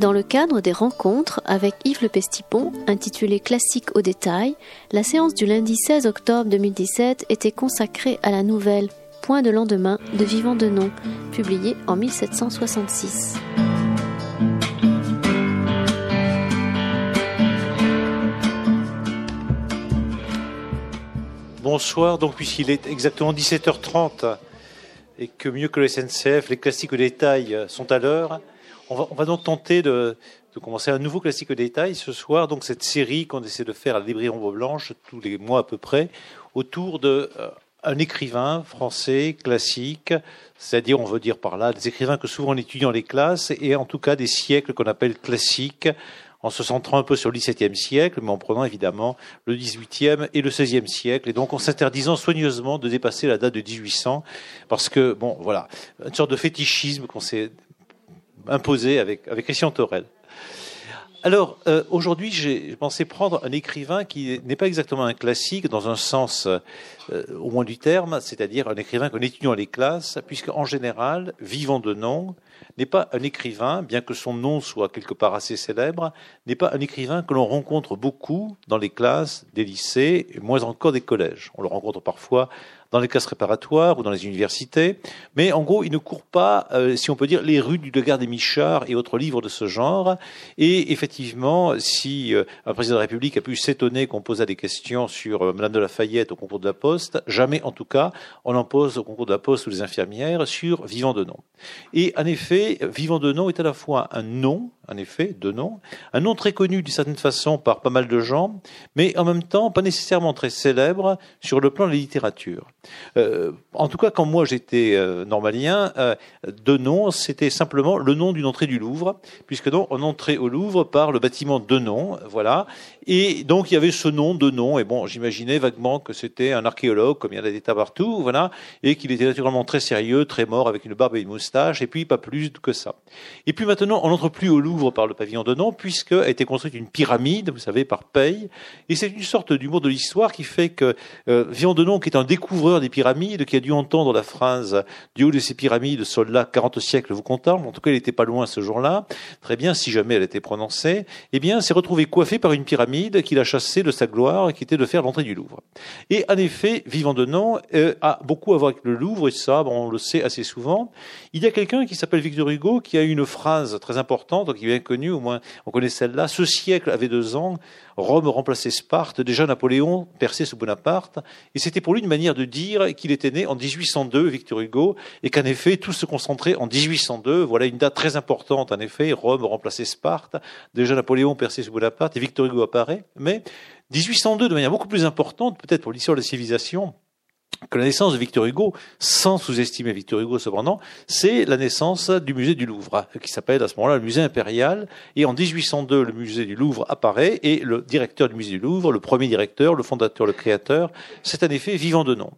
Dans le cadre des rencontres avec Yves Le Pestipon, intitulée Classique au détail, la séance du lundi 16 octobre 2017 était consacrée à la nouvelle Point de lendemain de Vivant de Nom, publiée en 1766. Bonsoir, donc puisqu'il est exactement 17h30 et que mieux que le SNCF, les classiques au détail sont à l'heure, on va, donc tenter de, commencer un nouveau classique au détail ce soir, donc cette série qu'on essaie de faire à la librairie Ombre Blanche tous les mois à peu près, autour de euh, un écrivain français classique, c'est-à-dire on veut dire par là des écrivains que souvent on étudie dans les classes et en tout cas des siècles qu'on appelle classiques en se centrant un peu sur le XVIIe siècle, mais en prenant évidemment le XVIIIe et le XVIe siècle, et donc en s'interdisant soigneusement de dépasser la date de 1800, parce que, bon, voilà, une sorte de fétichisme qu'on s'est imposé avec, Christian Torel. Alors, euh, aujourd'hui, j'ai pensé prendre un écrivain qui n'est pas exactement un classique dans un sens euh, au moins du terme, c'est-à-dire un écrivain qu'on étudie dans les classes, puisque en général, vivant de nom, n'est pas un écrivain, bien que son nom soit quelque part assez célèbre, n'est pas un écrivain que l'on rencontre beaucoup dans les classes des lycées, moins encore des collèges. On le rencontre parfois dans les classes préparatoires ou dans les universités. Mais en gros, il ne court pas, euh, si on peut dire, les rues du Degas des Michards et autres livres de ce genre. Et effectivement, si euh, un président de la République a pu s'étonner qu'on posât des questions sur euh, Madame de Lafayette au concours de la Poste, jamais en tout cas on en pose au concours de la Poste ou les infirmières sur Vivant de nom. Et en effet, Vivant de nom est à la fois un nom, en effet, de nom, un nom très connu d'une certaine façon par pas mal de gens, mais en même temps pas nécessairement très célèbre sur le plan de la littérature. Euh, en tout cas, quand moi j'étais euh, normalien, euh, de nom, c'était simplement le nom d'une entrée du Louvre, puisque donc on entrait au Louvre par le bâtiment de nom, voilà. Et donc il y avait ce nom de nom, et bon, j'imaginais vaguement que c'était un archéologue, comme il y en a des tas partout, voilà, et qu'il était naturellement très sérieux, très mort, avec une barbe et une moustache, et puis pas plus que ça. Et puis maintenant, on n'entre plus au Louvre par le pavillon de nom, puisque a été construite une pyramide, vous savez, par paye, et c'est une sorte d'humour de l'histoire qui fait que euh, Vion de Nom, qui est un découvreur des pyramides qui a dû entendre la phrase du haut de ces pyramides, sol là, 40 siècles vous comptable. En tout cas, il n'était pas loin ce jour-là. Très bien, si jamais elle était prononcée. Eh bien, s'est retrouvé coiffé par une pyramide qu'il a chassé de sa gloire, qui était de faire l'entrée du Louvre. Et en effet, vivant de nom, euh, a beaucoup à voir avec le Louvre, et ça, on le sait assez souvent. Il y a quelqu'un qui s'appelle Victor Hugo qui a une phrase très importante, qui est bien connue, au moins on connaît celle-là. Ce siècle avait deux ans, Rome remplaçait Sparte, déjà Napoléon perçait sous Bonaparte, et c'était pour lui une manière de dire qu'il était né en 1802, Victor Hugo, et qu'en effet tout se concentrait en 1802. Voilà une date très importante, en effet, Rome remplaçait Sparte, déjà Napoléon perçait sous Bonaparte, et Victor Hugo apparaît, mais 1802 de manière beaucoup plus importante, peut-être pour l'histoire de la civilisation, que la naissance de Victor Hugo, sans sous-estimer Victor Hugo cependant, c'est la naissance du musée du Louvre, qui s'appelle à ce moment-là le musée impérial. Et en 1802, le musée du Louvre apparaît et le directeur du musée du Louvre, le premier directeur, le fondateur, le créateur, c'est en effet Vivant de Nom.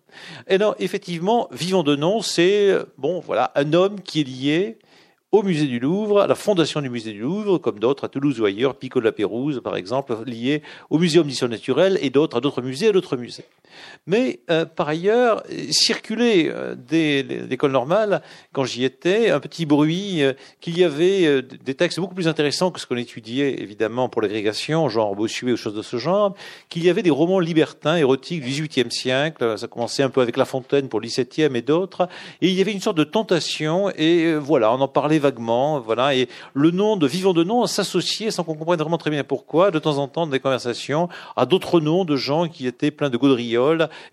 Et non, effectivement, Vivant de Nom, c'est bon, voilà, un homme qui est lié au musée du Louvre, à la fondation du musée du Louvre, comme d'autres à Toulouse ou ailleurs, Pico de la Pérouse par exemple, liés au Muséum d'histoire naturelle et d'autres à d'autres musées, à d'autres musées. Mais euh, par ailleurs, circulait euh, dès l'école normale, quand j'y étais, un petit bruit euh, qu'il y avait des textes beaucoup plus intéressants que ce qu'on étudiait évidemment pour l'agrégation, genre Bossuet ou choses de ce genre, qu'il y avait des romans libertins, érotiques du XVIIIe siècle, ça commençait un peu avec La Fontaine pour le XVIIe et d'autres, et il y avait une sorte de tentation, et voilà, on en parlait vaguement, voilà, et le nom de Vivant de Nom s'associait, sans qu'on comprenne vraiment très bien pourquoi, de temps en temps dans des conversations, à d'autres noms de gens qui étaient pleins de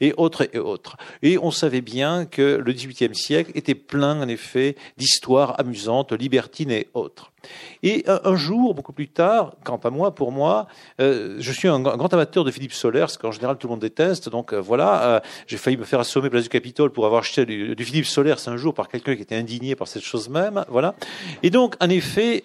et autres et autres. Et on savait bien que le XVIIIe siècle était plein, en effet, d'histoires amusantes, libertines et autres. Et un, jour, beaucoup plus tard, quant à moi, pour moi, euh, je suis un, grand amateur de Philippe Soler, ce qu'en général tout le monde déteste. Donc euh, voilà, euh, j'ai failli me faire assommer place du Capitole pour avoir acheté du, Philippe Soler un jour par quelqu'un qui était indigné par cette chose même. Voilà. Et donc, en effet,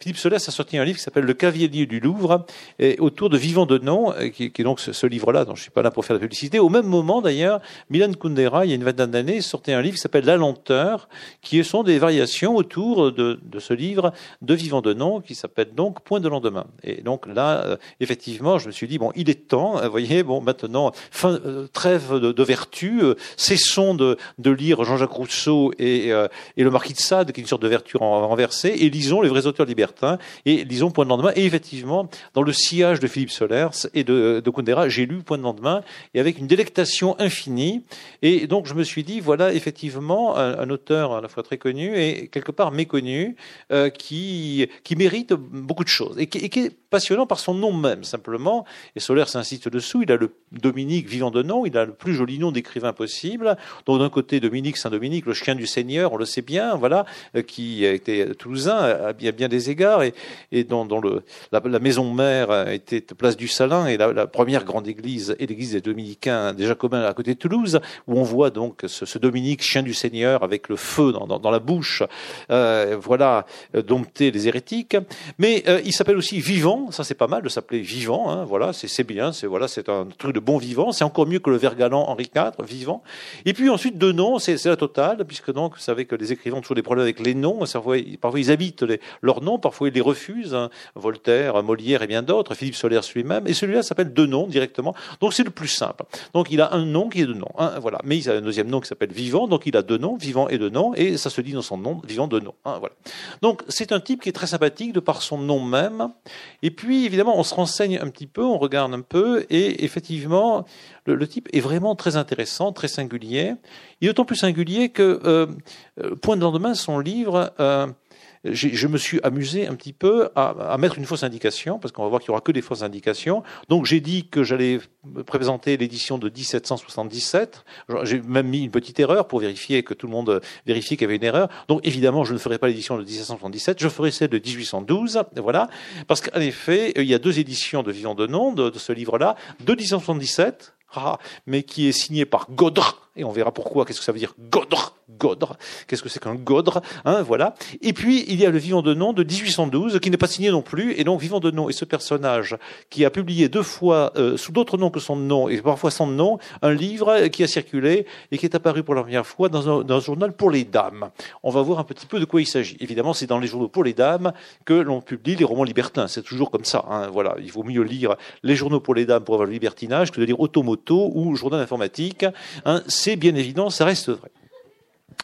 Philippe Soler a sorti un livre qui s'appelle Le Cavalier du Louvre, et autour de Vivant de Nom, qui, qui, est donc ce, livre-là, dont je suis pas là pour faire la publicité. Au même moment, d'ailleurs, Milan Kundera, il y a une vingtaine d'années, sortait un livre qui s'appelle La lenteur, qui sont des variations autour de, de ce livre de Vivant de Nom qui s'appelle donc Point de lendemain. Et donc là, euh, effectivement, je me suis dit bon, il est temps. Vous voyez, bon, maintenant, fin, euh, trêve de, vertu. cessons de, de lire Jean-Jacques Rousseau et, et le Marquis de Sade, qui est une sorte de vertu renversée, et lisons les vrais auteurs libertins et lisons Point de lendemain. Et effectivement, dans le sillage de Philippe Solers et de, de j'ai lu Point de lendemain et avec une délectation infinie. Et donc, je me suis dit, voilà, effectivement, un, auteur à la fois très connu et quelque part méconnu, euh, qui, mérite beaucoup de choses et qui, est passionnant par son nom même, simplement. Et Solaire s'insiste dessous. Il a le Dominique vivant de nom, il a le plus joli nom d'écrivain possible. Donc, d'un côté, Dominique Saint-Dominique, le chien du Seigneur, on le sait bien, voilà, euh, qui était toulousain à bien, des égards et, dont, la, maison mère était place du Salin et la, première grande église et l'église des Dominicains des Jacobins à côté de Toulouse, où on voit donc ce, Dominique, chien du Seigneur, avec le feu dans, la bouche, euh, voilà, euh, les hérétiques. Mais euh, il s'appelle aussi Vivant, ça c'est pas mal de s'appeler Vivant, hein, voilà, c'est bien, c'est voilà, c'est un truc de bon vivant, c'est encore mieux que le Vergalant Henri IV, Vivant. Et puis ensuite deux noms, c'est la totale, puisque donc vous savez que les écrivains ont toujours des problèmes avec les noms, parfois, ils habitent leurs noms, parfois ils les refusent, hein. Voltaire, Molière et bien d'autres, Philippe Solers lui-même, et celui-là s'appelle Denon directement, donc c'est le plus simple. Donc il a un nom qui est Denon, hein, voilà, mais il a un deuxième nom qui s'appelle Vivant, donc il a deux noms, Vivant et Denon, et ça se dit dans son nom, Vivant Denon. Hein, voilà. Donc c'est un type qui est très sympathique de par son nom même, et puis évidemment on se renseigne un petit peu, on regarde un peu, et effectivement le, type est vraiment très intéressant, très singulier. Est d'autant plus singulier que euh, euh Point de lendemain, son livre, euh, je me suis amusé un petit peu à, à mettre une fausse indication, parce qu'on va voir qu'il y aura que des fausses indications. Donc j'ai dit que j'allais présenter l'édition de 1777. J'ai même mis une petite erreur pour vérifier que tout le monde vérifie qu'il y avait une erreur. Donc évidemment, je ne ferai pas l'édition de 1777, je ferai celle de 1812. Voilà, parce qu'en effet, il y a deux éditions de Vivant de Nom de, de ce livre-là, de 1777 ah, mais qui est signé par Godre, et on verra pourquoi, qu'est-ce que ça veut dire Godre, Godre, qu'est-ce que c'est qu'un Godre, hein, voilà. Et puis, il y a le Vivant de Nom de 1812, qui n'est pas signé non plus, et donc Vivant de Nom est ce personnage qui a publié deux fois, euh, sous d'autres noms que son nom, et parfois son nom, un livre qui a circulé et qui est apparu pour la première fois dans un, dans un journal pour les dames. On va voir un petit peu de quoi il s'agit. Évidemment, c'est dans les journaux pour les dames que l'on publie les romans libertins, c'est toujours comme ça, hein, voilà. Il vaut mieux lire les journaux pour les dames pour avoir le libertinage que de lire Automoto ou Journal informatique. Hein, c'est bien évident, ça reste vrai.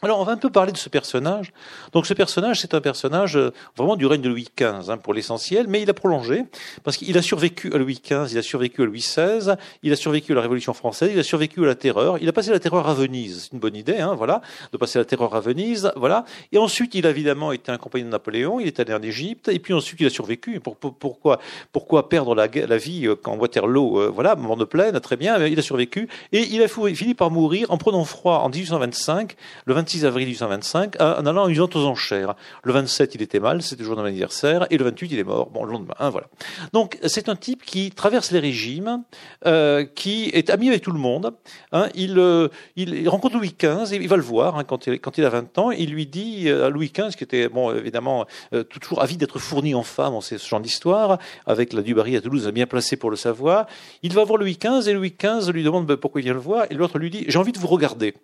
Alors, on va un peu parler de ce personnage. Donc, ce personnage, c'est un personnage euh, vraiment du règne de Louis XV, hein, pour l'essentiel, mais il a prolongé, parce qu'il a survécu à Louis XV, il a survécu à Louis XVI, il a survécu à la Révolution française, il a survécu à la Terreur, il a passé la Terreur à Venise. C'est une bonne idée, hein, voilà, de passer la Terreur à Venise, voilà. Et ensuite, il a évidemment été un compagnon de Napoléon, il est allé en Égypte, et puis ensuite, il a survécu. Pour, pourquoi, perdre la, vie euh, quand Waterloo, euh, voilà, mort de plaine, très bien, il a survécu, et il a fini par mourir en prenant froid en 1825, le 26 avril 1825, en allant une vente aux enchères. Le 27, il était mal, c'était le jour de mon anniversaire, et le 28, il est mort. Bon, le lendemain, hein, voilà. Donc, c'est un type qui traverse les régimes, euh, qui est ami avec tout le monde. Hein, il, euh, il, rencontre Louis XV, et il va le voir hein, quand, il, a 20 ans. Il lui dit euh, à Louis XV, qui était, bon, évidemment, toujours avide d'être fourni en femmes, on sait ce genre d'histoire, avec la Dubarry à Toulouse, bien placé pour le savoir. Il va voir Louis XV, et Louis XV lui demande ben, pourquoi il vient le voir, et l'autre lui dit, j'ai envie de vous regarder.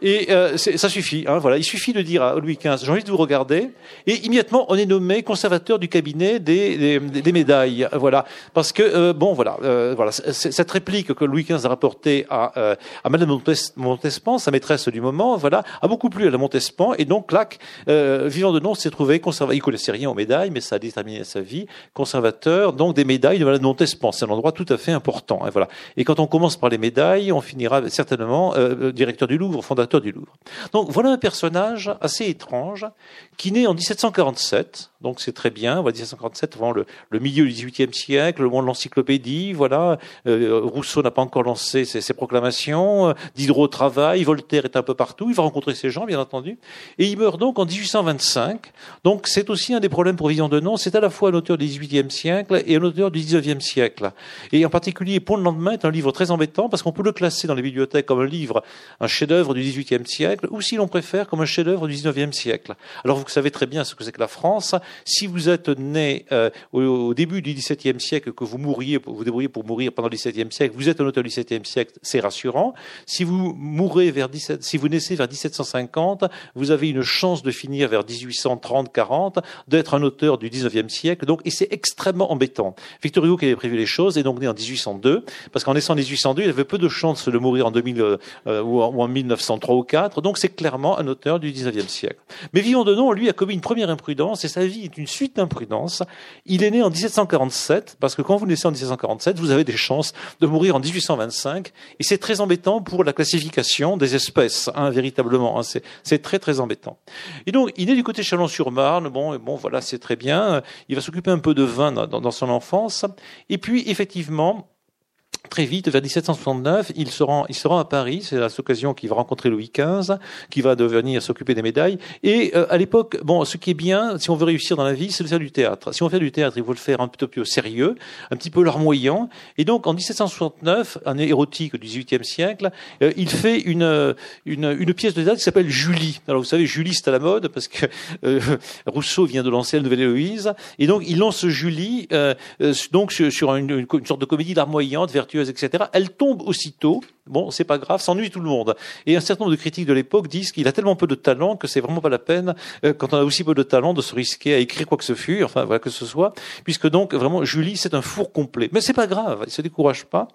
Et euh, ça suffit. Hein, voilà, il suffit de dire à Louis XV, j'ai envie de vous regarder. Et immédiatement, on est nommé conservateur du cabinet des, des, des médailles. Voilà, parce que euh, bon, voilà, euh, voilà, cette réplique que Louis XV a rapportée à, euh, à Madame Montespan, sa maîtresse du moment, voilà, a beaucoup plu à la Montespan. Et donc, Clac, vivant de nom, s'est trouvé conservateur. Il connaissait rien aux médailles, mais ça a déterminé sa vie. Conservateur, donc des médailles de Madame Montespan. C'est un endroit tout à fait important. Hein, voilà. Et quand on commence par les médailles, on finira certainement directeur du Louvre, fondateur Donc voilà un personnage assez étrange qui naît en 1747, donc c'est très bien, voilà, 1747, avant le, milieu du XVIIIe siècle, le monde de l'encyclopédie, voilà, euh, Rousseau n'a pas encore lancé ses, ses proclamations, Diderot travaille, Voltaire est un peu partout, il va rencontrer ces gens, bien entendu, et il meurt donc en 1825, donc c'est aussi un des problèmes pour Vivant de Nom, c'est à la fois un auteur du XVIIIe siècle et un auteur du XIXe siècle, et en particulier Pour le lendemain est un livre très embêtant parce qu'on peut le classer dans les bibliothèques comme un livre, un chef-d'œuvre du XVIIIe XVIIIe siècle, ou si l'on préfère comme un chef-d'œuvre du XIXe siècle. Alors vous savez très bien ce que c'est que la France. Si vous êtes né euh, au, début du XVIIe siècle, que vous mourriez, vous débrouillez pour mourir pendant le XVIIe siècle, vous êtes un auteur du XVIIe siècle, c'est rassurant. Si vous mourrez vers 17, si vous naissez vers 1750, vous avez une chance de finir vers 1830-40, d'être un auteur du XIXe siècle. Donc, et c'est extrêmement embêtant. Victor Hugo qui avait prévu les choses est donc né en 1802, parce qu'en naissant en 1802, il avait peu de chances de mourir en 2000 euh, ou, en, 1903 ou 4. Donc, c'est clairement un auteur du XIXe siècle. Mais Vivant de Nom, lui, a commis une première imprudence, et sa vie est une suite d'imprudences. Il est né en 1747, parce que quand vous naissez en 1747, vous avez des chances de mourir en 1825, et c'est très embêtant pour la classification des espèces, hein, véritablement. Hein, c'est très très embêtant. Et donc, il est du côté Chalon-sur-Marne. Bon, bon, voilà, c'est très bien. Il va s'occuper un peu de vin dans son enfance. Et puis, effectivement, Très vite, vers 1769, il se rend, il se rend à Paris. C'est à cette occasion qu'il va rencontrer Louis XV, qui va devenir s'occuper des médailles. Et euh, à l'époque, bon, ce qui est bien, si on veut réussir dans la vie, c'est de faire du théâtre. Si on fait du théâtre, il faut le faire un peu plus au sérieux, un petit peu larmoyant. Et donc, en 1769, année érotique du XVIIIe siècle, euh, il fait une, une, une, pièce de théâtre qui s'appelle Julie. Alors, vous savez, Julie, c'est à la mode parce que euh, Rousseau vient de lancer la Nouvelle Héloïse. Et donc, il lance Julie, donc sur, une, sorte de comédie larmoyante, vertueuse etc., elle tombe aussitôt Bon, c'est pas grave, s'ennuie tout le monde. Et un certain nombre de critiques de l'époque disent qu'il a tellement peu de talent que c'est vraiment pas la peine, euh, quand on a aussi peu de talent, de se risquer à écrire quoi que ce fût, enfin voilà que ce soit, puisque donc vraiment Julie c'est un four complet. Mais c'est pas grave, il se décourage pas.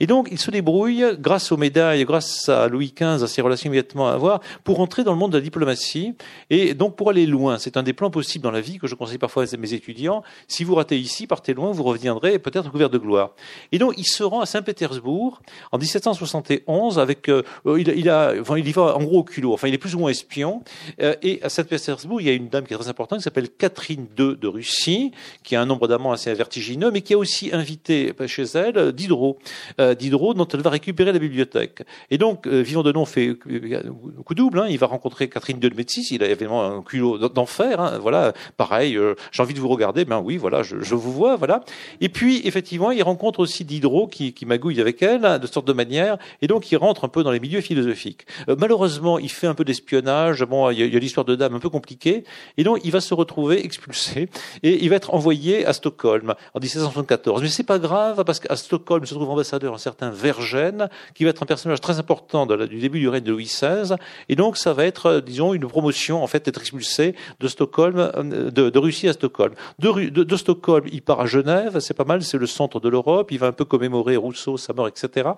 Et donc il se débrouille grâce aux médailles, grâce à Louis XV, à ses relations immédiatement à avoir, pour entrer dans le monde de la diplomatie et donc pour aller loin. C'est un des plans possibles dans la vie que je conseille parfois à mes étudiants. Si vous ratez ici, partez loin, vous reviendrez peut-être couvert de gloire. Et donc il se rend à Saint-Pétersbourg en 1760 71 avec euh, il, il, a enfin il y va en gros au culot. Enfin il est plus ou moins espion. Euh, et à Saint-Pétersbourg il y a une dame qui est très importante qui s'appelle Catherine II de Russie qui a un nombre d'amants assez vertigineux mais qui a aussi invité chez elle Diderot. Euh, Diderot dont elle va récupérer la bibliothèque. Et donc Vivant de Nom fait coup double hein, il va rencontrer Catherine II de Médicis il a évidemment un culot d'enfer hein, voilà. Pareil j'ai envie de vous regarder. Ben oui voilà je, je, vous vois voilà. Et puis effectivement il rencontre aussi Diderot qui, qui magouille avec elle de sorte de manière et donc il rentre un peu dans les milieux philosophiques. Euh, malheureusement, il fait un peu d'espionnage. Bon, il y a, l'histoire de dame un peu compliquée, et donc il va se retrouver expulsé et il va être envoyé à Stockholm en 1774. Mais c'est pas grave parce qu'à Stockholm se trouve ambassadeur un certain Vergène, qui va être un personnage très important du début du règne de Louis XVI, et donc ça va être, euh, disons, une promotion en fait d'être expulsé de Stockholm, euh, de, Russie à Stockholm. De, de, Stockholm, il part à Genève, c'est pas mal, c'est le centre de l'Europe. Il va un peu commémorer Rousseau, sa mort, etc.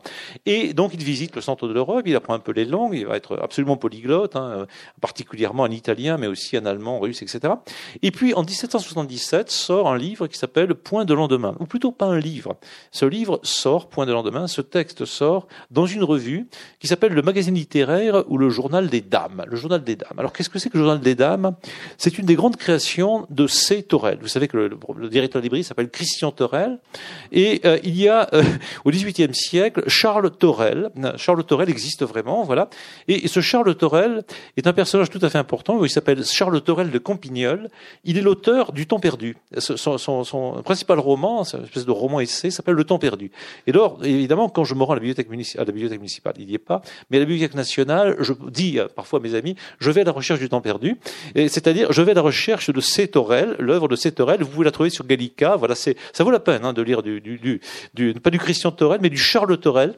Et donc il visite le centre de l'Europe, il apprend un peu les langues, il va être absolument polyglotte, hein, particulièrement en italien, mais aussi en allemand, en russe, etc. Et puis en 1777 sort un livre qui s'appelle Point de lendemain, ou plutôt pas un livre. Ce livre sort, Point de lendemain, ce texte sort dans une revue qui s'appelle le Magazine littéraire ou le Journal des Dames. Le Journal des Dames. Alors qu'est-ce que c'est que le Journal des Dames? C'est une des grandes créations de C. Torel. Vous savez que le, directeur librairie s'appelle Christian Torel, et euh, il y a euh, au XVIIIe siècle Charles Torel Charles Torel existe vraiment, voilà. Et, ce Charles Torel est un personnage tout à fait important. Il s'appelle Charles Torel de Campignol. Il est l'auteur du Temps perdu. Son, principal roman, c'est une espèce de roman essai, s'appelle Le Temps perdu. Et alors, évidemment, quand je me rends à la bibliothèque municipale, il n'y est pas, mais à la bibliothèque nationale, je dis parfois à mes amis, je vais à la recherche du Temps perdu. C'est-à-dire, je vais à la recherche de C. Torel, l'œuvre de C. Torel. Vous pouvez la trouver sur Gallica. Voilà, c'est, ça vaut la peine hein, de lire du, du, du, pas du Christian Torel, mais du Charles Torel.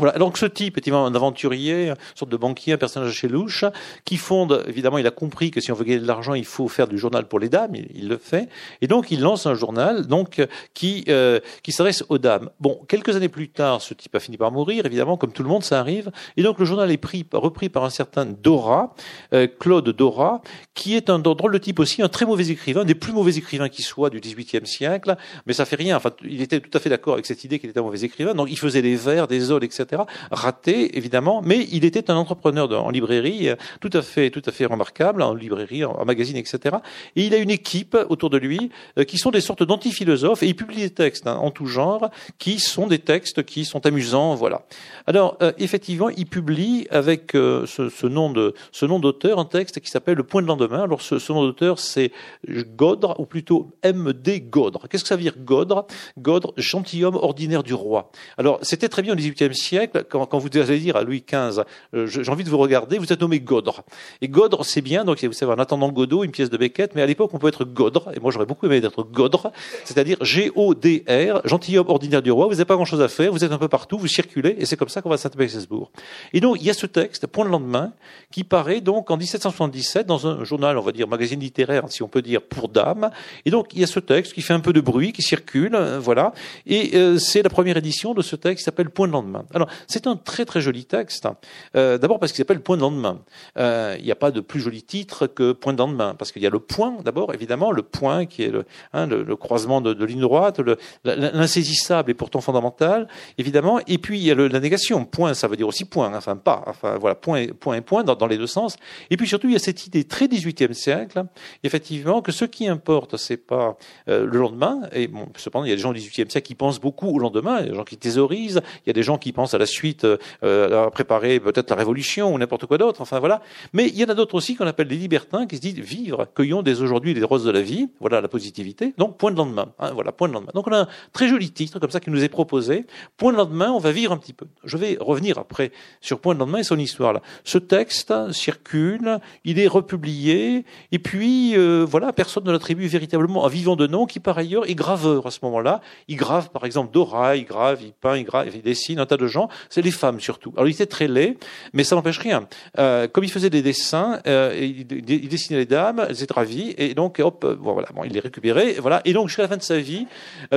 Voilà. Donc ce type est un aventurier, une sorte de banquier, un personnage chez louche, qui fonde, évidemment, il a compris que si on veut gagner de l'argent, il faut faire du journal pour les dames, il, le fait, et donc il lance un journal donc qui euh, qui s'adresse aux dames. Bon, quelques années plus tard, ce type a fini par mourir, évidemment, comme tout le monde, ça arrive, et donc le journal est pris, repris par un certain Dora, euh, Claude Dora, qui est un drôle de type aussi, un très mauvais écrivain, des plus mauvais écrivains qui soit du XVIIIe siècle, mais ça fait rien. Enfin, il était tout à fait d'accord avec cette idée qu'il était un mauvais écrivain, donc il faisait des vers, des odes, etc Raté, évidemment, mais il était un entrepreneur en librairie euh, tout à fait, tout à fait remarquable, en librairie, en, magazine, etc. Et il a une équipe autour de lui euh, qui sont des sortes d'antiphilosophes et il publie des textes hein, en tout genre qui sont des textes qui sont amusants, voilà. Alors, euh, effectivement, il publie avec ce, nom d'auteur un texte qui s'appelle Le Point de lendemain. Alors, ce, ce nom d'auteur, c'est Godre, ou plutôt M.D. Godre. Qu'est-ce que ça veut dire Godre? Godre, gentilhomme ordinaire du roi. Alors, c'était très bien au XVIIIe siècle siècle, quand, vous allez dire à Louis XV, euh, j'ai envie de vous regarder, vous êtes nommé Godre. Et Godre, c'est bien, donc vous savez, en attendant Godot, une pièce de Beckett, mais à l'époque, on peut être Godre, et moi j'aurais beaucoup aimé d'être Godre, c'est-à-dire G-O-D-R, gentilhomme ordinaire du roi, vous n'avez pas grand-chose à faire, vous êtes un peu partout, vous circulez, et c'est comme ça qu'on va à Saint-Pétersbourg. Et donc, il y a ce texte, Point le lendemain, qui paraît donc en 1777 dans un journal, on va dire, magazine littéraire, si on peut dire, pour dames. Et donc, il y a ce texte qui fait un peu de bruit, qui circule, euh, voilà. Et euh, c'est la première édition de ce texte qui s'appelle Point de lendemain. C'est un très très joli texte. Euh, D'abord parce qu'il s'appelle Point de lendemain. Euh, il n'y a pas de plus joli titre que Point de lendemain, parce qu'il y a le point, d'abord, évidemment, le point qui est le, hein, croisement de, de ligne droite, l'insaisissable et pourtant fondamental, évidemment. Et puis, il y a la négation. Point, ça veut dire aussi point, enfin pas. Enfin, voilà, point et point, et point dans, dans les deux sens. Et puis surtout, il y a cette idée très 18e siècle, effectivement, que ce qui importe, c'est pas euh, le lendemain. Et bon, cependant, il y a des gens du 18e siècle qui pensent beaucoup au lendemain. Il y a des gens qui thésaurisent. Il y a des gens qui pensent à la suite, euh, à préparer peut-être la révolution ou n'importe quoi d'autre. Enfin voilà. Mais il y en a d'autres aussi qu'on appelle des libertins qui se disent vivre, cueillons des aujourd'hui les roses de la vie. Voilà la positivité. Donc point de lendemain. Hein, voilà point de lendemain. Donc on a un très joli titre comme ça qui nous est proposé. Point de lendemain, on va vivre un petit peu. Je vais revenir après sur point de lendemain et son histoire là. Ce texte circule, il est republié, et puis euh, voilà, personne ne l'attribue véritablement à Vivant de nom, qui par ailleurs est graveur à ce moment-là. Il grave par exemple Dora, il grave, il peint, il grave, il dessine un tas de gens. C'est les femmes surtout. Alors il était très laid, mais ça n'empêche rien. Euh, comme il faisait des dessins, euh, il, dessinait les dames, elles étaient ravies, et donc hop, voilà, bon, il les récupérait, voilà. Et donc jusqu'à la fin de sa vie,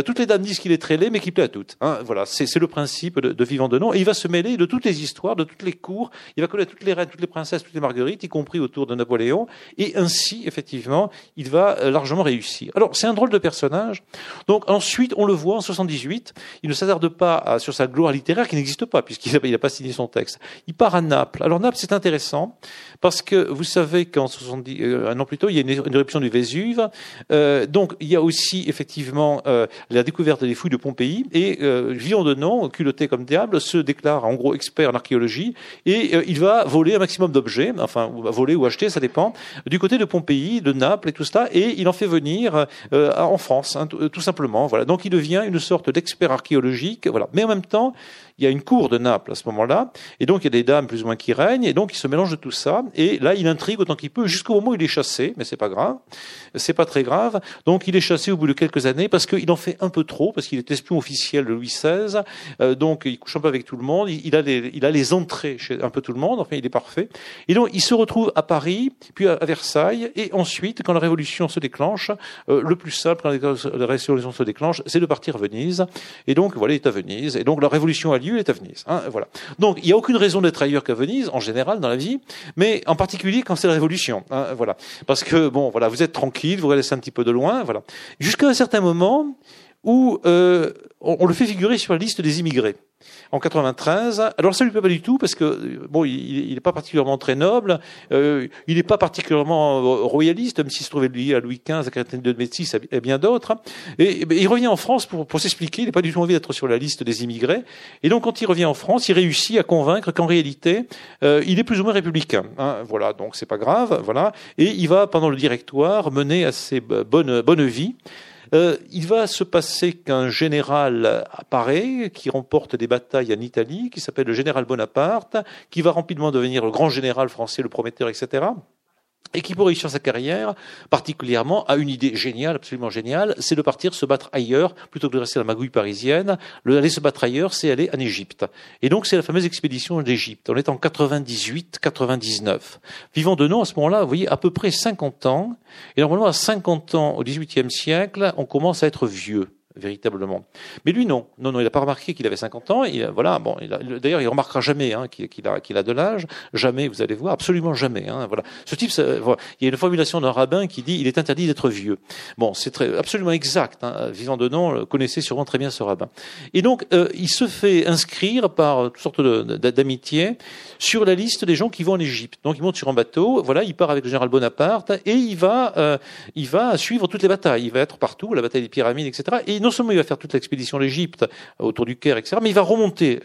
toutes les dames disent qu'il est très laid, mais qu'il plaît à toutes. Hein, voilà, c'est le principe de, Vivant de nom, et il va se mêler de toutes les histoires, de toutes les cours. Il va connaître toutes les reines, toutes les princesses, toutes les marguerites, y compris autour de Napoléon. Et ainsi, effectivement, il va euh, largement réussir. Alors, c'est un drôle de personnage. Donc, ensuite, on le voit en 78. Il ne s'attarde pas sur sa gloire littéraire qui n'existe pas, puisqu'il n'a pas signé son texte. Il part à Naples. Alors, Naples, c'est intéressant, parce que vous savez qu'en 70, euh, un an plus tôt, il y a une, éruption du Vésuve. Euh, donc, il y a aussi, effectivement, euh, la découverte des fouilles de Pompéi. Et euh, Villon de Nom, culotté comme diable, se déclare en gros expert en archéologie. Et il va voler un maximum d'objets, enfin, voler ou acheter, ça dépend, du côté de Pompéi, de Naples et tout ça, et il en fait venir en France, hein, tout simplement. Voilà. Donc il devient une sorte d'expert archéologique, voilà. Mais en même temps, il y a une cour de Naples à ce moment-là, et donc il y a des dames plus ou moins qui règnent, et donc il se mélange de tout ça, et là il intrigue autant qu'il peut. Jusqu'au moment où il est chassé, mais c'est pas grave, c'est pas très grave. Donc il est chassé au bout de quelques années parce qu'il en fait un peu trop, parce qu'il est espion officiel de Louis XVI, euh, donc il couche un peu avec tout le monde, il, a les, il a les entrées chez un peu tout le monde, enfin il est parfait. Et donc il se retrouve à Paris, puis à, Versailles, et ensuite quand la Révolution se déclenche, euh, le plus simple quand la Révolution se déclenche, c'est de partir à Venise, et donc voilà il est à Venise, et donc la Révolution a lieu est à Venise. Hein, voilà. Donc il n'y a aucune raison d'être ailleurs qu'à Venise, en général dans la vie, mais en particulier quand c'est la Révolution. Hein, voilà. Parce que bon, voilà, vous êtes tranquille, vous laissez un petit peu de loin, voilà. Jusqu'à un certain moment où euh, on, on le fait figurer sur la liste des immigrés en 93. Alors ça lui plaît pas du tout parce que bon, il n'est pas particulièrement très noble, euh, il n'est pas particulièrement euh, royaliste, même s'il se trouvait lié à Louis XV, à Catherine de Médicis et bien d'autres. Et, et, il revient en France pour, pour s'expliquer. Il n'a pas du tout envie d'être sur la liste des immigrés. Et donc quand il revient en France, il réussit à convaincre qu'en réalité, euh, il est plus ou moins républicain. Hein, voilà, donc c'est pas grave. Voilà, et il va pendant le directoire mener assez bonne bonne vie. Euh, il va se passer qu'un général apparaît, qui remporte des batailles en Italie, qui s'appelle le général Bonaparte, qui va rapidement devenir le grand général français, le prometteur, etc et qui, pour réussir sa carrière, particulièrement, a une idée géniale, absolument géniale, c'est de partir se battre ailleurs, plutôt que de rester à la magouille parisienne. Le aller se battre ailleurs, c'est aller en Égypte. Et donc, c'est la fameuse expédition d'Égypte. On est en 98, 99. Vivant de nom, à ce moment-là, vous voyez, à peu près 50 ans. Et normalement, à 50 ans, au XVIIIe siècle, on commence à être vieux véritablement. Mais lui, non. Non, non, il n'a pas remarqué qu'il avait 50 ans. Il, voilà, bon, d'ailleurs, il remarquera jamais hein, qu'il a, qu'il a de l'âge. Jamais, vous allez voir, absolument jamais. Hein, voilà. Ce type, ça, voilà. il y a une formulation d'un rabbin qui dit il est interdit d'être vieux. Bon, c'est très, absolument exact. Hein. Vivant de nom, connaissait sûrement très bien ce rabbin. Et donc, euh, il se fait inscrire par toutes sortes d'amitié sur la liste des gens qui vont en Égypte. Donc, il monte sur un bateau. Voilà, il part avec le général Bonaparte et il va, euh, il va suivre toutes les batailles. Il va être partout, la bataille des pyramides, etc. Et non seulement il va faire toute l'expédition d'Égypte autour du Caire, etc., mais il va remonter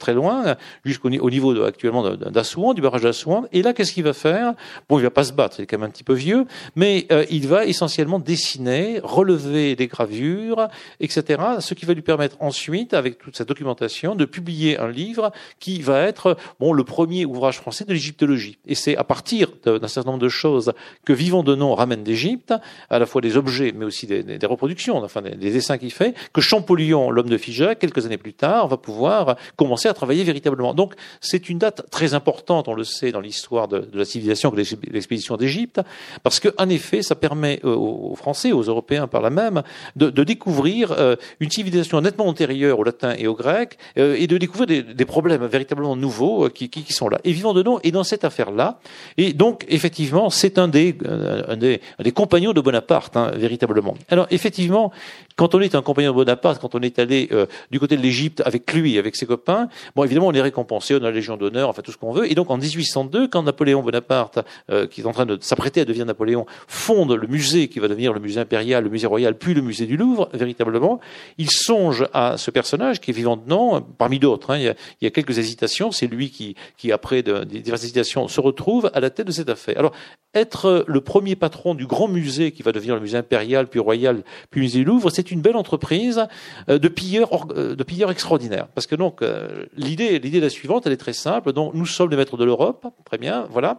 très loin jusqu'au niveau de, actuellement d'Assouan, du barrage d'Assouan. Et là, qu'est-ce qu'il va faire? Bon, il va pas se battre, il est quand même un petit peu vieux, mais il va essentiellement dessiner, relever des gravures, etc., ce qui va lui permettre ensuite, avec toute sa documentation, de publier un livre qui va être bon le premier ouvrage français de l'égyptologie. Et c'est à partir d'un certain nombre de choses que Vivant de Nom ramène d'Égypte, à la fois des objets, mais aussi des, des reproductions, enfin des dessins qu'il fait, que Champollion, l'homme de Figeac, quelques années plus tard, va pouvoir commencer à travailler véritablement. Donc c'est une date très importante, on le sait, dans l'histoire de, la civilisation que l'expédition d'Égypte, parce qu'en effet, ça permet aux Français, aux Européens par là même, de, découvrir euh, une civilisation nettement antérieure au latin et au grec, euh, et de découvrir des, problèmes véritablement nouveaux euh, qui, sont là. Et Vivant de Nom est dans cette affaire-là, et donc effectivement, c'est un des, un des, compagnons de Bonaparte, hein, véritablement. Alors effectivement, quand on un compagnon de Bonaparte, quand on est allé euh, du côté de l'Égypte avec lui, avec ses copains, bon, évidemment, on est récompensé, on a la Légion d'honneur, enfin tout ce qu'on veut. Et donc, en 1802, quand Napoléon Bonaparte, euh, qui est en train de s'apprêter à devenir Napoléon, fonde le musée qui va devenir le musée impérial, le musée royal, puis le musée du Louvre, véritablement, il songe à ce personnage qui est vivant de nom, parmi d'autres. Hein, il, y a, quelques hésitations. C'est lui qui, qui après de, diverses hésitations, se retrouve à la tête de cette affaire. Alors, être le premier patron du grand musée qui va devenir le musée impérial, puis royal, puis musée du Louvre, c'est une belle entreprise euh, de pilleurs, euh, de pilleurs extraordinaires. Parce que donc euh, l'idée, l'idée la suivante, elle est très simple. Donc nous sommes les maîtres de l'Europe, très bien, voilà.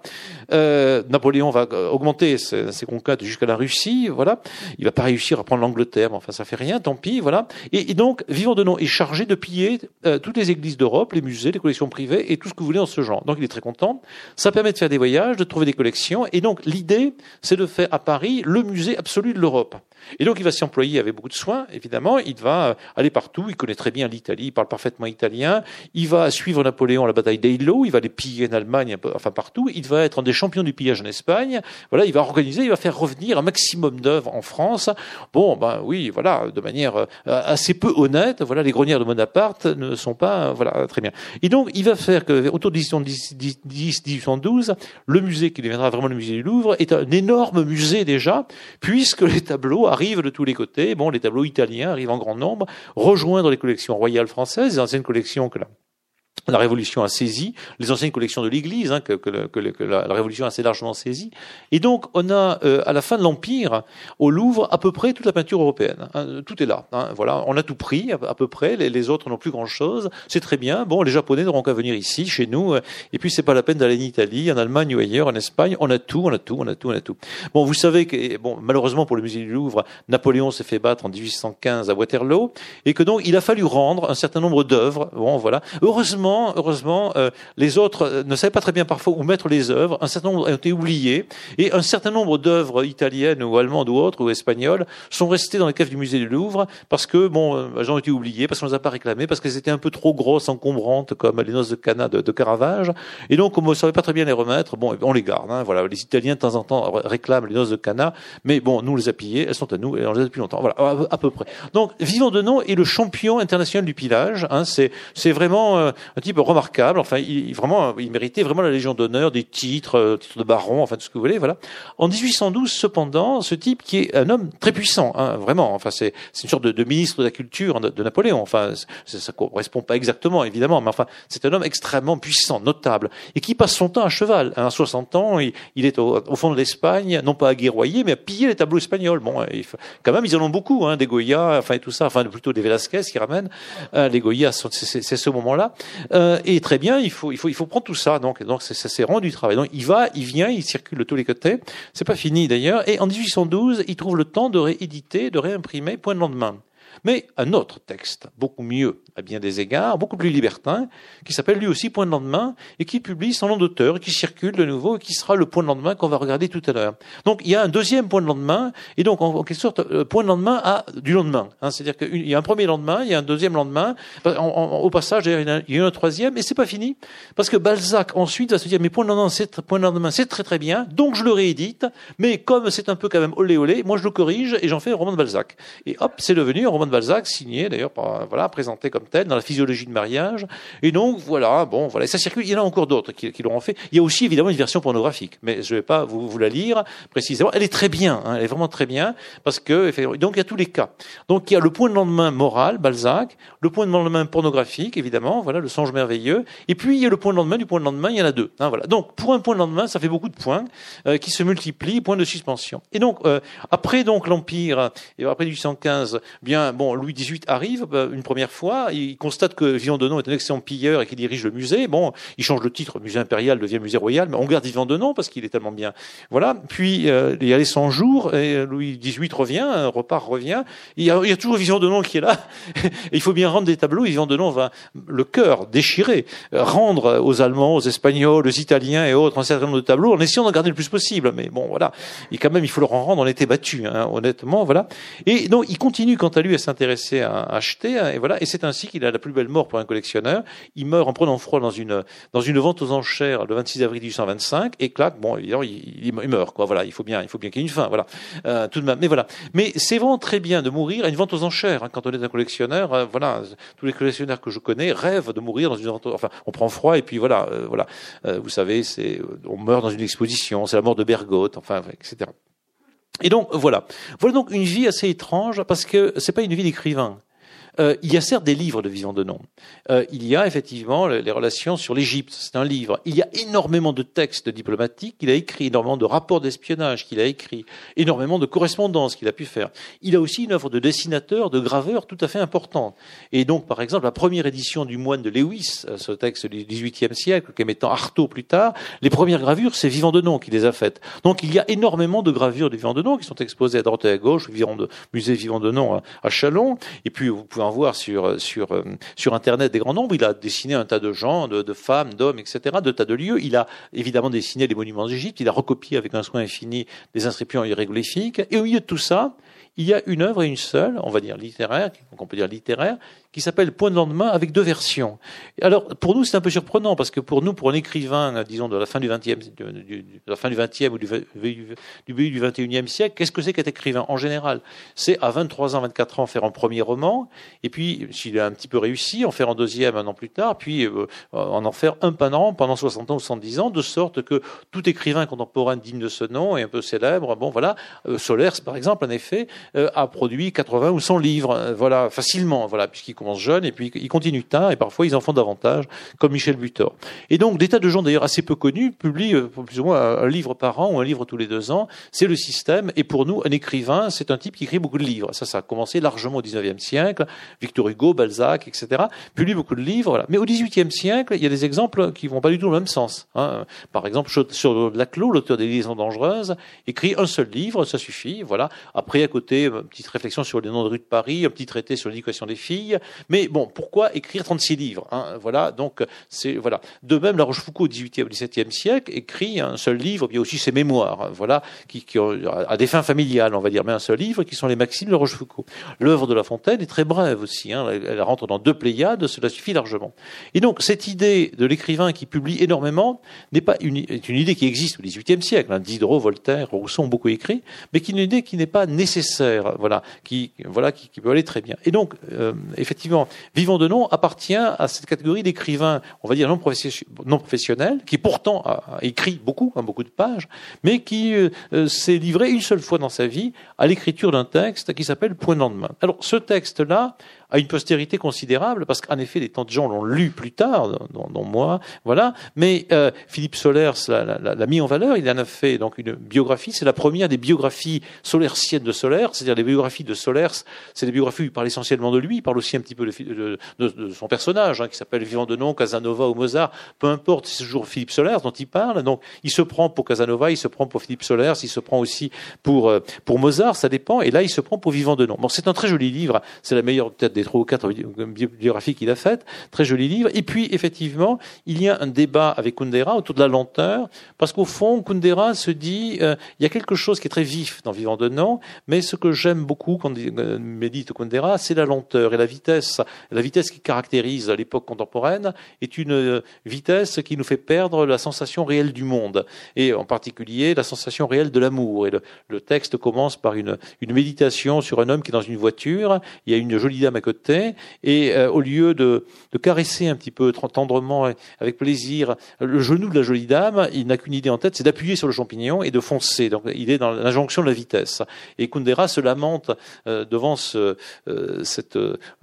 Napoléon va augmenter ses, ses conquêtes jusqu'à la Russie, voilà. Il va pas réussir à prendre l'Angleterre, enfin ça fait rien, tant pis, voilà. Et, donc Vivant de Nom est chargé de piller toutes les églises d'Europe, les musées, les collections privées et tout ce que vous voulez dans ce genre. Donc il est très content. Ça permet de faire des voyages, de trouver des collections. Et donc l'idée, c'est de faire à Paris le musée absolu de l'Europe. Et donc il va s'y employer avec beaucoup de soin, évidemment. Il va aller partout. Il connaît très bien l'Italie. Il parle parfaitement italien. Il va suivre Napoléon à la bataille d'Eylau. Il va les piller en Allemagne, enfin partout. Il va être un des champions du pillage en Espagne. Voilà, il va organiser, il va faire revenir un maximum d'œuvres en France. Bon, ben oui, voilà, de manière euh, assez peu honnête. Voilà, les grenières de Bonaparte ne sont pas, voilà, très bien. Et donc il va faire que autour de 1810-1812, le musée qui deviendra vraiment le musée du Louvre est un énorme musée déjà, puisque les tableaux arrivent de tous les côtés. Bon, les tableaux italiens arrivent en grand nombre, rejoindre les collections royales françaises, les anciennes collections que là la Révolution a saisi, les anciennes collections de l'Église, hein, que, que, que, que, la, Révolution a assez largement saisi. Et donc, on a, euh, à la fin de l'Empire, au Louvre, à peu près toute la peinture européenne. Hein, tout est là. Hein, voilà, on a tout pris, à, peu près. Les, les autres n'ont plus grand-chose. C'est très bien. Bon, les Japonais n'auront qu'à venir ici, chez nous. Et puis, c'est pas la peine d'aller en Italie, en Allemagne ou ailleurs, en Espagne. On a tout, on a tout, on a tout, on a tout. Bon, vous savez que, bon, malheureusement pour le musée du Louvre, Napoléon s'est fait battre en 1815 à Waterloo, et que donc, il a fallu rendre un certain nombre d'œuvres. Bon, voilà. Heureusement, heureusement, euh, les autres euh, ne savaient pas très bien parfois où mettre les œuvres. Un certain nombre ont été oubliées. Et un certain nombre d'œuvres italiennes ou allemandes ou autres, ou espagnoles, sont restées dans les caves du musée du Louvre parce que, bon, euh, elles ont été oubliées, parce qu'on les a pas réclamées, parce qu'elles étaient un peu trop grosses, encombrantes, comme les noces de Cana de, Caravage. Et donc, on ne savait pas très bien les remettre. Bon, on les garde. Hein, voilà. Les Italiens, de temps en temps, réclament les noces de Cana. Mais bon, nous, on les a pillées. Elles sont à nous et on les a depuis longtemps. Voilà, à, peu près. Donc, Vivant de Nom est le champion international du pillage. Hein, c'est, vraiment un type remarquable. Enfin, il, vraiment, il méritait vraiment la Légion d'honneur, des titres, euh, titres de baron, enfin tout ce que vous voulez. Voilà. En 1812, cependant, ce type qui est un homme très puissant, hein, vraiment. Enfin, c'est une sorte de, ministre de la culture de, Napoléon. Enfin, ça, correspond pas exactement, évidemment, mais enfin, c'est un homme extrêmement puissant, notable, et qui passe son temps à cheval. À 60 ans, il, est au, fond de l'Espagne, non pas à guerroyer, mais à piller les tableaux espagnols. Bon, quand même, ils en ont beaucoup, hein, des Goya, enfin et tout ça, enfin plutôt des Velasquez qui ramènent. Euh, les Goya, c'est ce moment-là. Euh, et très bien, il faut, il faut, il faut prendre tout ça. Donc, donc ça s'est rendu travail. Donc, il va, il vient, il circule de tous les côtés. C'est pas fini d'ailleurs. Et en 1812, il trouve le temps de rééditer, de réimprimer Point de lendemain mais un autre texte, beaucoup mieux à bien des égards, beaucoup plus libertin, qui s'appelle lui aussi Point de lendemain, et qui publie son nom d'auteur, qui circule de nouveau, et qui sera le point de lendemain qu'on va regarder tout à l'heure. Donc il y a un deuxième point de lendemain, et donc en, quelque sorte, euh, point de lendemain à du lendemain. Hein, C'est-à-dire qu'il y a un premier lendemain, il y a un deuxième lendemain, au passage, il y, a, il y a un troisième, et c'est pas fini, parce que Balzac ensuite va se dire, mais point de lendemain, c'est, point de lendemain, c'est très très bien, donc je le réédite, mais comme c'est un peu quand même olé olé, moi je le corrige, et j'en fais un roman de Balzac. Et hop, c'est devenu un roman roman de Balzac, signé d'ailleurs, voilà, présenté comme tel dans la physiologie de mariage. Et donc voilà, bon, voilà, ça circule. Il y en a encore d'autres qui, qui l'auront fait. Il y a aussi évidemment une version pornographique, mais je ne vais pas vous, vous, la lire précisément. Elle est très bien, hein, elle est vraiment très bien parce que donc il y a tous les cas. Donc il y a le point de lendemain moral, Balzac, le point de lendemain pornographique, évidemment, voilà, le songe merveilleux. Et puis il y a le point de lendemain du point de lendemain, il y en a deux. Hein, voilà. Donc pour un point de lendemain, ça fait beaucoup de points euh, qui se multiplient, points de suspension. Et donc euh, après donc l'Empire et après 1815, bien bon, Louis XVIII arrive euh, une première fois, il constate que Vivant Denon est un excellent pilleur et qu'il dirige le musée. Bon, il change le titre, musée impérial devient musée royal, mais on garde Vivant Denon parce qu'il est tellement bien. Voilà. Puis euh, il y a les 100 jours et Louis XVIII revient, repart revient. Il y a, il y a toujours Vivant Denon qui est là. et il faut bien rendre des tableaux. Vivant Denon va le cœur déchiré rendre aux Allemands, aux Espagnols, aux Italiens et autres un certain nombre de tableaux en essayant d'en garder le plus possible. Mais bon, voilà. Et quand même, il faut leur en rendre. On était battu, hein, honnêtement, voilà. Et donc, il continue quant à lui s'intéresser à, acheter. Hein, et voilà. Et c'est ainsi qu'il a la plus belle mort pour un collectionneur. Il meurt en prenant froid dans une dans une vente aux enchères le 26 avril 1825. Et clac, bon, évidemment, il, il, meurt. Quoi. Voilà. Il faut bien, il faut bien qu'il y ait une fin. Voilà. Euh, tout de même. Mais voilà. Mais c'est vraiment très bien de mourir à une vente aux enchères hein, quand on est un collectionneur. Euh, voilà. Tous les collectionneurs que je connais rêvent de mourir dans une vente. Enfin, on prend froid et puis voilà. Euh, voilà. Euh, vous savez, c'est on meurt dans une exposition. C'est la mort de Bergotte. Enfin, etc. Et donc voilà, voilà donc une vie assez étrange parce que c'est pas une vie d'écrivain. Euh, il y a certes des livres de Vivant Denon. Euh, il y a effectivement les relations sur l'Égypte. C'est un livre. Il y a énormément de textes diplomatiques qu'il a écrit, énormément de rapports d'espionnage qu'il a écrit, énormément de correspondances qu'il a pu faire. Il a aussi une œuvre de dessinateur, de graveur tout à fait importante. Et donc, par exemple, la première édition du Moine de Lewis, euh, ce texte du XVIIIe siècle, qui mettant Artaud plus tard, les premières gravures, c'est Vivant Denon qui les a faites. Donc, il y a énormément de gravures de Vivant Denon qui sont exposées à droite et à gauche, au musée Vivant Denon à Chalon. Et puis, vous pouvez voir euh, sur Internet des grands nombres. Il a dessiné un tas de gens, de, femmes, d'hommes, etc., de tas de lieux. Il a évidemment dessiné les monuments d'Égypte. Il a recopié avec un soin infini des inscriptions hiéroglyphiques. Et au milieu de tout ça, il y a une œuvre et une seule, on va dire littéraire, on peut dire littéraire, qui s'appelle Point de lendemain avec deux versions. Alors pour nous c'est un peu surprenant parce que pour nous, pour un écrivain, disons de la fin du 20e, de la fin du 20e ou du début du 21e siècle, qu'est-ce que c'est qu'être écrivain en général? C'est à 23 ans, 24 ans faire un premier roman, et puis s'il a un petit peu réussi, en faire un deuxième un an plus tard, puis euh, en en faire un par an pendant 60 ans ou 70 ans, de sorte que tout écrivain contemporain digne de ce nom et un peu célèbre, bon voilà, euh, Solers par exemple, en effet, euh, a produit 80 ou 100 livres, voilà, facilement, voilà, puisqu'il commence jeune et puis il continue tard et parfois ils en font davantage, comme Michel Butor. Et donc des tas de gens d'ailleurs assez peu connus publient euh, plus ou moins un livre par an ou un livre tous les deux ans. C'est le système. Et pour nous, un écrivain, c'est un type qui écrit beaucoup de livres. Ça, ça a commencé largement au 19e siècle, Victor Hugo, Balzac, etc. Publie beaucoup de livres. Voilà. Mais au 18e siècle, il y a des exemples qui vont pas du tout dans le même sens. Hein. Par exemple, sur Laclos, l'auteur des Liaisons dangereuses, écrit un seul livre, ça suffit. Voilà. Après, à côté, une petite réflexion sur les noms de rues de Paris, un petit traité sur l'éducation des filles. Mais bon, pourquoi écrire 36 livres hein Voilà, donc c'est voilà. De même, La Rochefoucauld au XVIIIe, XVIIe siècle écrit un seul livre, puis aussi ses mémoires, hein, voilà, qui, qui à des fins familiales, on va dire, mais un seul livre, qui sont les Maximes de Rochefoucauld. L'œuvre de La Fontaine est très brève aussi. Hein, elle rentre dans deux Pléiades, cela suffit largement. Et donc cette idée de l'écrivain qui publie énormément n'est pas une, est une idée qui existe au XVIIIe siècle. Hein, Diderot, Voltaire, Rousseau ont beaucoup écrit, mais qui est une idée qui n'est pas nécessaire voilà, qui, voilà, qui, peut aller très bien. Et donc, euh, effectivement, Vivant de nom appartient à cette catégorie d'écrivains, on va dire non, professionnels, qui pourtant a, écrit beaucoup, hein, beaucoup de pages, mais qui euh, euh, s'est livré une seule fois dans sa vie à l'écriture d'un texte qui s'appelle Point de lendemain. Alors, ce texte-là, a une postérité considérable, parce qu'en effet, des tant de gens l'ont lu plus tard, dont, moi, voilà. Mais euh, Philippe Solers l'a mis en valeur. Il en a fait donc une biographie. C'est la première des biographies solerciennes de Solers, c'est-à-dire les biographies de Solers. C'est des biographies où il parle essentiellement de lui. Il parle aussi un petit peu de, de, son personnage, hein, qui s'appelle Vivant de nom, Casanova ou Mozart. Peu importe, c'est toujours Philippe Solers dont il parle. Donc, il se prend pour Casanova, il se prend pour Philippe Solers, il se prend aussi pour euh, pour Mozart. Ça dépend. Et là, il se prend pour Vivant de nom. Bon, c'est un très joli livre. C'est la meilleure tête des trois ou quatre biographies qu'il a faites. Très joli livre. Et puis, effectivement, il y a un débat avec Kundera autour de la lenteur, parce qu'au fond, Kundera se dit, euh, il y a quelque chose qui est très vif dans Vivant de Nom, mais ce que j'aime beaucoup quand euh, médite Kundera, c'est la lenteur et la vitesse. La vitesse qui caractérise l'époque contemporaine est une euh, vitesse qui nous fait perdre la sensation réelle du monde, et en particulier la sensation réelle de l'amour. Et le, le, texte commence par une, une méditation sur un homme qui est dans une voiture, il y a une jolie dame à côté, et euh, au lieu de, de, caresser un petit peu tendrement, avec plaisir, le genou de la jolie dame, il n'a qu'une idée en tête, c'est d'appuyer sur le champignon et de foncer. Donc il est dans l'injonction de la vitesse. Et Kundera se lamente euh, devant ce, euh, cette,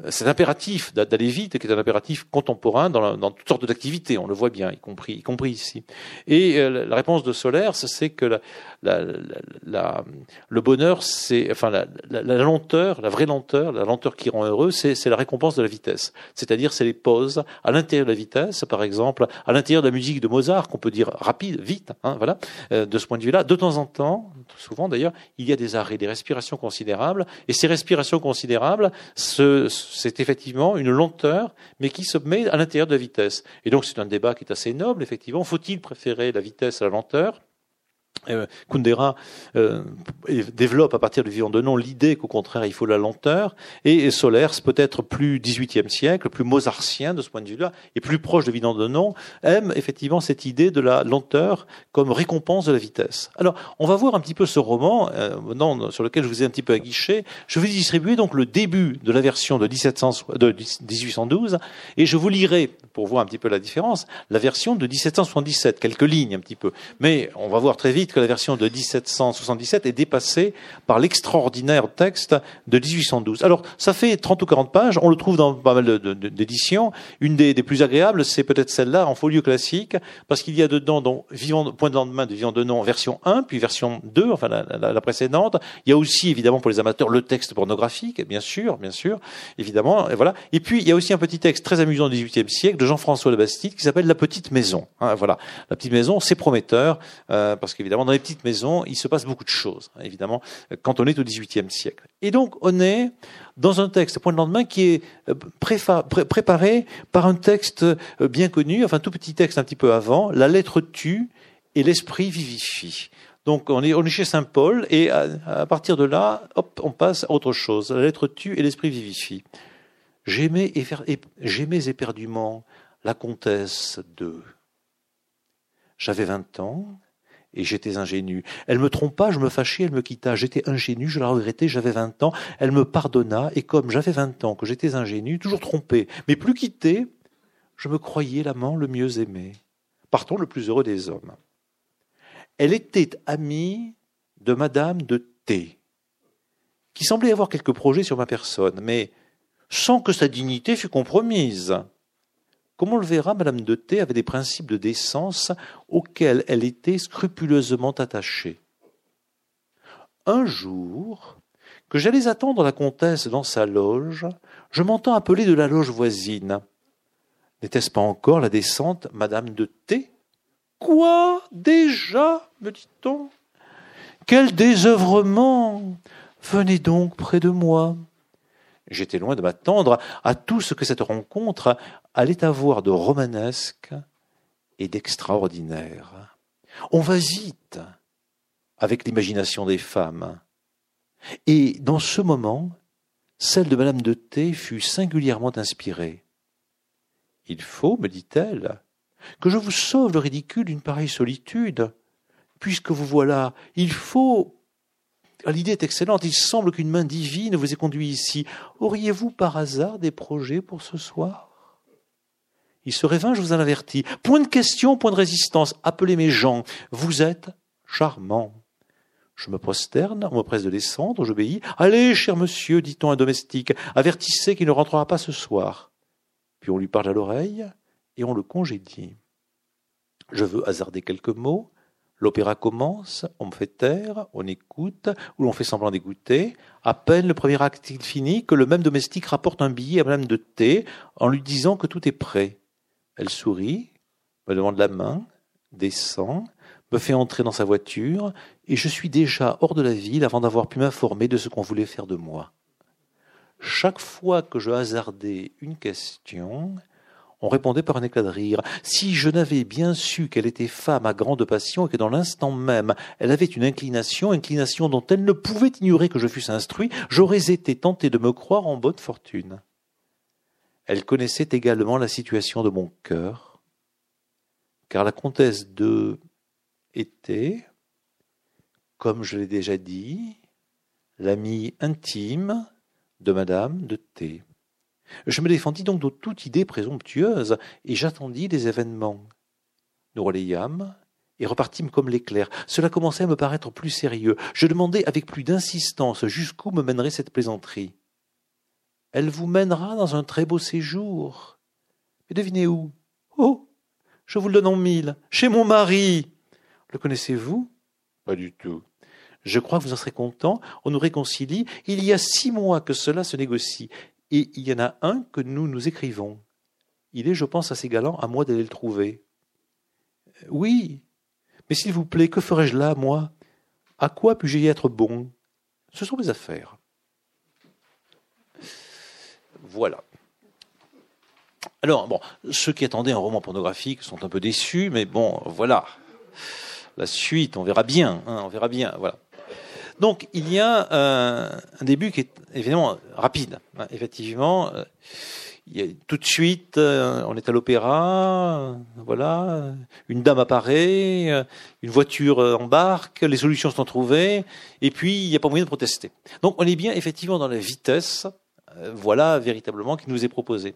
cet impératif d'aller vite, qui est un impératif contemporain dans, toutes sortes d'activités, on le voit bien, y compris, y compris ici. Et la réponse de Solaire, c'est que la, la, la, le bonheur, c'est, enfin, la, lenteur, la vraie lenteur, la lenteur qui rend heureux, c'est la récompense de la vitesse. C'est-à-dire, c'est les pauses à l'intérieur de la vitesse, par exemple, à l'intérieur de la musique de Mozart, qu'on peut dire rapide, vite, hein, voilà. Euh, de ce point de vue-là, de temps en temps, souvent d'ailleurs, il y a des arrêts, des respirations considérables, et ces respirations considérables, c'est effectivement une lenteur, mais qui se met à l'intérieur de la vitesse. Et donc, c'est un débat qui est assez noble, effectivement. Faut-il préférer la vitesse à la lenteur euh, Kundera euh, développe à partir du vivant de nom l'idée qu'au contraire il faut la lenteur et Solers peut-être plus 18e siècle, plus mozartien de ce point de vue-là et plus proche de vivant de nom aime effectivement cette idée de la lenteur comme récompense de la vitesse. Alors on va voir un petit peu ce roman euh, sur lequel je vous ai un petit peu aguiché. Je vais distribuer donc le début de la version de, 1700, de 1812 et je vous lirai pour voir un petit peu la différence la version de 1777 quelques lignes un petit peu. Mais on va voir très vite que la version de 1777 est dépassée par l'extraordinaire texte de 1812. Alors, ça fait 30 ou 40 pages, on le trouve dans pas mal d'éditions. Une des, plus agréables, c'est peut-être celle-là, en folio classique, parce qu'il y a dedans, donc, Vivant, Point de lendemain de Vivant de Nom, version 1, puis version 2, enfin la, précédente. Il y a aussi, évidemment, pour les amateurs, le texte pornographique, bien sûr, bien sûr, évidemment, et voilà. Et puis, il y a aussi un petit texte très amusant du XVIIIe siècle de Jean-François de Bastide qui s'appelle La Petite Maison. Hein, voilà. La Petite Maison, c'est prometteur, euh, parce qu'évidemment, dans les petites maisons, il se passe beaucoup de choses, hein, évidemment, quand on est au XVIIIe siècle. Et donc, on est dans un texte, point de lendemain, qui est euh, préparé par un texte euh, bien connu, enfin, tout petit texte un petit peu avant, La lettre tue et l'esprit vivifie. Donc, on est, on est chez Saint Paul, et à, partir de là, hop, on passe à autre chose. La lettre tue et l'esprit vivifie. J'aimais, j'aimais éperdument la comtesse de. J'avais vingt ans, et j'étais ingénu. Elle me trompa, je me fâchai, elle me quitta. J'étais ingénu, je la regrettais, j'avais vingt ans. Elle me pardonna, et comme j'avais vingt ans, que j'étais ingénu, toujours trompé, mais plus quitté, je me croyais l'amant le mieux aimé. Partons le plus heureux des hommes. Elle était amie de Madame de T, qui semblait avoir quelques projets sur ma personne, mais sans que sa dignité fût compromise. Comme on le verra, Madame de T avait des principes de décence auxquels elle était scrupuleusement attachée. Un jour, que j'allais attendre la comtesse dans sa loge, je m'entends appeler de la loge voisine. N'était-ce pas encore la descente Madame de T? Quoi? Déjà? me dit-on. Quel désœuvrement Venez donc près de moi. J'étais loin de m'attendre à tout ce que cette rencontre allait avoir de romanesque et d'extraordinaire. On va vite avec l'imagination des femmes. Et dans ce moment, celle de Madame de T fut singulièrement inspirée. Il faut, me dit-elle, que je vous sauve le ridicule d'une pareille solitude. Puisque vous voilà, il faut l'idée est excellente. Il semble qu'une main divine vous ait conduit ici. Auriez-vous par hasard des projets pour ce soir? Il serait vain, je vous en avertis. Point de question, point de résistance. Appelez mes gens. Vous êtes charmant. Je me prosterne, on me presse de descendre, j'obéis. Allez, cher monsieur, dit-on à un domestique, avertissez qu'il ne rentrera pas ce soir. Puis on lui parle à l'oreille et on le congédie. Je veux hasarder quelques mots. L'opéra commence, on me fait taire, on écoute, ou l'on fait semblant d'écouter. À peine le premier acte est fini que le même domestique rapporte un billet à Madame de T en lui disant que tout est prêt. Elle sourit, me demande la main, descend, me fait entrer dans sa voiture, et je suis déjà hors de la ville avant d'avoir pu m'informer de ce qu'on voulait faire de moi. chaque fois que je hasardais une question, on répondait par un éclat de rire. Si je n'avais bien su qu'elle était femme à grande passion et que dans l'instant même elle avait une inclination, inclination dont elle ne pouvait ignorer que je fusse instruit, j'aurais été tenté de me croire en bonne fortune. Elle connaissait également la situation de mon cœur, car la comtesse de était, comme je l'ai déjà dit, l'amie intime de madame de T. Je me défendis donc de toute idée présomptueuse, et j'attendis les événements. Nous relayâmes, et repartîmes comme l'éclair. Cela commençait à me paraître plus sérieux. Je demandai avec plus d'insistance jusqu'où me mènerait cette plaisanterie. Elle vous mènera dans un très beau séjour. Mais devinez où? Oh Je vous le donne en mille. Chez mon mari. Le connaissez-vous? Pas du tout. Je crois que vous en serez content. On nous réconcilie. Il y a six mois que cela se négocie et il y en a un que nous nous écrivons. Il est, je pense, assez galant, à moi d'aller le trouver. Oui, mais s'il vous plaît, que ferais-je là, moi? À quoi puis-je y être bon? Ce sont mes affaires. Voilà. Alors, bon, ceux qui attendaient un roman pornographique sont un peu déçus, mais bon, voilà. La suite, on verra bien, hein, on verra bien, voilà. Donc il y a euh, un début qui est évidemment rapide. Hein, effectivement, euh, tout de suite, euh, on est à l'opéra, voilà, une dame apparaît, une voiture embarque, les solutions sont trouvées, et puis il n'y a pas moyen de protester. Donc on est bien effectivement dans la vitesse, voilà véritablement qui nous est proposé.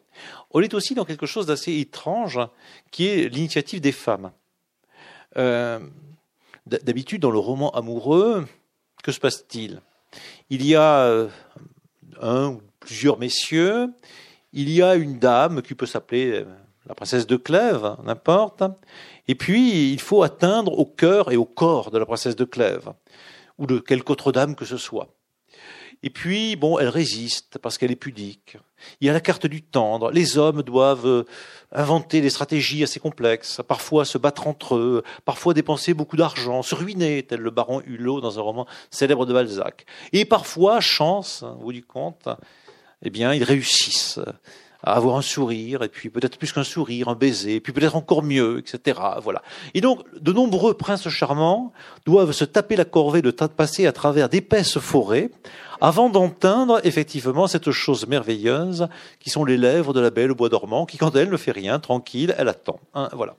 On est aussi dans quelque chose d'assez étrange, qui est l'initiative des femmes. D'habitude, dans le roman amoureux, que se passe-t-il? Il y a euh, un ou plusieurs messieurs, il y a une dame qui peut s'appeler euh, la princesse de Clèves, n'importe, et puis il faut atteindre au cœur et au corps de la princesse de Clèves, ou de quelque autre dame que ce soit. Et puis, bon, elle résiste parce qu'elle est pudique. Il y a la carte du tendre. Les hommes doivent euh, inventer des stratégies assez complexes, parfois se battre entre eux, parfois dépenser beaucoup d'argent, se ruiner, tel le baron Hulot dans un roman célèbre de Balzac. Et parfois, chance, au bout du compte, eh bien, ils réussissent à avoir un sourire, et puis peut-être plus qu'un sourire, un baiser, puis peut-être encore mieux, etc. Voilà. Et donc, de nombreux princes charmants doivent se taper la corvée de passer à travers d'épaisses forêts avant d'entendre effectivement cette chose merveilleuse qui sont les lèvres de la belle au bois dormant, qui quand elle ne fait rien, tranquille, elle attend. Hein, voilà.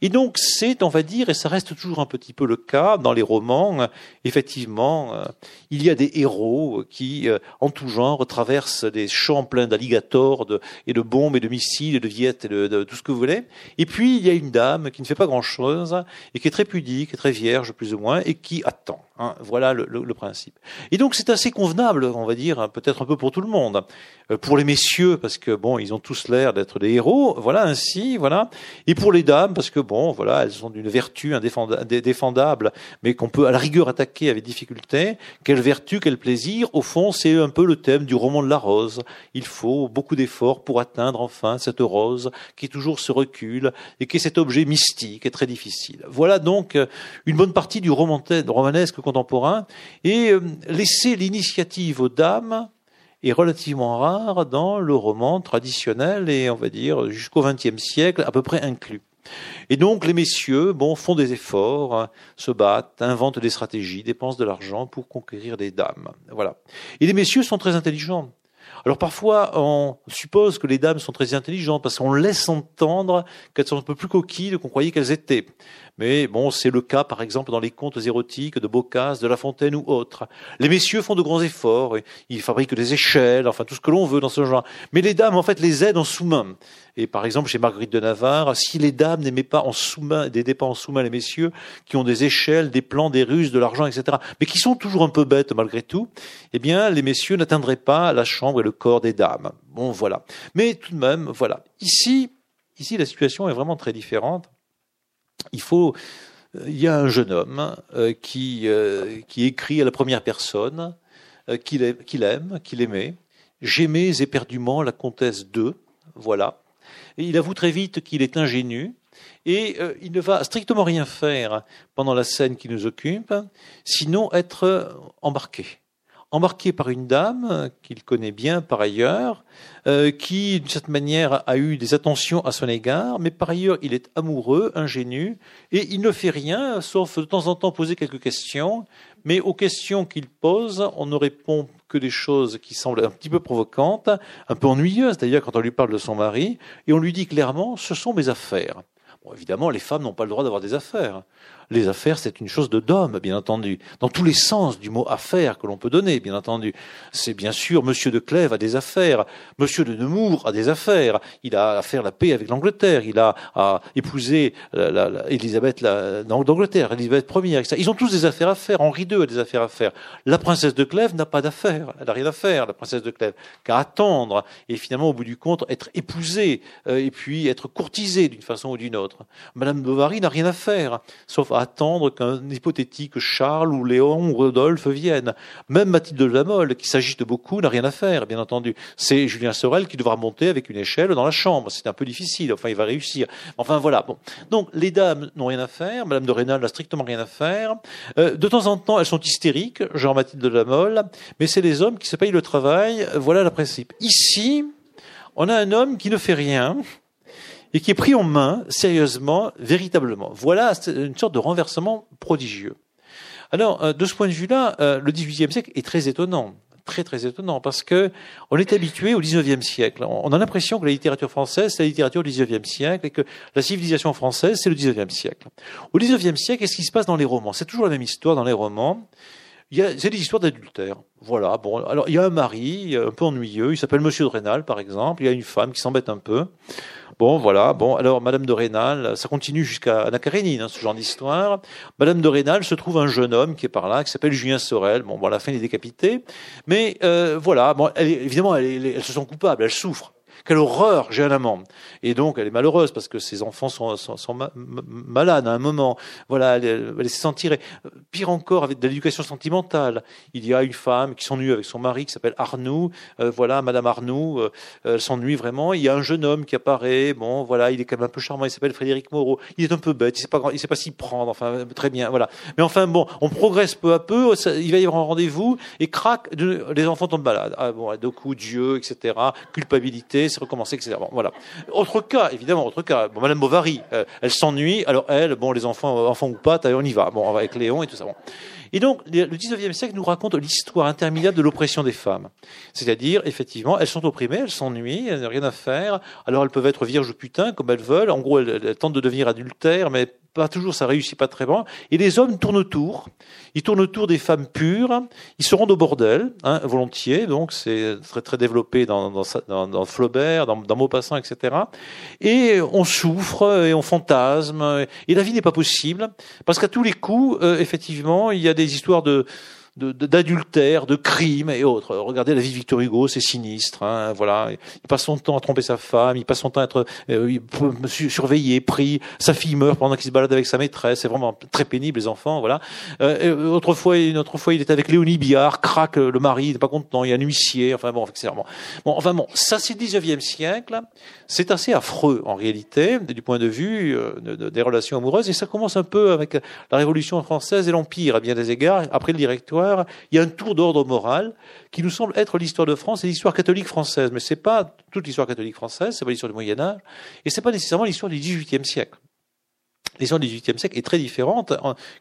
Et donc c'est, on va dire, et ça reste toujours un petit peu le cas dans les romans, effectivement, euh, il y a des héros qui, euh, en tout genre, traversent des champs pleins d'alligators et de bombes et de missiles et de viettes et de, tout ce que vous voulez. Et puis il y a une dame qui ne fait pas grand-chose et qui est très pudique, très vierge plus ou moins, et qui attend. Hein. voilà le, le, principe. Et donc c'est assez convenable, on va dire, peut-être un peu pour tout le monde. Euh, pour les messieurs, parce que bon, ils ont tous l'air d'être des héros, voilà ainsi, voilà. Et pour les dames, parce que bon, voilà, elles sont d'une vertu indéfendable, mais qu'on peut à la rigueur attaquer avec difficulté. Quelle vertu, quel plaisir. Au fond, c'est un peu le thème du roman de la rose. Il faut beaucoup d'efforts pour atteindre enfin cette rose qui toujours se recule et qui est cet objet mystique et très difficile. Voilà donc euh, une bonne partie du romanesque et euh, laisser l'initiative aux dames est relativement rare dans le roman traditionnel et on va dire jusqu'au XXe siècle à peu près inclus. Et donc les messieurs bon, font des efforts, se battent, inventent des stratégies, dépensent de l'argent pour conquérir des dames. Voilà. Et les messieurs sont très intelligents. Alors parfois, on suppose que les dames sont très intelligentes parce qu'on laisse entendre qu'elles sont un peu plus coquilles qu'on croyait qu'elles étaient. Mais bon, c'est le cas, par exemple, dans les contes érotiques de Boccace, de La Fontaine ou autres. Les messieurs font de grands efforts, ils fabriquent des échelles, enfin tout ce que l'on veut dans ce genre. Mais les dames, en fait, les aident en sous-main. Et par exemple, chez Marguerite de Navarre, si les dames n'aimaient pas en sous-main, n'aidaient pas en sous-main les messieurs, qui ont des échelles, des plans, des ruses, de l'argent, etc., mais qui sont toujours un peu bêtes malgré tout, eh bien, les messieurs n'atteindraient pas la chambre et le corps des dames. Bon, voilà. Mais tout de même, voilà. Ici, ici, la situation est vraiment très différente il faut il y a un jeune homme euh, qui, euh, qui écrit à la première personne euh, qu'il aime, qu'il aimait. J'aimais éperdument la comtesse de, voilà. Et il avoue très vite qu'il est ingénu et il ne va strictement rien faire pendant la scène qui nous occupe, sinon être embarqué embarqué par une dame qu'il connaît bien par ailleurs, euh, qui d'une certaine manière a eu des attentions à son égard, mais par ailleurs il est amoureux, ingénu, et il ne fait rien, sauf de temps en temps poser quelques questions, mais aux questions qu'il pose, on ne répond que des choses qui semblent un petit peu provocantes, un peu ennuyeuses d'ailleurs quand on lui parle de son mari, et on lui dit clairement, ce sont mes affaires. Bon, évidemment, les femmes n'ont pas le droit d'avoir des affaires. Les affaires, c'est une chose de d'homme, bien entendu, dans tous les sens du mot affaire que l'on peut donner, bien entendu. C'est bien sûr Monsieur de Clèves a des affaires, Monsieur de Nemours a des affaires. Il a à faire la paix avec l'Angleterre, il a à épouser la, Élisabeth d'Angleterre, Élisabeth Ier. Ils ont tous des affaires à faire. Henri II a des affaires à faire. La princesse de Clèves n'a pas d'affaires. Elle n'a rien à faire, la princesse de Clèves, qu'à attendre et finalement, au bout du compte, être épousée euh, et puis être courtisée d'une façon ou d'une autre. Madame Bovary n'a rien à faire, sauf à attendre qu'un hypothétique Charles ou Léon ou Rodolphe vienne. Même Mathilde de la Mole, qui s'agite beaucoup, n'a rien à faire, bien entendu. C'est Julien Sorel qui devra monter avec une échelle dans la chambre. C'est un peu difficile. Enfin, il va réussir. Enfin, voilà. Bon. Donc, les dames n'ont rien à faire. Madame de Rênal n'a strictement rien à faire. Euh, de temps en temps, elles sont hystériques, genre Mathilde de la Mole. Mais c'est les hommes qui se payent le travail. Voilà le principe. Ici, on a un homme qui ne fait rien et qui est pris en main sérieusement, véritablement. Voilà une sorte de renversement prodigieux. Alors, euh, de ce point de vue-là, euh, le XVIIIe siècle est très étonnant, très très étonnant, parce que on est habitué au XIXe siècle. On a l'impression que la littérature française, c'est la littérature du XIXe siècle, et que la civilisation française, c'est le XIXe siècle. Au XIXe siècle, qu'est-ce qui se passe dans les romans? C'est toujours la même histoire dans les romans. C'est des histoires d'adultère. Voilà. Bon, alors il y a un mari un peu ennuyeux. Il s'appelle Monsieur de Rênal, par exemple. Il y a une femme qui s'embête un peu. Bon, voilà. Bon, alors Madame de Rênal, ça continue jusqu'à Anna hein, ce genre d'histoire. Madame de Rênal se trouve un jeune homme qui est par là, qui s'appelle Julien Sorel. Bon, bon, à la fin, il est décapité. Mais euh, voilà. Bon, elle, évidemment, elle, elle, se sent coupable. Elle souffre. Quelle horreur, j'ai un amant. Et donc, elle est malheureuse parce que ses enfants sont, sont, sont malades à un moment. Voilà, elle, elle, s'est sentie. Pire encore, avec de l'éducation sentimentale. Il y a une femme qui s'ennuie avec son mari qui s'appelle Arnoux. Euh, voilà, Madame Arnoux, euh, elle s'ennuie vraiment. Il y a un jeune homme qui apparaît. Bon, voilà, il est quand même un peu charmant. Il s'appelle Frédéric Moreau. Il est un peu bête. Il sait pas, il sait pas s'y prendre. Enfin, très bien. Voilà. Mais enfin, bon, on progresse peu à peu. il va y avoir un rendez-vous et crac, les enfants tombent malades. Ah bon, deux coups, Dieu, etc. Culpabilité c'est recommencer, etc. Bon, voilà. Autre cas, évidemment, autre cas. Bon, Madame Bovary, euh, elle s'ennuie. Alors elle, bon, les enfants, euh, enfants ou pas, on y va. Bon, avec Léon et tout ça. Bon. Et donc, le 19e siècle nous raconte l'histoire interminable de l'oppression des femmes. C'est-à-dire, effectivement, elles sont opprimées, elles s'ennuient, elles n'ont rien à faire. Alors, elles peuvent être vierges ou putains, comme elles veulent. En gros, elles tentent de devenir adultères, mais pas toujours, ça réussit pas très bien. Et les hommes tournent autour. Ils tournent autour des femmes pures. Ils se rendent au bordel, hein, volontiers. Donc, c'est très, très développé dans, dans, dans, Flaubert, dans, dans Maupassant, etc. Et on souffre et on fantasme. Et la vie n'est pas possible. Parce qu'à tous les coups, euh, effectivement, il y a des histoires de, d'adultère, de, de crimes et autres. Regardez la vie de Victor Hugo, c'est sinistre. Hein, voilà, il passe son temps à tromper sa femme, il passe son temps à être euh, surveillé, pris. Sa fille meurt pendant qu'il se balade avec sa maîtresse. C'est vraiment très pénible les enfants. Voilà. Euh, autrefois, une autre fois, il est avec Léonie Billard, craque le mari, il n'est pas content. Il y a un huissier. Enfin bon, etc. Bon, bon enfin bon, ça c'est le 19e siècle. C'est assez affreux en réalité du point de vue euh, des relations amoureuses et ça commence un peu avec la Révolution française et l'Empire à bien des égards. Après le directoire il y a un tour d'ordre moral qui nous semble être l'histoire de France et l'histoire catholique française. Mais c'est pas toute l'histoire catholique française, c'est pas l'histoire du Moyen Âge, et c'est pas nécessairement l'histoire du XVIIIe siècle. L'histoire du XVIIIe siècle est très différente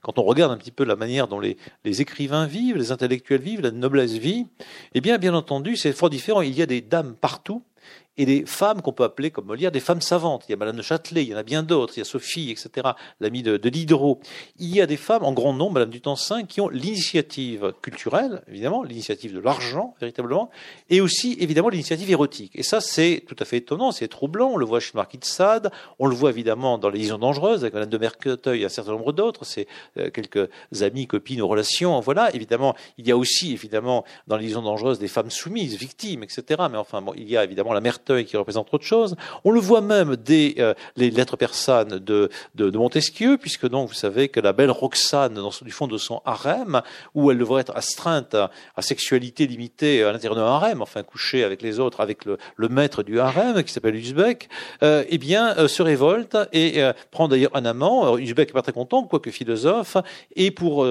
quand on regarde un petit peu la manière dont les, les écrivains vivent, les intellectuels vivent, la noblesse vit. Eh bien, bien entendu, c'est fort différent. Il y a des dames partout et des femmes qu'on peut appeler, comme Molière, des femmes savantes. Il y a Madame de Châtelet, il y en a bien d'autres, il y a Sophie, etc., l'amie de, de, Diderot. Il y a des femmes, en grand nombre, Madame du Tencin, qui ont l'initiative culturelle, évidemment, l'initiative de l'argent, véritablement, et aussi, évidemment, l'initiative érotique. Et ça, c'est tout à fait étonnant, c'est troublant. On le voit chez Marquis de Sade, on le voit évidemment dans Les Liaisons dangereuses, avec Madame de Mercanteuil et un certain nombre d'autres. C'est euh, quelques amis, copines, relations. Voilà, évidemment, il y a aussi, évidemment, dans Les Liaisons dangereuses, des femmes soumises, victimes, etc. Mais enfin, bon, il y a évidemment la mère qui représente autre chose. On le voit même dès euh, les lettres persanes de, de, Montesquieu, puisque donc vous savez que la belle Roxane, dans, du fond de son harem, où elle devrait être astreinte à, sexualité limitée à l'intérieur d'un harem, enfin coucher avec les autres, avec le, maître du harem, qui s'appelle Uzbek, euh, eh bien, euh, se révolte et prend d'ailleurs un amant. Uzbek n'est pas très content, quoique philosophe, et pour,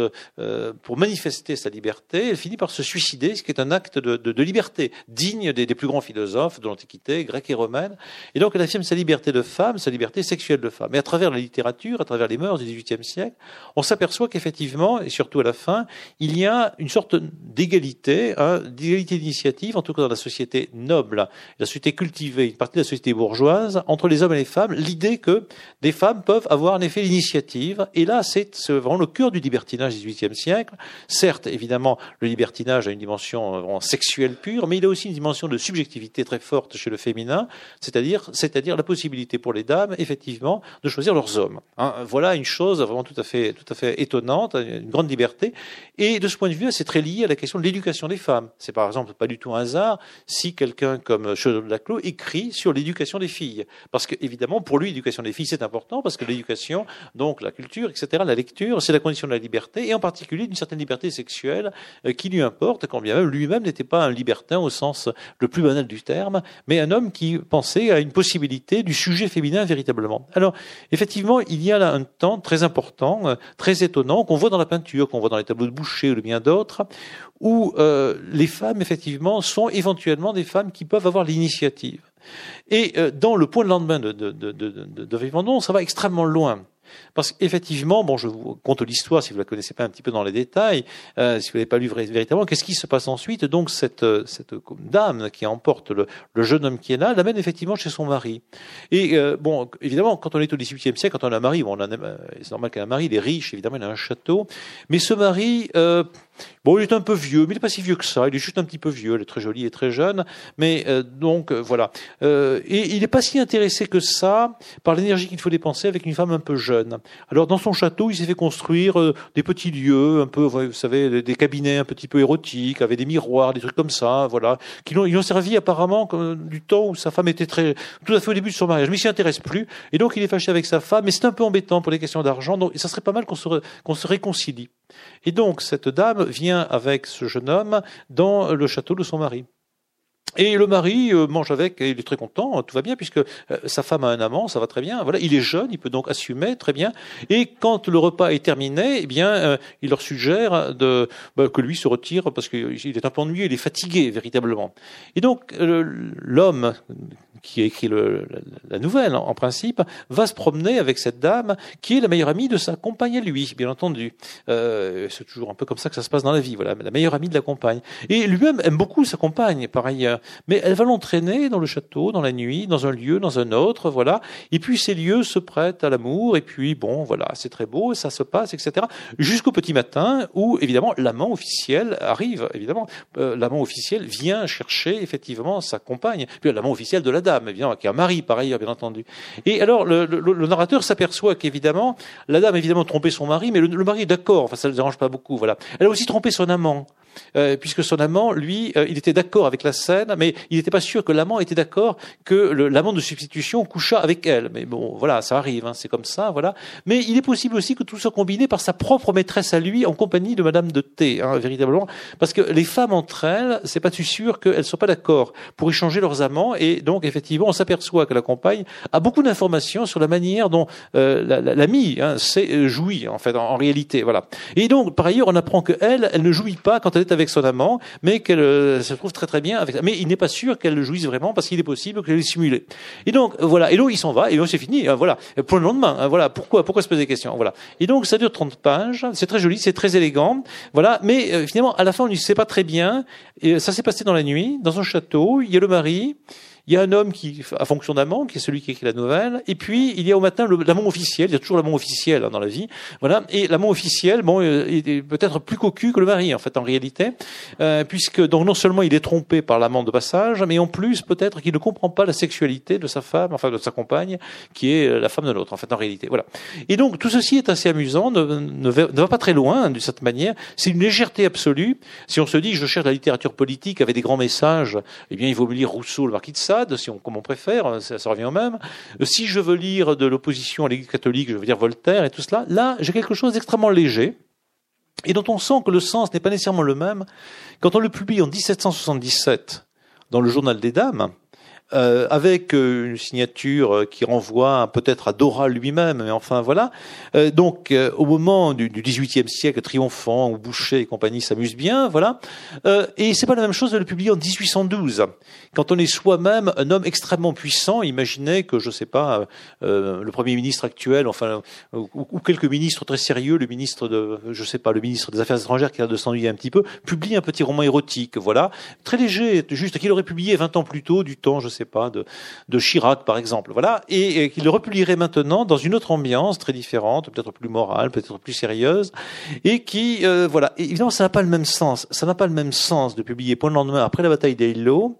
pour manifester sa liberté, elle finit par se suicider, ce qui est un acte de, liberté, digne des, plus grands philosophes de l'Antiquité, grecque et romaine. Et donc, elle affirme sa liberté de femme, sa liberté sexuelle de femme. Et à travers la littérature, à travers les mœurs du XVIIIe siècle, on s'aperçoit qu'effectivement, et surtout à la fin, il y a une sorte d'égalité, hein, d'égalité d'initiative, en tout cas dans la société noble, la société cultivée, une partie de la société bourgeoise, entre les hommes et les femmes, l'idée que des femmes peuvent avoir en effet l'initiative. Et là, c'est vraiment le cœur du libertinage du XVIIIe siècle. Certes, évidemment, le libertinage a une dimension euh, sexuelle pure, mais il a aussi une dimension de subjectivité très forte chez le féminin, c'est-à-dire, c'est-à-dire la possibilité pour les dames, effectivement, de choisir leurs hommes. Hein, voilà une chose vraiment tout à fait, tout à fait étonnante, une grande liberté. Et de ce point de vue, c'est très lié à la question de l'éducation des femmes. C'est par exemple pas du tout un hasard si quelqu'un comme Chaudeau de Laclos écrit sur l'éducation des filles. Parce que, évidemment, pour lui, l'éducation des filles, c'est important, parce que l'éducation, donc la culture, etc., la lecture, c'est la condition de la liberté, et en particulier d'une certaine liberté sexuelle euh, qui lui importe, quand bien même lui-même n'était pas un libertin au sens le plus banal du terme, mais un homme qui pensait à une possibilité du sujet féminin véritablement. Alors, effectivement, il y a là un temps très important, euh, très étonnant, qu'on voit dans la peinture, qu'on voit dans les tableaux de Boucher ou bien d'autres, où euh, les femmes, effectivement, sont éventuellement des femmes qui peuvent avoir l'initiative. Et euh, dans le point de lendemain de, de, de, de, de ça va extrêmement loin. Parce qu'effectivement, bon, je vous conte l'histoire si vous la connaissez pas un petit peu dans les détails, euh, si vous l'avez pas lu véritablement, qu'est-ce qui se passe ensuite? Donc cette, euh, cette dame qui emporte le, jeune homme qui est là, l'amène effectivement chez son mari. Et euh, bon, évidemment, quand on est au XVIIIe siècle, quand on a un mari, bon, euh, c'est normal qu'un mari, il est riche, évidemment, il a un château, mais ce mari, euh, bon, il est un peu vieux, mais il n'est pas si vieux que ça, il est juste un petit peu vieux, il est très joli et très jeune, mais donc voilà. et il n'est pas si intéressé que ça par l'énergie qu'il faut dépenser avec une femme un peu jeune. Alors dans son château, il s'est fait construire euh, des petits lieux, un peu, vous savez, des cabinets un petit peu érotiques, avec des miroirs, des trucs comme ça, voilà, qui l'ont, ils ont servi apparemment du temps où sa femme était très, tout à fait au début de son mariage, mais il s'y intéresse plus, et donc il est fâché avec sa femme, mais c'est un peu embêtant pour les questions d'argent, donc ça serait pas mal qu'on se, qu'on se réconcilie. Et donc cette dame vient avec ce jeune homme dans le château de son mari. Et le mari euh, mange avec, et il est très content, tout va bien, puisque euh, sa femme a un amant, ça va très bien. Voilà, il est jeune, il peut donc assumer très bien. Et quand le repas est terminé, eh bien, euh, il leur suggère bah, que lui se retire parce qu'il est un peu ennuyé, il est fatigué véritablement. Et donc l'homme qui a écrit la nouvelle, en, principe, va se promener avec cette dame qui est la meilleure amie de sa compagne à lui, bien entendu. C'est toujours un peu comme ça que ça se passe dans la vie, voilà, la meilleure amie de la compagne. Et lui-même aime beaucoup sa compagne, par ailleurs, mais elle va l'entraîner dans le château, dans la nuit, dans un lieu, dans un autre, voilà. Et puis ces lieux se prêtent à l'amour, et puis bon, voilà, c'est très beau, ça se passe, etc. Jusqu'au petit matin où, évidemment, l'amant officiel arrive, évidemment. Euh, l'amant officiel vient chercher, effectivement, sa compagne, puis l'amant officiel de la dame évidemment, qui a un mari par ailleurs, bien entendu. Et alors, le, le, narrateur s'aperçoit qu'évidemment, la dame a évidemment trompé son mari, mais le, le mari est d'accord, enfin ça ne le dérange pas beaucoup, voilà. Elle a aussi trompé son amant. Euh, puisque son amant, lui, euh, il était d'accord avec la scène, mais il n'était pas sûr que l'amant était d'accord que l'amant de substitution coucha avec elle. Mais bon, voilà, ça arrive, hein, c'est comme ça, voilà. Mais il est possible aussi que tout soit combiné par sa propre maîtresse à lui, en compagnie de Madame de T, hein, véritablement, parce que les femmes entre elles, c'est pas sûr qu'elles soient pas d'accord pour échanger leurs amants, et donc effectivement, on s'aperçoit que la compagne a beaucoup d'informations sur la manière dont euh, l'amie la, hein, s'est jouie, en fait, en, en, réalité, voilà. Et donc, par ailleurs, on apprend que elle, elle ne jouit pas quand elle est avec son amant, mais qu'elle euh, se trouve très très bien avec. Mais il n'est pas sûr qu'elle le jouisse vraiment parce qu'il est possible qu'elle ait simulé. Et donc voilà. Et là il s'en va et c'est fini. Hein, voilà. Pour le lendemain. Hein, voilà. Pourquoi Pourquoi se poser des questions? Voilà. Et donc ça dure 30 pages. C'est très joli, c'est très élégant. Voilà. Mais euh, finalement à la fin on ne sait pas très bien. Et ça s'est passé dans la nuit, dans un château. Il y a le mari. Il y a un homme qui a fonction d'amant, qui est celui qui écrit la nouvelle, et puis il y a au matin l'amant officiel. Il y a toujours l'amant officiel hein, dans la vie, voilà. Et l'amant officiel, bon, euh, est peut-être plus cocu que le mari en fait en réalité, euh, puisque donc non seulement il est trompé par l'amant de passage, mais en plus peut-être qu'il ne comprend pas la sexualité de sa femme, enfin de sa compagne, qui est euh, la femme de l'autre en fait en réalité, voilà. Et donc tout ceci est assez amusant, ne, va, pas très loin hein, de cette manière. C'est une légèreté absolue. Si on se dit je cherche la littérature politique avec des grands messages, eh bien il vaut mieux lire Rousseau, le Marquis de Sade Si on, comme on préfère, ça, ça revient au même. Si je veux lire de l'opposition à l'Église catholique, je veux dire Voltaire et tout cela, là, j'ai quelque chose d'extrêmement léger et dont on sent que le sens n'est pas nécessairement le même. Quand on le publie en 1777 dans le Journal des Dames, euh, avec euh, une signature euh, qui renvoie peut-être à Dora lui-même, mais enfin voilà. donc au moment du, du XVIIIe siècle triomphant où Boucher et compagnie s'amusent bien, voilà. et c'est pas la même chose de le publier en 1812, quand on est soi-même un homme extrêmement puissant. Imaginez que je sais pas le premier ministre actuel, enfin ou, ou, quelques ministres très sérieux, le ministre de, je sais pas, le ministre des Affaires étrangères qui a de s'ennuyer un petit peu, publie un petit roman érotique, voilà, très léger, juste qu'il aurait publié 20 ans plus tôt, du temps, je sais pas, de, de Chirac par exemple, voilà, et, qu'il le republierait maintenant dans une autre ambiance très différente, peut-être plus morale, peut-être plus sérieuse, et qui, euh, voilà, évidemment, ça n'a pas le même sens. Ça n'a pas le même sens de publier point le lendemain après la bataille d'Eylau,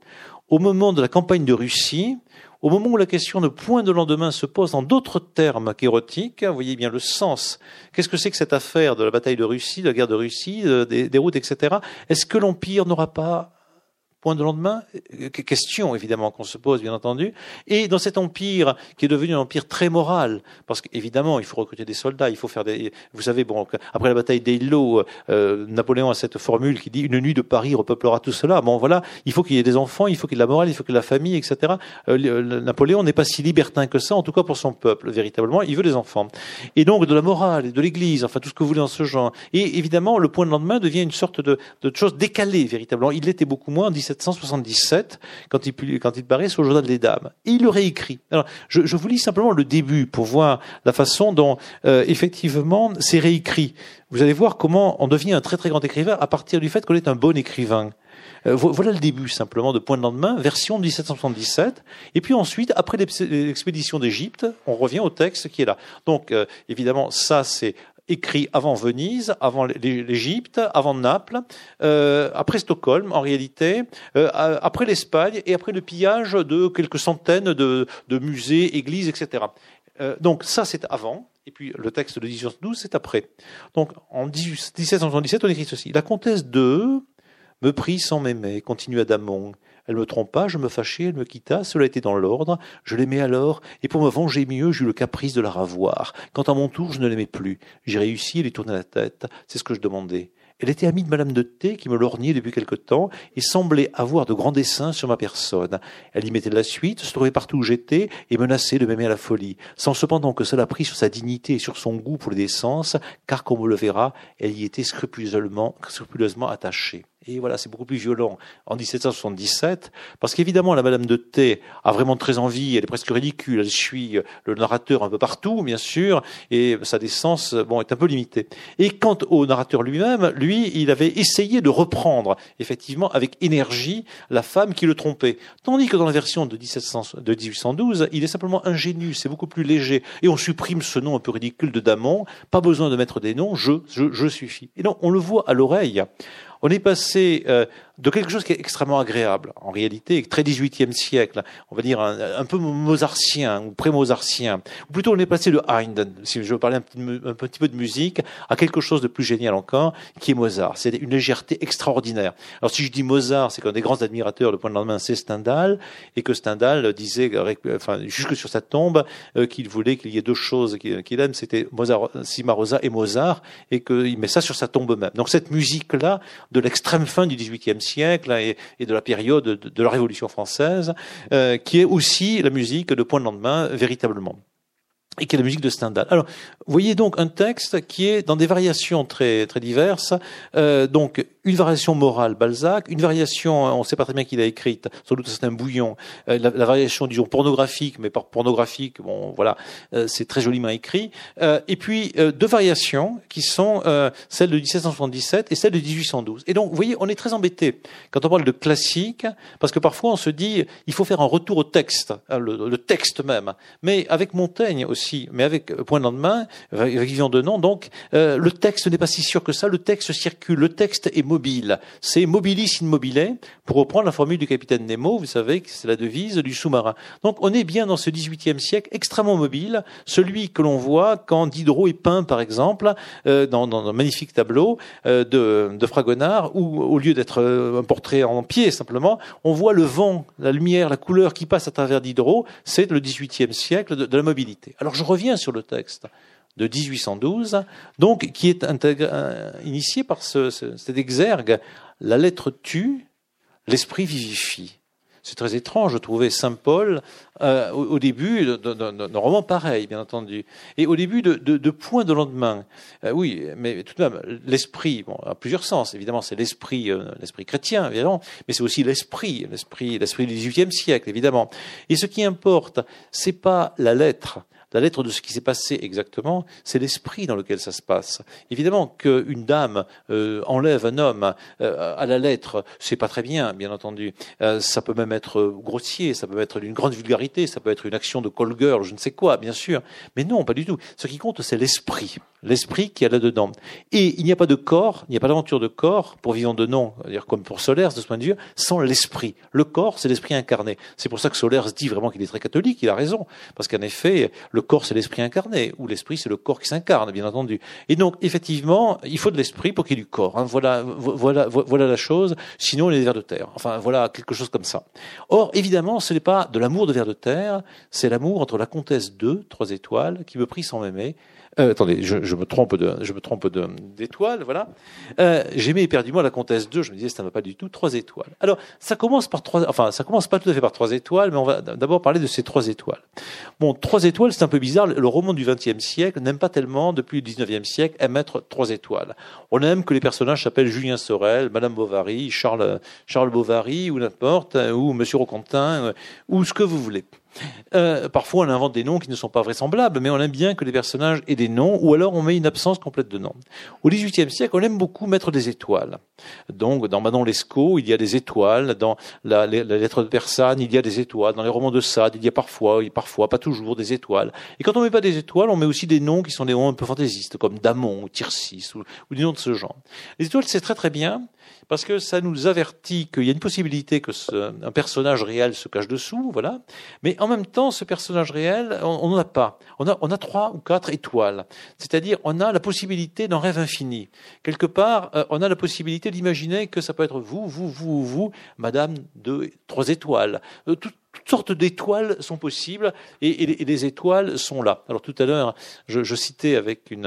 au moment de la campagne de Russie, au moment où la question de point de lendemain se pose dans d'autres termes qu'érotiques, vous voyez bien le sens. Qu'est-ce que c'est que cette affaire de la bataille de Russie, de la guerre de Russie, euh, des, des routes, etc. Est-ce que l'Empire n'aura pas point de lendemain Question évidemment qu'on se pose, bien entendu. Et dans cet empire qui est devenu un empire très moral, parce qu'évidemment il faut recruter des soldats, il faut faire des. Vous savez, bon, après la bataille d'Eylau, euh, Napoléon a cette formule qui dit une nuit de Paris repeuplera tout cela. Bon, voilà, il faut qu'il y ait des enfants, il faut qu'il y ait de la morale, il faut qu'il y ait de la famille, etc. Euh, Napoléon n'est pas si libertin que ça, en tout cas pour son peuple, véritablement. Il veut des enfants. Et donc de la morale de l'Église, enfin tout ce que vous voulez dans ce genre. Et évidemment, le point de lendemain devient une sorte de, de chose décalée, véritablement. Il l'était beaucoup moins en 1777, quand il, quand il paraît sur le journal des dames. Et il le réécrit. Alors, je, vous lis simplement le début pour voir la façon dont, euh, effectivement, c'est réécrit. Vous allez voir comment on devient un très très grand écrivain à partir du fait qu'on est un bon écrivain. Euh, voilà le début simplement de Point de lendemain, version 1777. Et puis ensuite, après l'expédition d'Égypte, on revient au texte qui est là. Donc euh, évidemment, ça c'est écrit avant Venise, avant l'Égypte, avant Naples, euh, après Stockholm en réalité, euh, après l'Espagne et après le pillage de quelques centaines de, musées, églises, etc. Euh, donc ça c'est avant, et puis le texte de 1812 c'est après. Donc en 1777 on écrit ceci. La comtesse de me prit sans m'aimer, continua Damon. Elle me trompa, je me fâchai, elle me quitta, cela était dans l'ordre, je l'aimais alors, et pour me venger mieux, j'eus le caprice de la ravoir. Quant à mon tour, je ne l'aimais plus. J'ai réussi, elle y tournait la tête, c'est ce que je demandais. Elle était amie de Madame de T, qui me lorgnait depuis quelque temps, et semblait avoir de grands desseins sur ma personne. Elle y mettait de la suite, se trouvait partout où j'étais, et menaçait de m'aimer à la folie, sans cependant que cela prît sur sa dignité et sur son goût pour les décences, car, comme on le verra, elle y était scrupuleusement attachée. Et voilà, c'est beaucoup plus violent en 1777, parce qu'évidemment, la Madame de T a vraiment très envie, elle est presque ridicule, elle suit le narrateur un peu partout, bien sûr, et sa décence, bon, est un peu limitée. Et quant au narrateur lui-même, lui, il avait essayé de reprendre, effectivement, avec énergie, la femme qui le trompait. Tandis que dans la version de, 1700, de 1812, il est simplement ingénu, c'est beaucoup plus léger, et on supprime ce nom un peu ridicule de Damon, pas besoin de mettre des noms, je, je, je suffis. Et donc, on le voit à l'oreille on est passé euh, de quelque chose qui est extrêmement agréable, en réalité, très 18e siècle, on va dire un, peu mozartien ou pré-mozartien, ou plutôt on est passé de Haydn, si je veux parler un petit, peu de musique, à quelque chose de plus génial encore, qui est Mozart. C'est une légèreté extraordinaire. Alors si je dis Mozart, c'est qu'un des grands admirateurs de point de lendemain, c'est Stendhal, et que Stendhal disait, enfin, jusque sur sa tombe, euh, qu'il voulait qu'il y ait deux choses qu'il aime, c'était Mozart, Cimarosa et Mozart, et qu'il met ça sur sa tombe même. Donc cette musique-là, de l'extrême fin du XVIIIe siècle et, de la période de, la Révolution française, euh, qui est aussi la musique de Point de lendemain véritablement et qui est la musique de Stendhal. Alors, vous voyez donc un texte qui est dans des variations très très diverses. Euh, donc, une variation morale, Balzac, une variation, on ne sait pas très bien qui l'a écrite, sans doute c'est un bouillon, euh, la, la, variation, disons, pornographique, mais par pornographique, bon, voilà, euh, c'est très joliment écrit. Et puis, deux variations qui sont celle de 1777 et celle de 1812. Et donc, vous voyez, on est très embêté quand on parle de classique, parce que parfois on se dit, il faut faire un retour au texte, hein, le texte même. Mais avec Montaigne aussi, mais avec point de lendemain, avec vivant de nom. Donc, le texte n'est pas si sûr que ça. Le texte circule. Le texte est mobile. C'est mobilis in mobile, pour reprendre la formule du capitaine Nemo. Vous savez que c'est la devise du sous-marin. Donc, on est bien dans ce XVIIIe siècle extrêmement mobile, celui que l'on voit quand Diderot est peint, par exemple, dans, dans, un magnifique tableau de, de Fragonard, où au lieu d'être un portrait en pied simplement, on voit le vent, la lumière, la couleur qui passe à travers Diderot. C'est le XVIIIe siècle de, la mobilité. Je reviens sur le texte de 1812, donc qui est euh, initié par ce, cet exergue. La lettre tue, l'esprit vivifie. C'est très étrange, je trouvais Saint Paul euh, au, début d'un roman pareil, bien entendu, et au début de, de, Point de lendemain. Euh, oui, mais tout de même, l'esprit, bon, a plusieurs sens. Évidemment, c'est l'esprit, l'esprit chrétien, évidemment, mais c'est aussi l'esprit, l'esprit, l'esprit du XVIIIe siècle, évidemment. Et ce qui importe, c'est pas la lettre, la lettre de ce qui s'est passé exactement, c'est l'esprit dans lequel ça se passe. Évidemment qu'une dame euh, enlève un homme euh, à la lettre, c'est pas très bien, bien entendu. Euh, ça peut même être grossier, ça peut être d'une grande vulgarité, ça peut être une action de call girl, je ne sais quoi, bien sûr. Mais non, pas du tout. Ce qui compte, c'est l'esprit. L'esprit qui est là-dedans. Et il n'y a pas de corps, il n'y a pas d'aventure de corps, pour vivant de nom, dire comme pour Solaire, de ce point de vue, sans l'esprit. Le corps, c'est l'esprit incarné. C'est pour ça que Solaire dit vraiment qu'il est très catholique, il a raison. Parce qu'en effet, corps, c'est l'esprit incarné, ou l'esprit, c'est le corps qui s'incarne, bien entendu. Et donc, effectivement, il faut de l'esprit pour qu'il y ait du corps. Hein. Voilà, voilà, voilà la chose. Sinon, il est des vers de terre. Enfin, voilà quelque chose comme ça. Or, évidemment, ce n'est pas de l'amour de vers de terre, c'est l'amour entre la comtesse 2, trois étoiles, qui me prie sans m'aimer, euh, attendez, je, me trompe de, je me trompe d'étoile, voilà. Euh, J'aimais éperdument la comtesse 2, je me disais ça ne va pas du tout, trois étoiles. Alors, ça commence par trois, enfin, ça commence pas tout à fait par trois étoiles, mais on va d'abord parler de ces trois étoiles. Bon, trois étoiles, c'est un peu bizarre. Le roman du XXe siècle n'aime pas tellement, depuis le XIXe siècle, émettre trois étoiles. On aime que les personnages s'appellent Julien Sorel, Madame Bovary, Charles, Charles Bovary, ou n'importe, ou Monsieur Roquentin, euh, ou ce que vous voulez. Euh, parfois, on invente des noms qui ne sont pas vraisemblables, mais on aime bien que les personnages aient des noms, ou alors on met une absence complète de noms. Au XVIIIe siècle, on aime beaucoup mettre des étoiles. Donc, dans Manon Lescaut, il y a des étoiles. Dans la, lettre de Persane, il y a des étoiles. Dans les romans de Sade, il y a parfois, parfois, pas toujours, des étoiles. Et quand on met pas des étoiles, on met aussi des noms qui sont des noms un peu fantaisistes, comme Damon, ou Tircis, ou, ou des noms de ce genre. Les étoiles, c'est très très bien, parce que ça nous avertit qu'il y a une possibilité que ce, un personnage réel se cache dessous, voilà. Mais en même temps, ce personnage réel, on n'en a pas. On a, trois ou quatre étoiles. C'est-à-dire, on a la possibilité d'un rêve infini. Quelque part, euh, on a la possibilité d'imaginer que ça peut être vous, vous, vous, vous, madame de trois étoiles. Euh, toutes sortes d'étoiles sont possibles et, les étoiles sont là. Alors tout à l'heure, je, citais avec une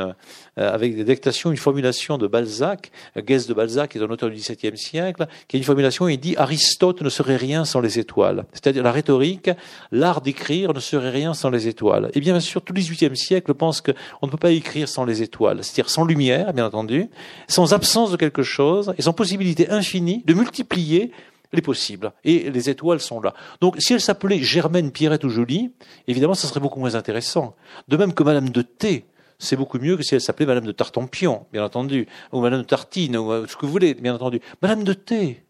euh, avec des dictations une formulation de Balzac, Guest de Balzac, qui est un auteur du XVIIe siècle, qui a une formulation. Il dit Aristote ne serait rien sans les étoiles. C'est-à-dire la rhétorique, l'art d'écrire ne serait rien sans les étoiles. Et bien sûr, tout le XVIIIe siècle pense qu'on ne peut pas écrire sans les étoiles, c'est-à-dire sans lumière, bien entendu, sans absence de quelque chose et sans possibilité infinie de multiplier les possibles. Et les étoiles sont là. Donc, si elle s'appelait Germaine, Pierrette ou Jolie, évidemment, ça serait beaucoup moins intéressant. De même que Madame de T, c'est beaucoup mieux que si elle s'appelait Madame de Tartampion, bien entendu, ou Madame de Tartine, ou euh, ce que vous voulez, bien entendu. Madame de T,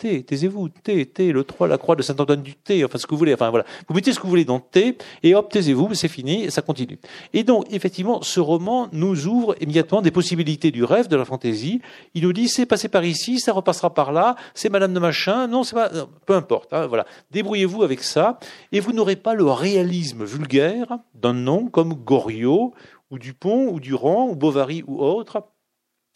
T, taisez-vous, T, T, le 3, la croix de Saint-Antoine du T, enfin ce que vous voulez, enfin voilà. Vous mettez ce que vous voulez dans T, et hop, taisez-vous, c'est fini, et ça continue. Et donc, effectivement, ce roman nous ouvre immédiatement des possibilités du rêve, de la fantaisie. Il nous dit, c'est passé par ici, ça repassera par là, c'est madame de machin, non, c'est pas, peu importe, hein, voilà. Débrouillez-vous avec ça, et vous n'aurez pas le réalisme vulgaire d'un nom comme Goriot, ou Dupont, ou Durand, ou Bovary, ou autre,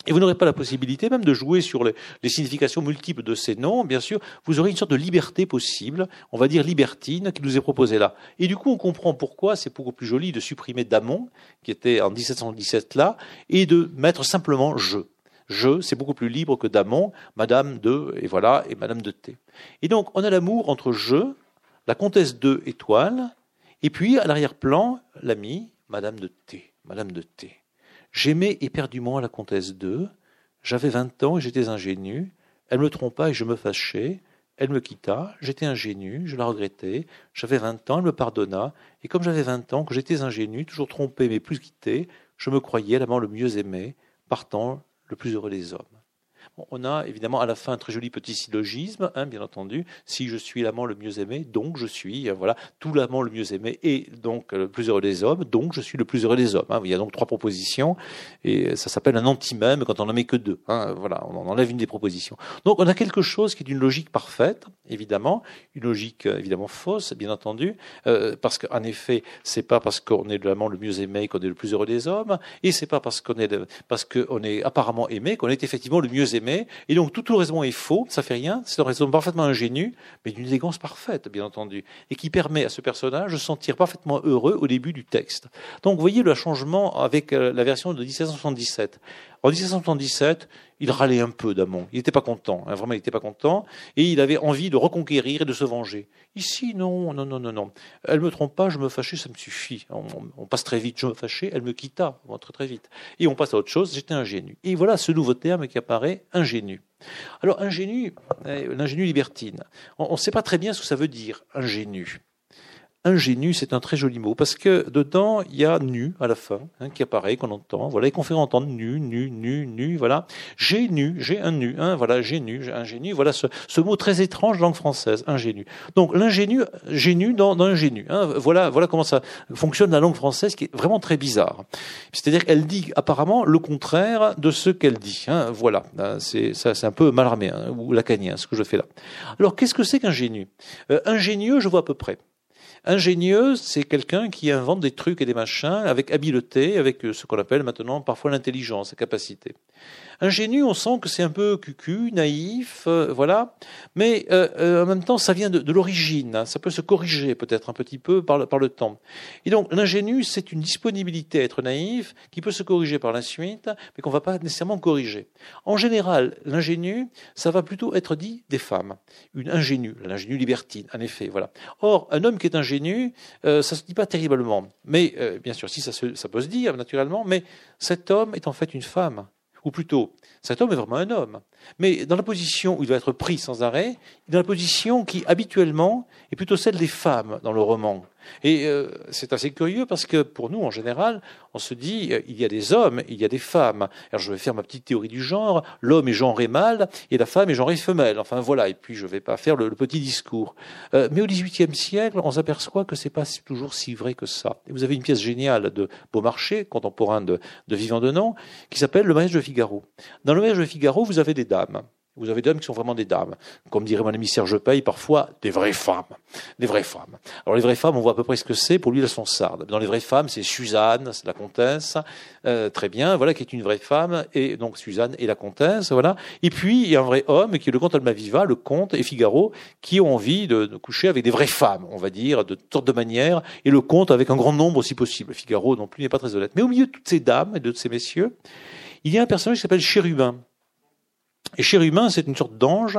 et vous n'aurez pas la possibilité même de jouer sur les, significations multiples de ces noms, bien sûr, vous aurez une sorte de liberté possible, on va dire libertine, qui nous est proposée là. Et du coup, on comprend pourquoi c'est beaucoup plus joli de supprimer Damon, qui était en 1717 là, et de mettre simplement je. Je, c'est beaucoup plus libre que Damon, Madame de, et voilà, et Madame de T. Et donc, on a l'amour entre je, la comtesse de étoile, et puis, à l'arrière-plan, l'ami, Madame de T, Madame de T. J'aimais éperdument la comtesse d'E. J'avais vingt ans et j'étais ingénu. Elle me trompa et je me fâchai. Elle me quitta, j'étais ingénu, je la regrettais. J'avais vingt ans, elle me pardonna. Et comme j'avais vingt ans, que j'étais ingénu, toujours trompé mais plus quitté, je me croyais l'amant le mieux aimé, partant le plus heureux des hommes. On a évidemment à la fin un très joli petit syllogisme, hein, bien entendu. Si je suis l'amant le mieux aimé, donc je suis, euh, voilà, tout l'amant le mieux aimé et donc le plus heureux des hommes, donc je suis le plus heureux des hommes. Hein. Il y a donc trois propositions et ça s'appelle un anti-même quand on n'en met que deux. Hein. Voilà, on enlève une des propositions. Donc on a quelque chose qui est d'une logique parfaite, évidemment, une logique euh, évidemment fausse, bien entendu, euh, parce qu'en effet, c'est pas parce qu'on est le mieux aimé qu'on est le plus heureux des hommes, et c'est pas parce qu'on est parce qu'on est apparemment aimé qu'on est effectivement le mieux aimé. Et donc tout le raisonnement est faux, ça fait rien, c'est un raisonnement parfaitement ingénu, mais d'une élégance parfaite, bien entendu, et qui permet à ce personnage de se sentir parfaitement heureux au début du texte. Donc vous voyez le changement avec euh, la version de 1777. En 1777, il râlait un peu d'Amon. Il n'était pas content. Hein, vraiment, il n'était pas content. Et il avait envie de reconquérir et de se venger. Ici, non, non, non, non, non. Elle me trompe pas, je me fâchais, ça me suffit. On, passe très vite, je me fâchais, elle me quitta, très très vite. Et on passe à autre chose, j'étais ingénu. Et voilà ce nouveau terme qui apparaît, ingénu. Alors, ingénu, euh, l'ingénu libertine. On ne sait pas très bien ce que ça veut dire, ingénu ingénu, c'est un très joli mot, parce que dedans, il y a nu à la fin, hein, qui apparaît, qu'on entend, voilà, et qu'on fait entendre nu, nu, nu, nu, voilà. J'ai nu, j'ai un nu, hein, voilà, j'ai nu, j'ai ingénu, voilà ce, ce, mot très étrange langue française, ingénu. Donc l'ingénu, génu dans, dans ingénu, hein, voilà, voilà comment ça fonctionne la langue française, qui est vraiment très bizarre. C'est-à-dire qu'elle dit apparemment le contraire de ce qu'elle dit, hein, voilà. Hein, c'est ça, c'est un peu malarmé hein, ou lacanien, ce que je fais là. Alors qu'est-ce que c'est qu'ingénu euh, Ingénieux, je vois à peu près. Ingénieux, c'est quelqu'un qui invente des trucs et des machins avec habileté, avec ce qu'on appelle maintenant parfois l'intelligence, la capacité. Ingénu, on sent que c'est un peu cucu, naïf, euh, voilà. Mais euh, euh, en même temps, ça vient de, l'origine. Hein. Ça peut se corriger peut-être un petit peu par le, temps. Et donc, l'ingénu, c'est une disponibilité à être naïf qui peut se corriger par la suite, mais qu'on ne va pas nécessairement corriger. En général, l'ingénu, ça va plutôt être dit des femmes. Une ingénue, l'ingénue libertine, en effet, voilà. Or, un homme qui est ingénu, ça se dit pas terriblement. Mais bien sûr, si ça, ça peut se dire naturellement, mais cet homme est en fait une femme ou plutôt, cet homme est vraiment un homme. Mais dans la position où il va être pris sans arrêt, dans la position qui habituellement est plutôt celle des femmes dans le roman. Et euh, c'est assez curieux parce que pour nous, en général, on se dit euh, il y a des hommes, il y a des femmes. Alors je vais faire ma petite théorie du genre. L'homme est genré mâle et la femme est genrée femelle. Enfin voilà. Et puis je ne vais pas faire le, petit discours. Euh, mais au XVIIIe siècle, on s'aperçoit que c'est pas toujours si vrai que ça. Et vous avez une pièce géniale de Beaumarchais, contemporain de, de Vivant de Nom, qui s'appelle Le mariage de Figaro. Dans Le mariage de Figaro, vous avez des dames. Vous avez des dames qui sont vraiment des dames. Comme dirait mon ami Serge Paye, parfois des vraies femmes. Des vraies femmes. Alors les vraies femmes, on voit à peu près ce que c'est. Pour lui, elles sont sardes. Dans les vraies femmes, c'est Suzanne, la comtesse. Euh, très bien, voilà, qui est une vraie femme. Et donc Suzanne et la comtesse, voilà. Et puis, il y a un vrai homme qui est le comte Almaviva, le comte et Figaro, qui ont envie de, de, coucher avec des vraies femmes, on va dire, de toutes sortes de manières. Et le comte avec un grand nombre si possible. Figaro non plus n'est pas très honnête. Mais au milieu de toutes ces dames et de ces messieurs, il y a un personnage qui s'appelle Chérubin. Et Chérubin, c'est une sorte d'ange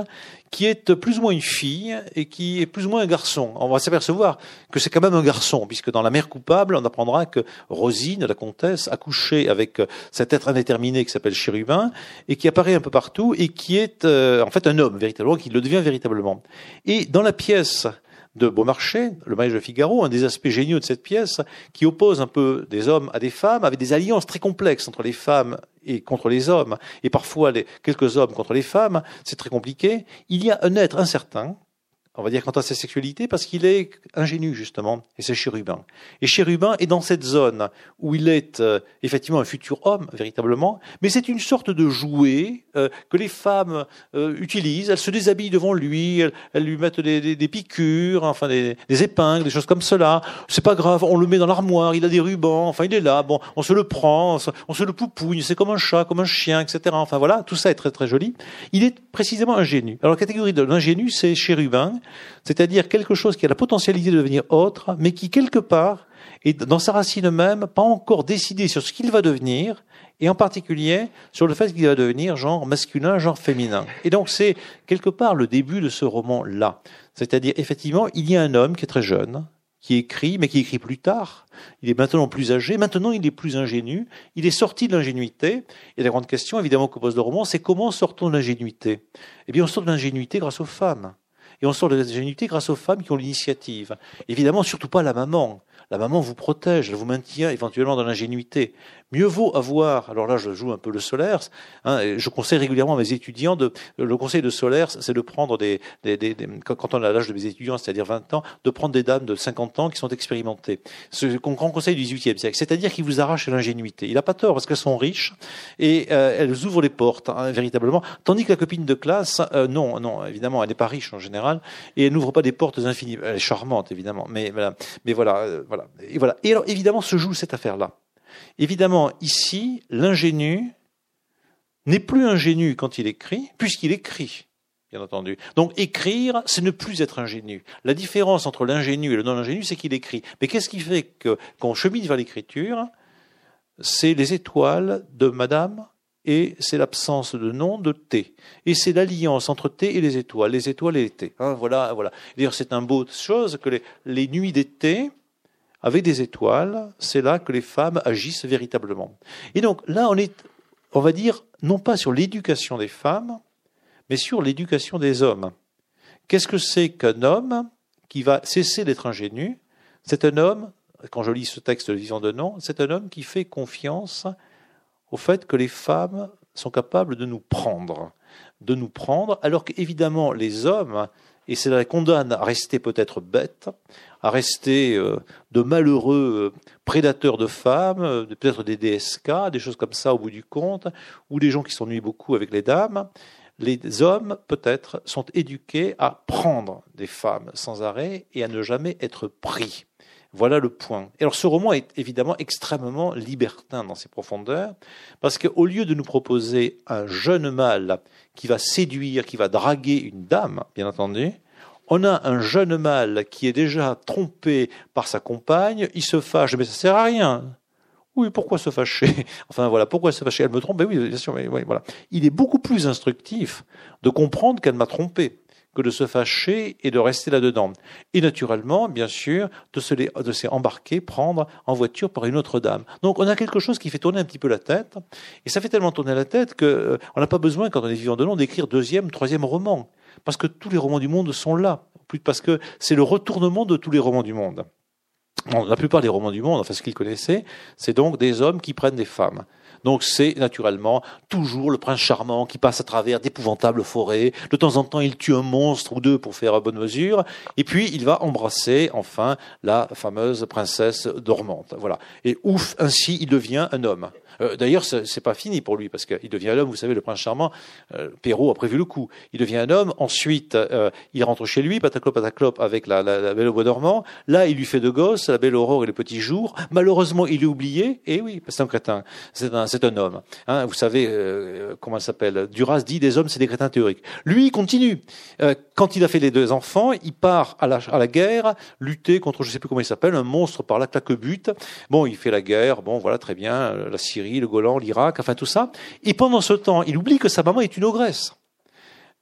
qui est plus ou moins une fille et qui est plus ou moins un garçon. On va s'apercevoir que c'est quand même un garçon, puisque dans La mère coupable, on apprendra que Rosine, la comtesse, a couché avec cet être indéterminé qui s'appelle Chérubin et qui apparaît un peu partout et qui est euh, en fait un homme véritablement, qui le devient véritablement. Et dans la pièce de Beaumarchais, le mariage de Figaro, un des aspects géniaux de cette pièce, qui oppose un peu des hommes à des femmes, avec des alliances très complexes entre les femmes et contre les hommes, et parfois quelques hommes contre les femmes, c'est très compliqué. Il y a un être incertain, on va dire, quant à sa sexualité, parce qu'il est ingénu, justement, et c'est Chérubin. Et Chérubin est dans cette zone où il est euh, effectivement un futur homme, véritablement, mais c'est une sorte de jouet euh, que les femmes euh, utilisent. Elles se déshabillent devant lui, elles, lui mettent des, des, piqûres, enfin des, des, épingles, des choses comme cela. C'est pas grave, on le met dans l'armoire, il a des rubans, enfin il est là, bon, on se le prend, on se, on se le poupouille, c'est comme un chat, comme un chien, etc. Enfin voilà, tout ça est très très joli. Il est précisément ingénu. Alors la catégorie de l'ingénu, c'est Chérubin c'est-à-dire quelque chose qui a la potentialité de devenir autre, mais qui quelque part est dans sa racine même pas encore décidé sur ce qu'il va devenir, et en particulier sur le fait qu'il va devenir genre masculin, genre féminin. Et donc c'est quelque part le début de ce roman-là. C'est-à-dire effectivement, il y a un homme qui est très jeune, qui écrit, mais qui écrit plus tard. Il est maintenant plus âgé, maintenant il est plus ingénu, il est sorti de l'ingénuité. Et la grande question, évidemment, que pose le roman, c'est comment sortons de l'ingénuité? Eh bien, on sort de l'ingénuité grâce aux femmes. Et on sort de l'ingénuité grâce aux femmes qui ont l'initiative. Évidemment, surtout pas la maman. La maman vous protège, elle vous maintient éventuellement dans l'ingénuité. Mieux vaut avoir, alors là je joue un peu le solaire, hein, je conseille régulièrement à mes étudiants, de, le conseil de solaire, c'est de prendre des, des, des, quand on a l'âge de mes étudiants, c'est-à-dire 20 ans, de prendre des dames de 50 ans qui sont expérimentées. C'est le grand conseil du 18e siècle, c'est-à-dire qu'ils vous arrachent l'ingénuité. Il n'a pas tort parce qu'elles sont riches et euh, elles ouvrent les portes hein, véritablement, tandis que la copine de classe, euh, non, non, évidemment, elle n'est pas riche en général et elle n'ouvre pas des portes infinies. Elle est charmante évidemment, mais voilà, mais voilà, euh, et voilà. Et alors évidemment se joue cette affaire-là. Évidemment, ici, l'ingénu n'est plus ingénu quand il écrit, puisqu'il écrit, bien entendu. Donc écrire, c'est ne plus être ingénu. La différence entre l'ingénu et le non-ingénu, c'est qu'il écrit. Mais qu'est-ce qui fait qu'on chemine vers l'écriture? C'est les étoiles de Madame et c'est l'absence de nom de T. Et c'est l'alliance entre T et les étoiles, les étoiles et les T. Hein, voilà, voilà. D'ailleurs, c'est un beau chose que les nuits d'été, avec des étoiles, c'est là que les femmes agissent véritablement. Et donc là, on est, on va dire, non pas sur l'éducation des femmes, mais sur l'éducation des hommes. Qu'est-ce que c'est qu'un homme qui va cesser d'être ingénu C'est un homme, quand je lis ce texte de Vision de Nom, c'est un homme qui fait confiance au fait que les femmes sont capables de nous prendre, de nous prendre, alors qu'évidemment les hommes et cela la condamne à rester peut-être bête, à rester euh, de malheureux euh, prédateurs de femmes, euh, peut-être des DSK, des choses comme ça au bout du compte, ou des gens qui s'ennuient beaucoup avec les dames. Les hommes, peut-être, sont éduqués à prendre des femmes sans arrêt et à ne jamais être pris. Voilà le point. Et alors ce roman est évidemment extrêmement libertin dans ses profondeurs, parce qu'au lieu de nous proposer un jeune mâle qui va séduire, qui va draguer une dame, bien entendu, on a un jeune mâle qui est déjà trompé par sa compagne, il se fâche, mais ça sert à rien. Oui, pourquoi se fâcher? Enfin voilà, pourquoi se fâcher? Elle me trompe, oui, bien sûr, mais, voilà. Il est beaucoup plus instructif de comprendre qu'elle m'a trompé que de se fâcher et de rester là-dedans. Et naturellement, bien sûr, de se, prendre en voiture par une autre dame. Donc on a quelque chose qui fait tourner un petit peu la tête, et ça fait tellement tourner la tête qu'on euh, n'a pas besoin, quand on est vivant de nom, d'écrire deuxième, troisième roman, parce que tous les romans du monde sont là, parce que c'est le retournement de tous les romans du monde. la plupart des romans du monde, enfin ce qu'ils connaissaient, c'est donc des hommes qui prennent des femmes. Donc c'est naturellement toujours le prince charmant qui passe à travers d'épouvantables forêts. De temps en temps, il tue un monstre ou deux pour faire bonne mesure. Et puis, il va embrasser enfin la fameuse princesse dormante. Voilà. Et ouf, ainsi, il devient un homme. Euh, d'ailleurs, c'est pas fini pour lui parce qu'il devient un homme. Vous savez, le prince charmant, euh, Perrault a prévu le coup. Il devient un homme. Ensuite, euh, il rentre chez lui, pataclope, pataclope, avec la, la, la, belle au bois dormant. Là, il lui fait de gosses, la belle aurore et les petits jours. Malheureusement, il est oublié. Et oui, c'est un crétin. C'est un, c'est un homme. Hein, vous savez comment il s'appelle? Duras dit des hommes, c'est des crétins théoriques. Lui, il continue. quand il a fait les deux enfants, il part à la, à la guerre, lutter contre, je sais plus comment il s'appelle, un monstre par la claque-bute. Bon, il fait la guerre. Bon, voilà, très bien. La Syrie le Golan, l'Irak, enfin tout ça. Et pendant ce temps, il oublie que sa maman est une ogresse.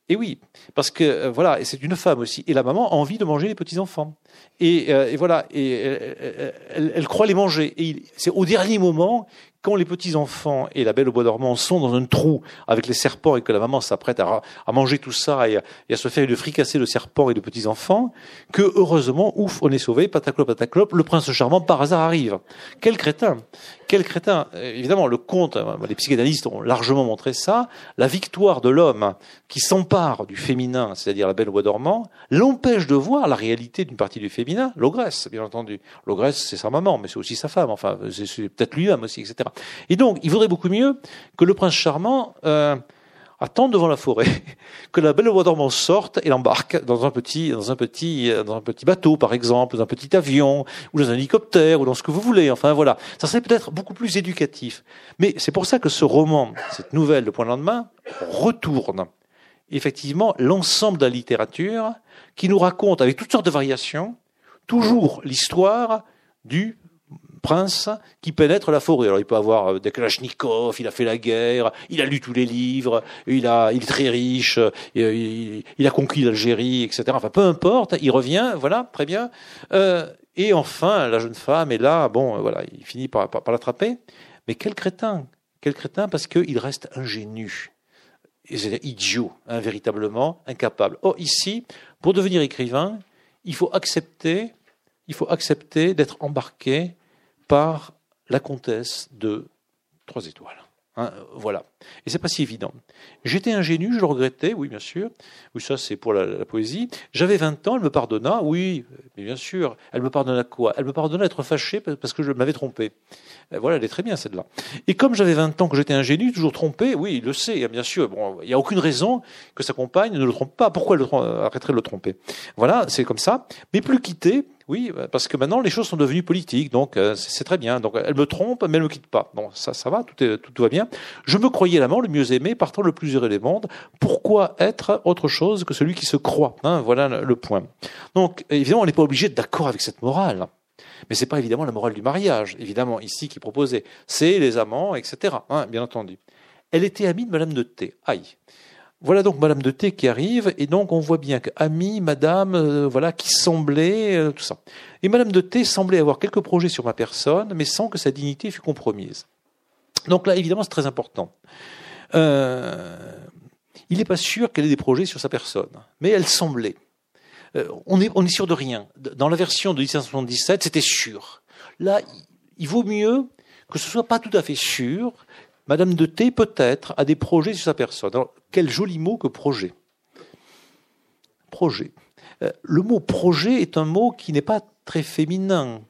Et oui, parce que euh, voilà, et c'est une femme aussi. Et la maman a envie de manger les petits enfants. Et, euh, voilà, et euh, elle, croit les manger. Et c'est au dernier moment quand les petits enfants et la belle au bois dormant sont dans un trou avec les serpents et que la maman s'apprête à, manger tout ça et à, se faire une fricassée de serpents et de petits enfants, que heureusement, ouf, on est sauvé, pataclop, pataclop, le prince charmant par hasard arrive. Quel crétin Quel crétin Évidemment, le conte, euh, les psychanalystes ont largement montré ça, la victoire de l'homme qui s'empare du féminin, c'est-à-dire la belle bois dormant, l'empêche de voir la réalité d'une partie du féminin, l'ogresse, bien entendu. L'ogresse, c'est sa maman, mais c'est aussi sa femme, enfin, c'est peut-être lui-même aussi, etc. Et donc, il vaudrait beaucoup mieux que le prince charmant euh, attende devant la forêt, que la belle voix dormant sorte et l'embarque dans un petit, dans un petit, dans un petit bateau, par exemple, dans un petit avion, ou dans un hélicoptère, ou dans ce que vous voulez. Enfin, voilà. Ça serait peut-être beaucoup plus éducatif. Mais c'est pour ça que ce roman, cette nouvelle, Le Point de lendemain, retourne effectivement l'ensemble de la littérature qui nous raconte, avec toutes sortes de variations, toujours l'histoire du prince qui pénètre la forêt. Alors il peut avoir euh, des kalachnikovs, il a fait la guerre, il a lu tous les livres, il, a, il est très riche, euh, il, a conquis l'Algérie, etc. Enfin peu importe, il revient, voilà, très bien. Euh, et enfin, la jeune femme est là, bon, voilà, il finit par, l'attraper. Mais quel crétin, quel crétin, parce qu'il reste ingénu. étaient idiots, hein, véritablement incapables. Or, ici, pour devenir écrivain, il faut accepter, il faut accepter d'être embarqué par la comtesse de Trois Étoiles. Hein, voilà. Et c'est pas si évident. J'étais ingénu, je le regrettais, oui, bien sûr. Oui, ça, c'est pour la, poésie. J'avais 20 ans, elle me pardonna, oui, mais bien sûr. Elle me pardonna quoi? Elle me pardonna d'être fâché parce que je m'avais trompé. Voilà, elle est très bien, celle-là. Et comme j'avais 20 ans, que j'étais ingénu, toujours trompé, oui, il le sait, hein, bien sûr. Bon, il n'y a aucune raison que sa compagne ne le trompe pas. Pourquoi elle arrêterait de le tromper? Voilà, c'est comme ça. Mais plus quitté, oui, parce que maintenant les choses sont devenues politiques, donc euh, c'est très bien. Donc elle me trompe, mais elle me quitte pas. Bon, ça, ça va, tout, est, tout, va bien. Je me croyais l'amant le mieux aimé, partant le plus heureux des mondes. Pourquoi être autre chose que celui qui se croit hein, Voilà le point. Donc évidemment, on n'est pas obligé d'être d'accord avec cette morale. Mais c'est pas évidemment la morale du mariage, évidemment, ici qui proposait. C'est les amants, etc. Hein, bien entendu. Elle était amie de Madame de T. Aïe. Voilà donc Madame de T qui arrive, et donc on voit bien que Ami, Madame, euh, voilà, qui semblait, euh, tout ça. Et Madame de T semblait avoir quelques projets sur ma personne, mais sans que sa dignité fût compromise. Donc là, évidemment, c'est très important. Euh, il n'est pas sûr qu'elle ait des projets sur sa personne, mais elle semblait. on, est, sûr de rien. Dans la version de 1777, c'était sûr. Là, il vaut mieux que ce soit pas tout à fait sûr, Madame de T, peut-être, a des projets sur sa personne. Alors, quel joli mot que projet. Projet. Euh, le mot projet est un mot qui n'est pas très féminin.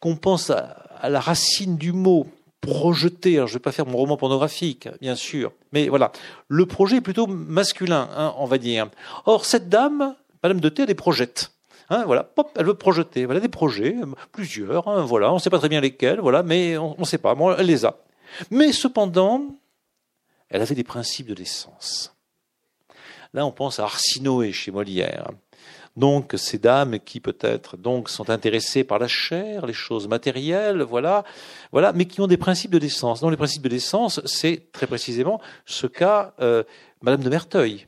Qu'on pense à, la racine du mot projeter. Je ne vais pas faire mon roman pornographique, bien sûr. Mais voilà. Le projet est plutôt masculin, hein, on va dire. Or, cette dame, Madame de T, a des projettes. Hein, voilà, elle veut projeter. Voilà des projets, plusieurs. Hein, voilà, on ne sait pas très bien lesquels. Voilà, mais on ne sait pas. Moi, elle les a. Mais cependant, elle avait des principes de l'essence. Là, on pense à Arsinoé chez Molière. Donc, ces dames qui peut-être donc sont intéressées par la chair, les choses matérielles, voilà, voilà, mais qui ont des principes de l'essence. Dans les principes de l'essence, c'est très précisément ce qu'a euh, Madame de Merteuil,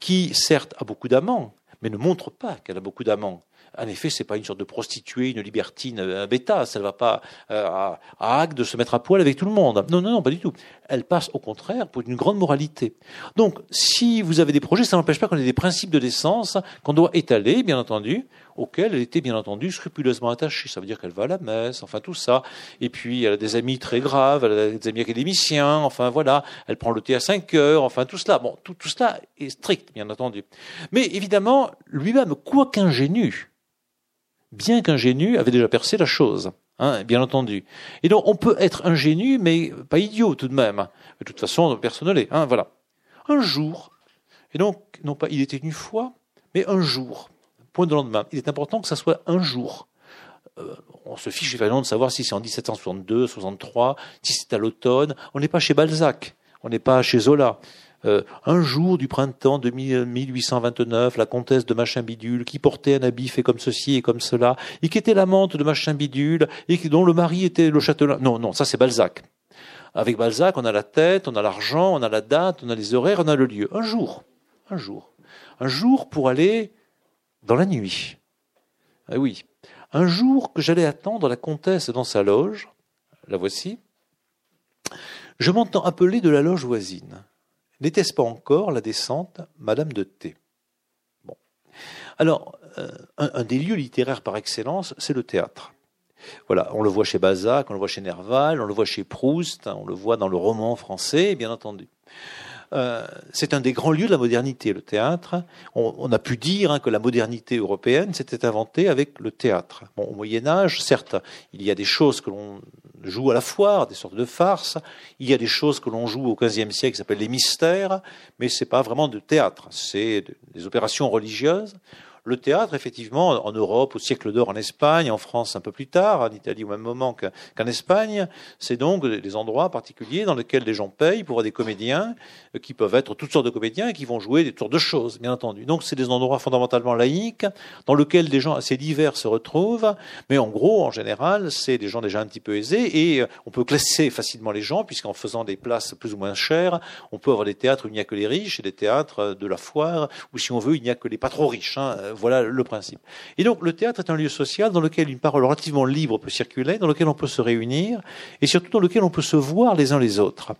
qui certes a beaucoup d'amants, mais ne montre pas qu'elle a beaucoup d'amants en effet, c'est pas une sorte de prostituée, une libertine, un bêta. Ça ne va pas euh, à, à de se mettre à poil avec tout le monde. Non, non, non, pas du tout. Elle passe au contraire pour une grande moralité. Donc, si vous avez des projets, ça n'empêche pas qu'on ait des principes de décence qu'on doit étaler, bien entendu, auxquels elle était bien entendu scrupuleusement attachée. Ça veut dire qu'elle va à la messe, enfin tout ça. Et puis elle a des amis très graves, elle a des amis académiciens, enfin voilà. Elle prend le thé à 5 heures, enfin tout cela. Bon, tout, tout cela est strict, bien entendu. Mais évidemment, lui-même, quoi qu'ingénu, bien qu'ingénu, avait déjà percé la chose. Hein, bien entendu. Et donc, on peut être ingénu, mais pas idiot tout de même. De toute façon, personne ne l'est. Hein, voilà. Un jour, et donc, non pas il était une fois, mais un jour, point de lendemain. Il est important que ça soit un jour. Euh, on se fiche finalement de savoir si c'est en 1762, 63, si c'est à l'automne. On n'est pas chez Balzac, on n'est pas chez Zola. Euh, un jour du printemps de 1829, la comtesse de Machin Bidule, qui portait un habit fait comme ceci et comme cela, et qui était l'amante de Machin Bidule, et dont le mari était le châtelain. Non, non, ça c'est Balzac. Avec Balzac, on a la tête, on a l'argent, on a la date, on a les horaires, on a le lieu. Un jour, un jour, un jour pour aller dans la nuit. Ah oui, un jour que j'allais attendre la comtesse dans sa loge, la voici, je m'entends appeler de la loge voisine. N'était-ce pas encore la descente Madame de T? Alors, euh, un, des lieux littéraires par excellence, c'est le théâtre. Voilà, on le voit chez Balzac, on le voit chez Nerval, on le voit chez Proust, on le voit dans le roman français, bien entendu. Euh, c'est un des grands lieux de la modernité, le théâtre. On, a pu dire hein, que la modernité européenne s'était inventée avec le théâtre. Au Moyen Âge, certes, il y a des choses que l'on joue à la foire, des sortes de farces. Il y a des choses que l'on joue au XVe siècle qui s'appellent les mystères, mais c'est pas vraiment de théâtre, c'est des opérations religieuses. Le théâtre, effectivement, en Europe, au siècle d'or en Espagne, en France un peu plus tard, en Italie au même moment qu'en Espagne, c'est donc des endroits particuliers dans lesquels les gens payent pour des comédiens euh, qui peuvent être toutes sortes de comédiens et qui vont jouer des tours de choses, bien entendu. Donc c'est des endroits fondamentalement laïques dans lesquels des gens assez divers se retrouvent, mais en gros, en général, c'est des gens déjà un petit peu aisés et euh, on peut classer facilement les gens puisqu'en faisant des places plus ou moins chères, on peut avoir des théâtres où il n'y a que les riches et des théâtres de la foire où, si on veut, il n'y a que les pas trop riches. Hein voilà le principe. Et donc le théâtre est un lieu social dans lequel une parole relativement libre peut circuler, dans lequel on peut se réunir, et surtout dans lequel on peut se voir les uns les autres.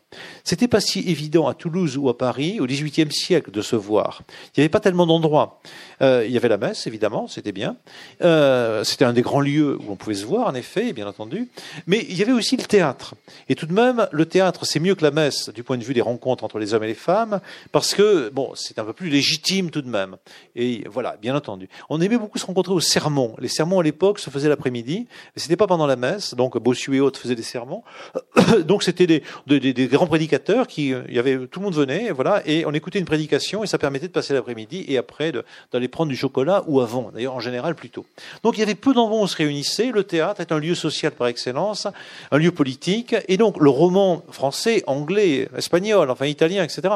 C'était pas si évident à Toulouse ou à Paris au XVIIIe siècle de se voir. Il n'y avait pas tellement d'endroits. Euh, il y avait la messe, évidemment, c'était bien. Euh, c'était un des grands lieux où on pouvait se voir, en effet, bien entendu. Mais il y avait aussi le théâtre. Et tout de même, le théâtre, c'est mieux que la messe du point de vue des rencontres entre les hommes et les femmes, parce que, bon, c'est un peu plus légitime tout de même. Et voilà, bien entendu. On aimait beaucoup se rencontrer au sermon. Les sermons à l'époque se faisaient l'après-midi, mais c'était pas pendant la messe. Donc Bossuet et autres faisaient des sermons. donc c'était des, des, des, grands prédicateurs qui, il y avait tout le monde venait, voilà, et on écoutait une prédication et ça permettait de passer l'après-midi et après d'aller prendre du chocolat ou avant, d'ailleurs en général plutôt. Donc il y avait peu d'endroits où on se réunissait. Le théâtre est un lieu social par excellence, un lieu politique, et donc le roman français, anglais, espagnol, enfin italien, etc.,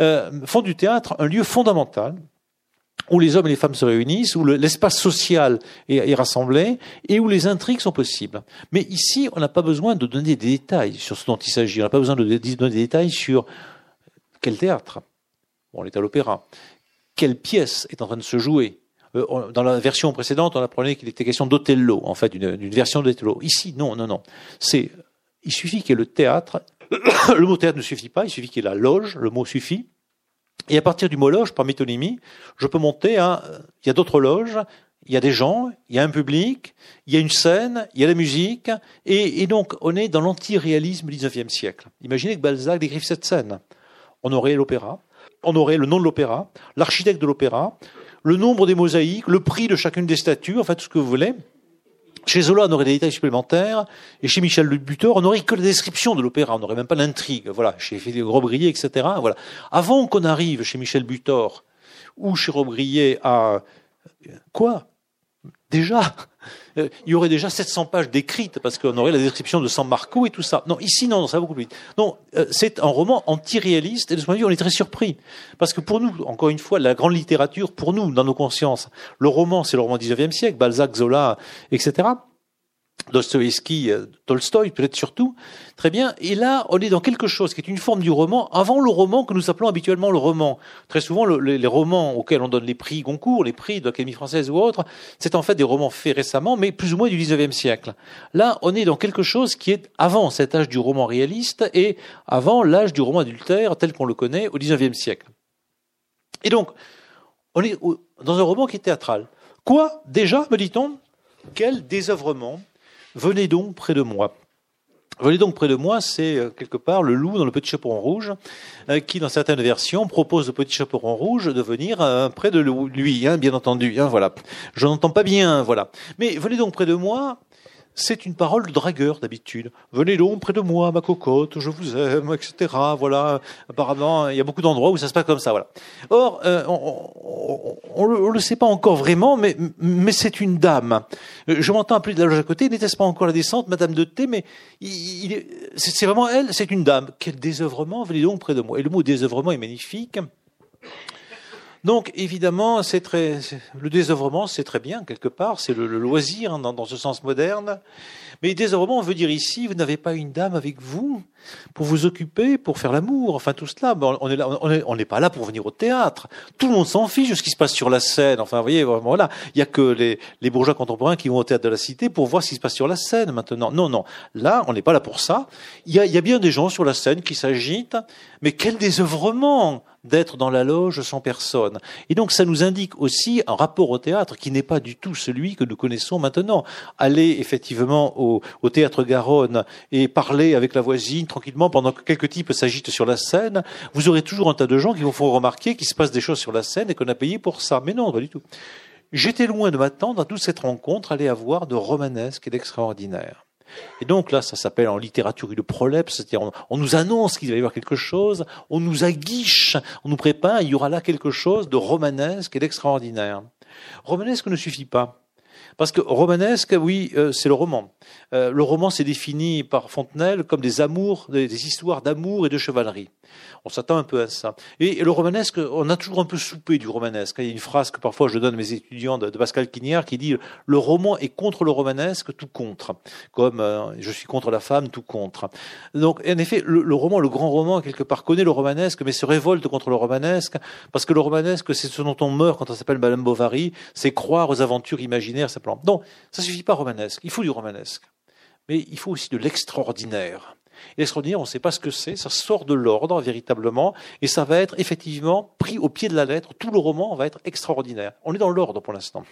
euh, font du théâtre un lieu fondamental où les hommes et les femmes se réunissent, où l'espace social est, rassemblé et où les intrigues sont possibles. Mais ici, on n'a pas besoin de donner des détails sur ce dont il s'agit. On n'a pas besoin de donner des détails sur quel théâtre. Bon, on est à l'opéra. Quelle pièce est en train de se jouer? Euh, dans la version précédente, on apprenait qu'il était question d'Othello, en fait, d'une version d'Othello. Ici, non, non, non. C'est, il suffit qu'il y ait le théâtre. le mot théâtre ne suffit pas, il suffit qu'il y ait la loge, le mot suffit. Et à partir du mot loge, par métonymie, je peux monter à, il y a d'autres loges, il y a des gens, il y a un public, il y a une scène, il y a la musique, et, donc on est dans l'anti-réalisme du XIXe siècle. Imaginez que Balzac décrive cette scène. On aurait l'opéra, on aurait le nom de l'opéra, l'architecte de l'opéra, le nombre des mosaïques, le prix de chacune des statues, en fait, tout ce que vous voulez. Chez Zola, on aurait des détails supplémentaires, et chez Michel Butor, on n'aurait que la description de l'opéra, on n'aurait même pas l'intrigue. Voilà, chez Robrillet, etc. Voilà. Avant qu'on arrive chez Michel Butor ou chez Robrillet à quoi? Déjà, euh, il y aurait déjà 700 pages décrites parce qu'on aurait la description de San Marco et tout ça. Non, ici, non, ça va beaucoup plus vite. Non, euh, c'est un roman anti-réaliste et de ce point de vue, on est très surpris. Parce que pour nous, encore une fois, la grande littérature, pour nous, dans nos consciences, le roman, c'est le roman du XIXe siècle, Balzac, Zola, etc. Dostoevsky, euh, Tolstoï, peut-être surtout. Très bien. Et là, on est dans quelque chose qui est une forme du roman avant le roman que nous appelons habituellement le roman. Très souvent, les, romans auxquels on donne les prix Goncourt, les prix de l'Académie française ou autres, c'est en fait des romans faits récemment, mais plus ou moins du 19e siècle. Là, on est dans quelque chose qui est avant cet âge du roman réaliste et avant l'âge du roman adultère tel qu'on le connaît au 19e siècle. Et donc, on est dans un roman qui est théâtral. Quoi, déjà, me dit-on? Quel désœuvrement Venez donc près de moi. Venez donc près de moi, c'est euh, quelque part le loup dans le petit chaperon rouge, euh, qui dans certaines versions propose au petit chaperon rouge de venir euh, près de lui, hein, bien entendu. Hein, voilà. Je n'entends pas bien, voilà. Mais venez donc près de moi, c'est une parole de dragueur d'habitude. Venez donc près de moi, ma cocotte, je vous aime, etc. Voilà. Apparemment, il y a beaucoup d'endroits où ça se passe comme ça. Voilà. Or, euh, on ne le sait pas encore vraiment, mais, mais c'est une dame. Je m'entends appeler de la loge à côté. N'était-ce pas encore la descente, Madame de T Mais c'est vraiment elle. C'est une dame. Quel désœuvrement Venez donc près de moi. Et le mot désœuvrement est magnifique. Donc évidemment, c'est très le désœuvrement, c'est très bien quelque part, c'est le, loisir hein, dans, ce sens moderne. Mais désœuvrement, on veut dire ici, vous n'avez pas une dame avec vous pour vous occuper, pour faire l'amour, enfin tout cela. on n'est pas là pour venir au théâtre. Tout le monde s'en fiche de ce qui se passe sur la scène. Enfin, vous voyez, voilà, il y a que les, bourgeois contemporains qui vont au théâtre de la cité pour voir ce qui se passe sur la scène maintenant. Non, non, là, on n'est pas là pour ça. Il y a, y a bien des gens sur la scène qui s'agitent, mais quel désœuvrement d'être dans la loge sans personne. Et donc ça nous indique aussi un rapport au théâtre qui n'est pas du tout celui que nous connaissons maintenant. Aller effectivement au, au théâtre Garonne et parler avec la voisine tranquillement pendant que quelques types s'agitent sur la scène, vous aurez toujours un tas de gens qui vous font remarquer qu'il se passe des choses sur la scène et qu'on a payé pour ça. Mais non, pas du tout. J'étais loin de m'attendre à toute cette rencontre, aller avoir de romanesque et d'extraordinaire. Et donc là, ça s'appelle en littérature une prolepse, c'est-à-dire on, nous annonce qu'il va y avoir quelque chose, on nous aguiche, on nous prépare, il y aura là quelque chose de romanesque et d'extraordinaire. Romanesque ne suffit pas. Parce que romanesque, oui, euh, c'est le roman. Euh, le roman, c'est défini par Fontenelle comme des amours, des, histoires d'amour et de chevalerie. On s'attend un peu à ça. Et, le romanesque, on a toujours un peu soupé du romanesque. Il y a une phrase que parfois je donne à mes étudiants de, Pascal Quignard qui dit le roman est contre le romanesque, tout contre. Comme euh, je suis contre la femme, tout contre. Donc, en effet, le, roman, le grand roman, quelque part connaît le romanesque, mais se révolte contre le romanesque parce que le romanesque, c'est ce dont on meurt quand on s'appelle Madame Bovary, c'est croire aux aventures imaginaires simplement. Non, ça suffit pas romanesque. Il faut du romanesque. Mais il faut aussi de l'extraordinaire. L'extraordinaire, on ne sait pas ce que c'est, ça sort de l'ordre véritablement, et ça va être effectivement pris au pied de la lettre. Tout le roman va être extraordinaire. On est dans l'ordre pour l'instant.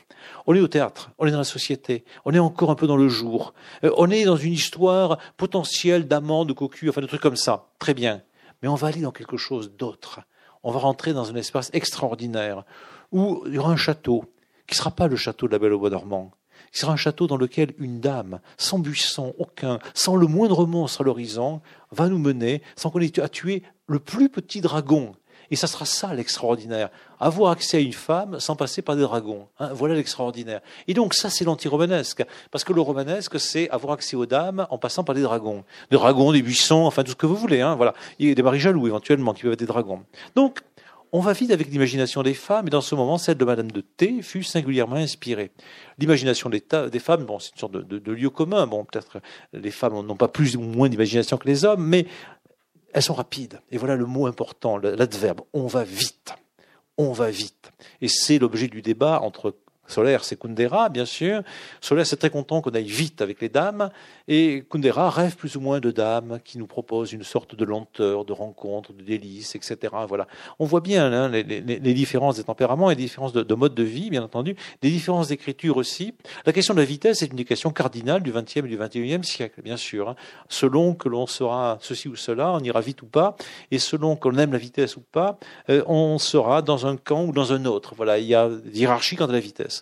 On est au théâtre, on est dans la société, on est encore un peu dans le jour. Euh, on est dans une histoire potentielle d'amant, de cocu, enfin de trucs comme ça. Très bien. Mais on va aller dans quelque chose d'autre. On va rentrer dans un espace extraordinaire où il y aura un château qui ne sera pas le château de la Belle au Bois dormant, il sera un château dans lequel une dame, sans buisson aucun, sans le moindre monstre à l'horizon, va nous mener, sans qu'on ait à tuer le plus petit dragon. Et ça sera ça l'extraordinaire. Avoir accès à une femme sans passer par des dragons. Hein, voilà l'extraordinaire. Et donc ça, c'est l'anti-romanesque. Parce que le romanesque, c'est avoir accès aux dames en passant par des dragons. Des dragons, des buissons, enfin tout ce que vous voulez. Hein, voilà. Il y a des maris jaloux éventuellement qui peuvent être des dragons. Donc, on va vite avec l'imagination des femmes, et dans ce moment, celle de Madame de T fut singulièrement inspirée. L'imagination des, femmes, bon, c'est une sorte de, lieu commun. Peut-être les femmes n'ont pas plus ou moins d'imagination que les hommes, mais elles sont rapides. Et voilà le mot important, l'adverbe. On va vite. On va vite. Et c'est l'objet du débat entre Solaire, c'est Kundera, bien sûr. Solaire, c'est très content qu'on aille vite avec les dames. Et Kundera rêve plus ou moins de dames qui nous proposent une sorte de lenteur, de rencontre, de délices, etc. Voilà. On voit bien hein, les, différences des tempéraments et des différences de, mode de vie, bien entendu, des différences d'écriture aussi. La question de la vitesse est une des questions cardinales du XXe et du XXIe siècle, bien sûr. Hein. Selon que l'on sera ceci ou cela, on ira vite ou pas, et selon qu'on aime la vitesse ou pas, euh, on sera dans un camp ou dans un autre. Voilà, il y a hiérarchie quant à la vitesse.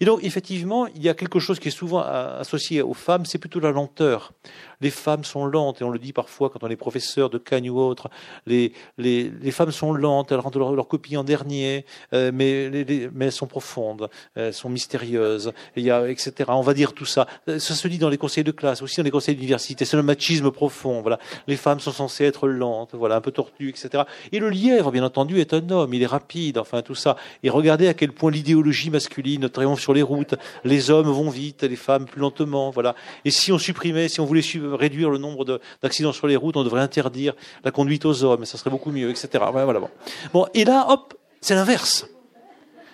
Et donc, effectivement, il y a quelque chose qui est souvent associé aux femmes, c'est plutôt la lenteur les femmes sont lentes, et on le dit parfois quand on est professeur de Cagne ou autre, les, les, les femmes sont lentes, elles rendent leur, leur copie en dernier, euh, mais, les, mais elles sont profondes, elles sont mystérieuses, il y a, etc. On va dire tout ça. Ça se dit dans les conseils de classe, aussi dans les conseils d'université, c'est le machisme profond, voilà. Les femmes sont censées être lentes, voilà, un peu tortues, etc. Et le lièvre, bien entendu, est un homme, il est rapide, enfin tout ça. Et regardez à quel point l'idéologie masculine triomphe sur les routes. Les hommes vont vite, les femmes plus lentement, voilà. Et si on supprimait, si on voulait réduire le nombre d'accidents sur les routes, on devrait interdire la conduite aux hommes, ça serait beaucoup mieux, etc. Voilà, bon. bon, et là, hop, c'est l'inverse.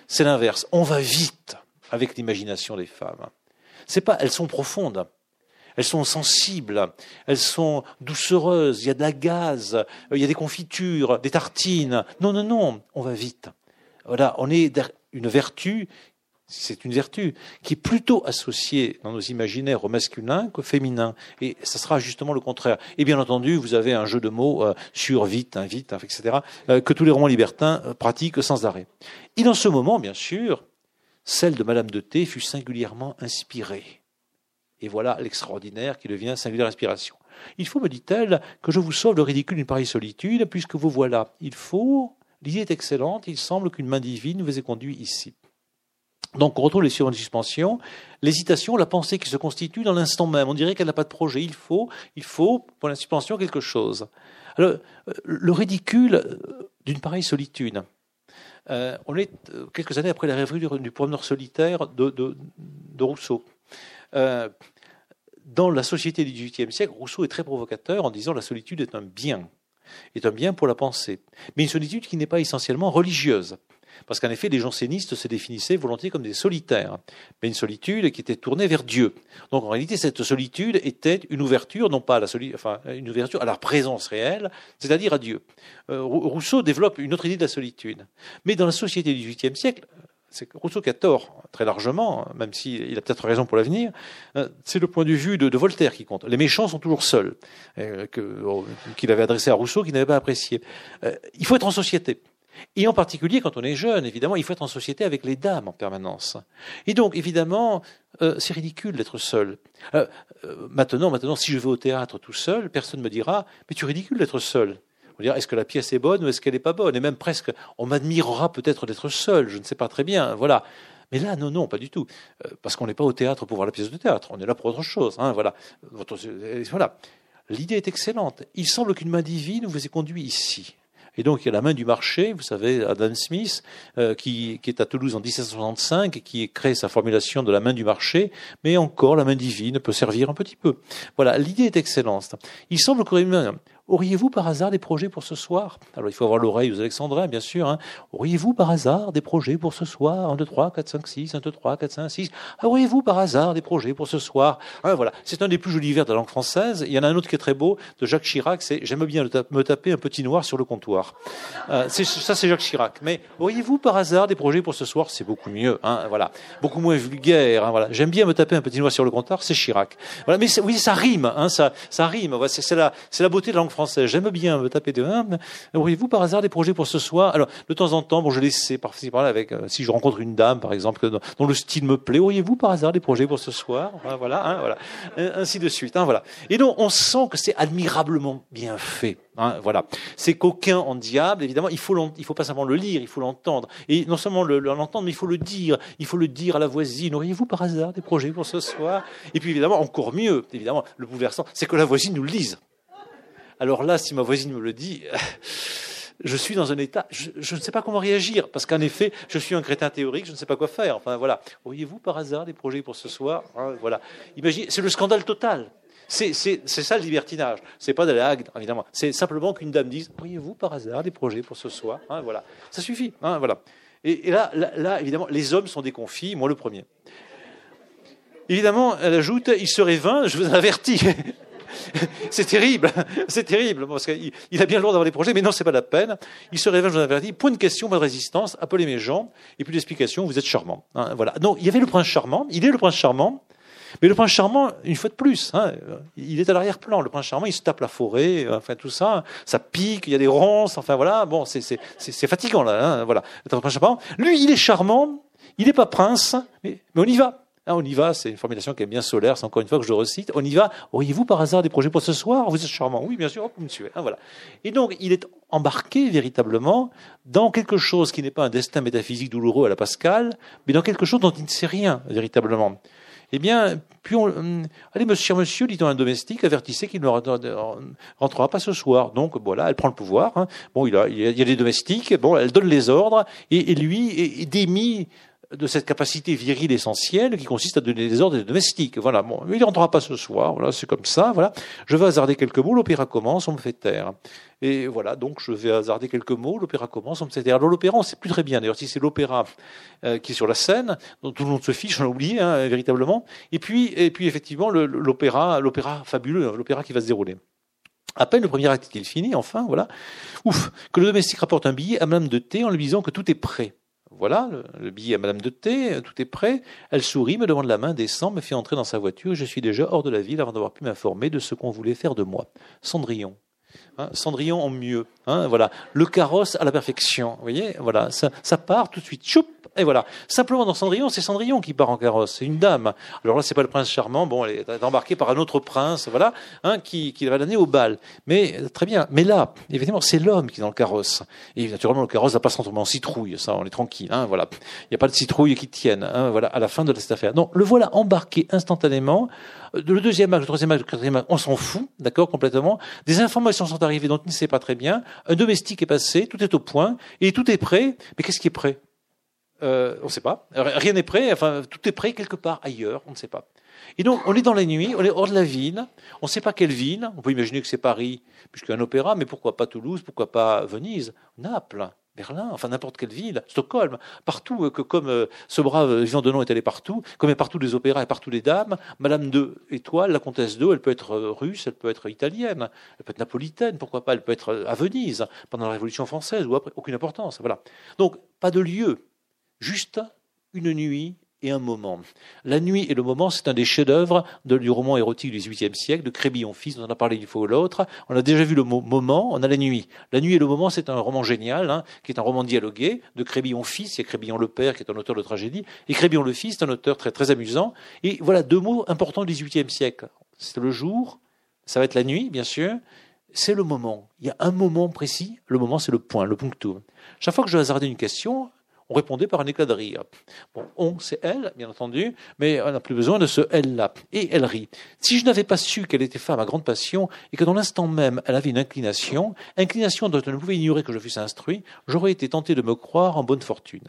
C'est l'inverse. On va vite avec l'imagination des femmes. C'est pas, elles sont profondes. Elles sont sensibles, elles sont doucereuses, il y a de la gaz, il y a des confitures, des tartines. Non, non, non, on va vite. Voilà, on est une vertu c'est une vertu qui est plutôt associée dans nos imaginaires au masculin qu'au féminin. Et ça sera justement le contraire. Et bien entendu, vous avez un jeu de mots euh, sur vite, invite, etc., euh, que tous les romans libertins euh, pratiquent sans arrêt. Et dans ce moment, bien sûr, celle de Madame de T fut singulièrement inspirée. Et voilà l'extraordinaire qui devient singulière inspiration. Il faut, me dit-elle, que je vous sauve le ridicule d'une pareille solitude, puisque vous voilà. Il faut, l'idée est excellente, il semble qu'une main divine vous ait conduit ici. Donc on retrouve les suivantes suspensions, l'hésitation, la pensée qui se constitue dans l'instant même. On dirait qu'elle n'a pas de projet. Il faut, il faut pour la suspension quelque chose. Alors, euh, le ridicule euh, d'une pareille solitude. Euh, on est quelques années après la rêverie du, promeneur solitaire de, Rousseau. dans la société du XVIIIe siècle, Rousseau est très provocateur en disant la solitude est un bien, est un bien pour la pensée, mais une solitude qui n'est pas essentiellement religieuse. Parce qu'en effet, les jansénistes se définissaient volontiers comme des solitaires, mais une solitude qui était tournée vers Dieu. Donc en réalité, cette solitude était une ouverture, non pas à la enfin, une ouverture à la présence réelle, c'est-à-dire à Dieu. Euh, Rousseau développe une autre idée de la solitude. Mais dans la société du XVIIIe siècle, c'est Rousseau qui a tort, très largement, même s'il a peut-être raison pour l'avenir, euh, c'est le point de vue de, Voltaire qui compte. Les méchants sont toujours seuls, euh, qu'il avait adressé à Rousseau, qu'il n'avait pas apprécié. il faut être en société. Et en particulier, quand on est jeune, évidemment, il faut être en société avec les dames en permanence. Et donc, évidemment, euh, c'est ridicule d'être seul. Euh, euh, maintenant, maintenant, si je vais au théâtre tout seul, personne ne me dira, mais tu es ridicule d'être seul. On dira, est-ce que la pièce est bonne ou est-ce qu'elle n'est pas bonne? Et même presque, on m'admirera peut-être d'être seul, je ne sais pas très bien. Voilà. Mais là, non, non, pas du tout. Parce qu'on n'est pas au théâtre pour voir la pièce de théâtre. On est là pour autre chose. Hein, voilà. voilà. l'idée est excellente. Il semble qu'une main divine vous ait conduit ici. Et donc, il y a la main du marché, vous savez, Adam Smith, euh, qui, qui, est à Toulouse en 1765 et qui crée sa formulation de la main du marché, mais encore, la main divine peut servir un petit peu. Voilà, l'idée est excellente. Il semble que Auriez-vous par hasard des projets pour ce soir? Alors il faut avoir l'oreille aux Alexandrins, bien sûr. Hein. Auriez-vous par hasard des projets pour ce soir? 1, 2, 3, 4, 5, 6, 1, 2, 3, 4, 5, 6. Auriez-vous par hasard des projets pour ce soir? Hein, Voilà, c'est un des plus jolis vers de la langue française. Il y en a un autre qui est très beau, de Jacques Chirac, c'est J'aime bien me taper un petit noir sur le comptoir. Euh, ça, c'est Jacques Chirac. Mais auriez-vous par hasard des projets pour ce soir? C'est beaucoup mieux, hein, voilà. beaucoup moins vulgaire. Hein, voilà. J'aime bien me taper un petit noir sur le comptoir, c'est Chirac. Voilà, mais oui, ça rime, hein, ça, ça rime. C'est la, la beauté de la langue française. J'aime bien me taper de Auriez-vous par hasard des projets pour ce soir? Alors, de temps en temps, bon, je laisse par-ci avec, euh, si je rencontre une dame, par exemple, dont le style me plaît, auriez-vous par hasard des projets pour ce soir? Voilà, hein, voilà, ainsi de suite. Hein, voilà. Et donc, on sent que c'est admirablement bien fait. Hein, voilà. C'est qu'aucun en diable, évidemment, il faut, il faut pas simplement le lire, il faut l'entendre. Et non seulement l'entendre, mais il faut le dire. Il faut le dire à la voisine. Auriez-vous par hasard des projets pour ce soir? Et puis évidemment, encore mieux, évidemment, le bouleversant, c'est que la voisine nous le dise. Alors là, si ma voisine me le dit, je suis dans un état, je, ne sais pas comment réagir, parce qu'en effet, je suis un crétin théorique, je ne sais pas quoi faire. Enfin voilà. Auriez-vous par hasard des projets pour ce soir hein, Voilà. Imaginez, c'est le scandale total. C'est ça le libertinage. C'est pas de la hague, évidemment. C'est simplement qu'une dame dise Auriez-vous par hasard des projets pour ce soir hein, Voilà. Ça suffit. Hein, voilà. Et, là, là, évidemment, les hommes sont déconfits, moi le premier. Évidemment, elle ajoute Il serait vain, je vous avertis. c'est terrible, c'est terrible, parce qu'il a bien le droit d'avoir des projets, mais non, c'est pas la peine. Il se révèle, je vous avertis, point de question, pas de résistance, appelez mes gens, et puis l'explication, vous êtes charmant. Hein, voilà. Donc, il y avait le prince charmant, il est le prince charmant, mais le prince charmant, une fois de plus, hein, il est à l'arrière-plan. Le prince charmant, il se tape la forêt, enfin tout ça, ça pique, il y a des ronces, enfin voilà, bon, c'est fatigant là, hein, voilà. Le prince charmant, lui, il est charmant, il n'est pas prince, mais on y va. Ah, on y va, c'est une formulation qui est bien solaire, c'est encore une fois que je recite. On y va. Auriez-vous par hasard des projets pour ce soir? Vous êtes charmant. Oui, bien sûr, vous me suivez. Ah, voilà. Et donc, il est embarqué véritablement dans quelque chose qui n'est pas un destin métaphysique douloureux à la Pascal, mais dans quelque chose dont il ne sait rien véritablement. Eh bien, puis on, hum, allez, monsieur, monsieur, dit-on un domestique, avertissez qu'il ne rentrera pas ce soir. Donc, voilà, elle prend le pouvoir. Hein. Bon, il, y a des domestiques. Bon, elle donne les ordres et, lui est démis de cette capacité virile essentielle qui consiste à donner des ordres domestiques. Voilà, bon, il rentrera pas ce soir, voilà, c'est comme ça, voilà. Je vais hasarder quelques mots, l'opéra commence, on me fait taire. Et voilà, donc je vais hasarder quelques mots, l'opéra commence, on me fait taire. Alors l'opéra, on sait plus très bien, d'ailleurs, si c'est l'opéra euh, qui est sur la scène, dont tout le monde se fiche, on l'a oublié, hein, véritablement. Et puis, et puis effectivement, l'opéra, l'opéra fabuleux, l'opéra qui va se dérouler. À peine le premier acte qu'il finit, enfin, voilà, ouf, que le domestique rapporte un billet à Madame de T en lui disant que tout est prêt. Voilà, le, billet à Madame de T, tout est prêt. Elle sourit, me demande la main, descend, me fait entrer dans sa voiture. Je suis déjà hors de la ville avant d'avoir pu m'informer de ce qu'on voulait faire de moi. Cendrillon. Hein, Cendrillon en mieux. Hein, voilà, le carrosse à la perfection. Vous voyez, voilà, ça, part tout de suite. Choup, et voilà. Simplement dans Cendrillon, c'est Cendrillon qui part en carrosse. C'est une dame. Alors là, c'est pas le prince charmant. Bon, elle est embarquée par un autre prince, voilà, hein, qui, va l'amener au bal. Mais très bien. Mais là, évidemment, c'est l'homme qui est dans le carrosse. Et naturellement, le carrosse va pas se en citrouille. Ça, on est tranquille. Voilà. Il n'y a pas de citrouille qui tienne. Voilà. À la fin de cette affaire. Donc, le voilà embarqué instantanément. Le deuxième acte, le troisième acte, le quatrième acte, on s'en fout, d'accord, complètement. Des informations sont arrivées dont il ne sait pas très bien. Un domestique est passé, tout est au point et tout est prêt. Mais qu'est-ce qui est prêt? Euh, on ne sait pas. Rien n'est prêt. Enfin, tout est prêt quelque part ailleurs. On ne sait pas. Et donc, on est dans la nuit, on est hors de la ville. On ne sait pas quelle ville. On peut imaginer que c'est Paris, puisqu'il y a un opéra, mais pourquoi pas Toulouse, pourquoi pas Venise, Naples, Berlin, enfin n'importe quelle ville, Stockholm, partout. Euh, que comme euh, ce brave Vivant de Nom est allé partout, comme a partout des opéras et partout des dames, Madame de Étoile, la comtesse de, elle peut être russe, elle peut être italienne, elle peut être napolitaine, pourquoi pas, elle peut être à Venise pendant la Révolution française ou après, aucune importance. Voilà. Donc, pas de lieu juste une nuit et un moment. La nuit et le moment, c'est un des chefs-d'œuvre du roman érotique du XVIIIe siècle, de Crébillon-Fils, dont on a parlé une fois ou l'autre. On a déjà vu le moment, on a la nuit. La nuit et le moment, c'est un roman génial, hein, qui est un roman dialogué de Crébillon-Fils. Il y a Crébillon le père, qui est un auteur de tragédie, et Crébillon le fils, c'est un auteur très, très amusant. Et voilà deux mots importants du XVIIIe siècle. C'est le jour, ça va être la nuit, bien sûr, c'est le moment. Il y a un moment précis, le moment, c'est le point, le punctum. Chaque fois que je hasarder une question, on répondait par un éclat de rire. Bon, on, c'est elle, bien entendu, mais on n'a plus besoin de ce elle-là. Et elle rit. Si je n'avais pas su qu'elle était femme à grande passion et que dans l'instant même elle avait une inclination, inclination dont elle ne pouvait ignorer que je fusse instruit, j'aurais été tenté de me croire en bonne fortune.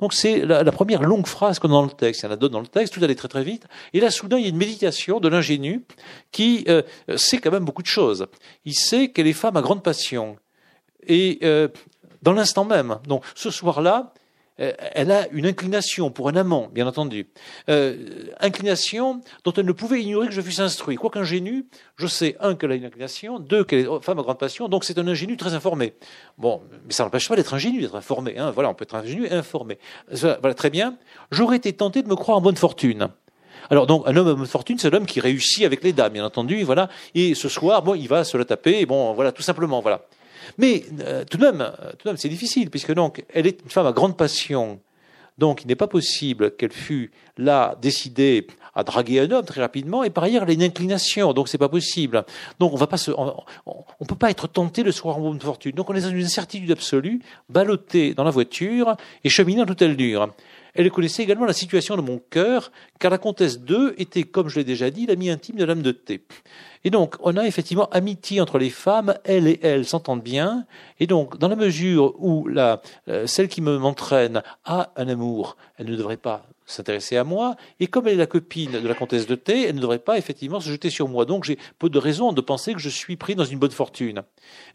Donc c'est la, première longue phrase qu'on a dans le texte. Il y en a d'autres dans le texte, tout allait très très vite. Et là, soudain, il y a une méditation de l'ingénu qui euh, sait quand même beaucoup de choses. Il sait qu'elle est femme à grande passion. Et euh, dans l'instant même. Donc ce soir-là, elle a une inclination pour un amant, bien entendu. Euh, inclination dont elle ne pouvait ignorer que je fusse instruit. Quoi qu'ingénu, je sais, un, qu'elle a une inclination, deux, qu'elle est femme à grande passion, donc c'est un ingénu très informé. Bon, mais ça n'empêche pas d'être ingénu, d'être informé. Hein. Voilà, on peut être ingénu et informé. Voilà, très bien. J'aurais été tenté de me croire en bonne fortune. Alors donc un homme à bonne fortune, c'est l'homme qui réussit avec les dames, bien entendu, voilà. Et ce soir, bon, il va se la taper, bon, voilà, tout simplement, voilà. Mais euh, tout de même, euh, tout de même, c'est difficile, puisque donc, elle est une femme à grande passion. Donc, il n'est pas possible qu'elle fût là décidée à draguer un homme très rapidement, et par ailleurs, elle a une inclination, donc c'est pas possible. Donc, on va pas se, on, peut pas être tenté de se voir en bonne fortune. Donc, on est dans une incertitude absolue, ballotté dans la voiture et cheminant tout elle dure. Elle connaissait également la situation de mon cœur, car la comtesse d'Eu était, comme je l'ai déjà dit, l'amie intime de l'âme de Thé. Et donc, on a effectivement amitié entre les femmes, elles et elles s'entendent bien, et donc, dans la mesure où la, euh, celle qui m'entraîne a un amour, elle ne devrait pas s'intéresser à moi, et comme elle est la copine de la comtesse de Thé, elle ne devrait pas effectivement se jeter sur moi. Donc j'ai peu de raison de penser que je suis pris dans une bonne fortune.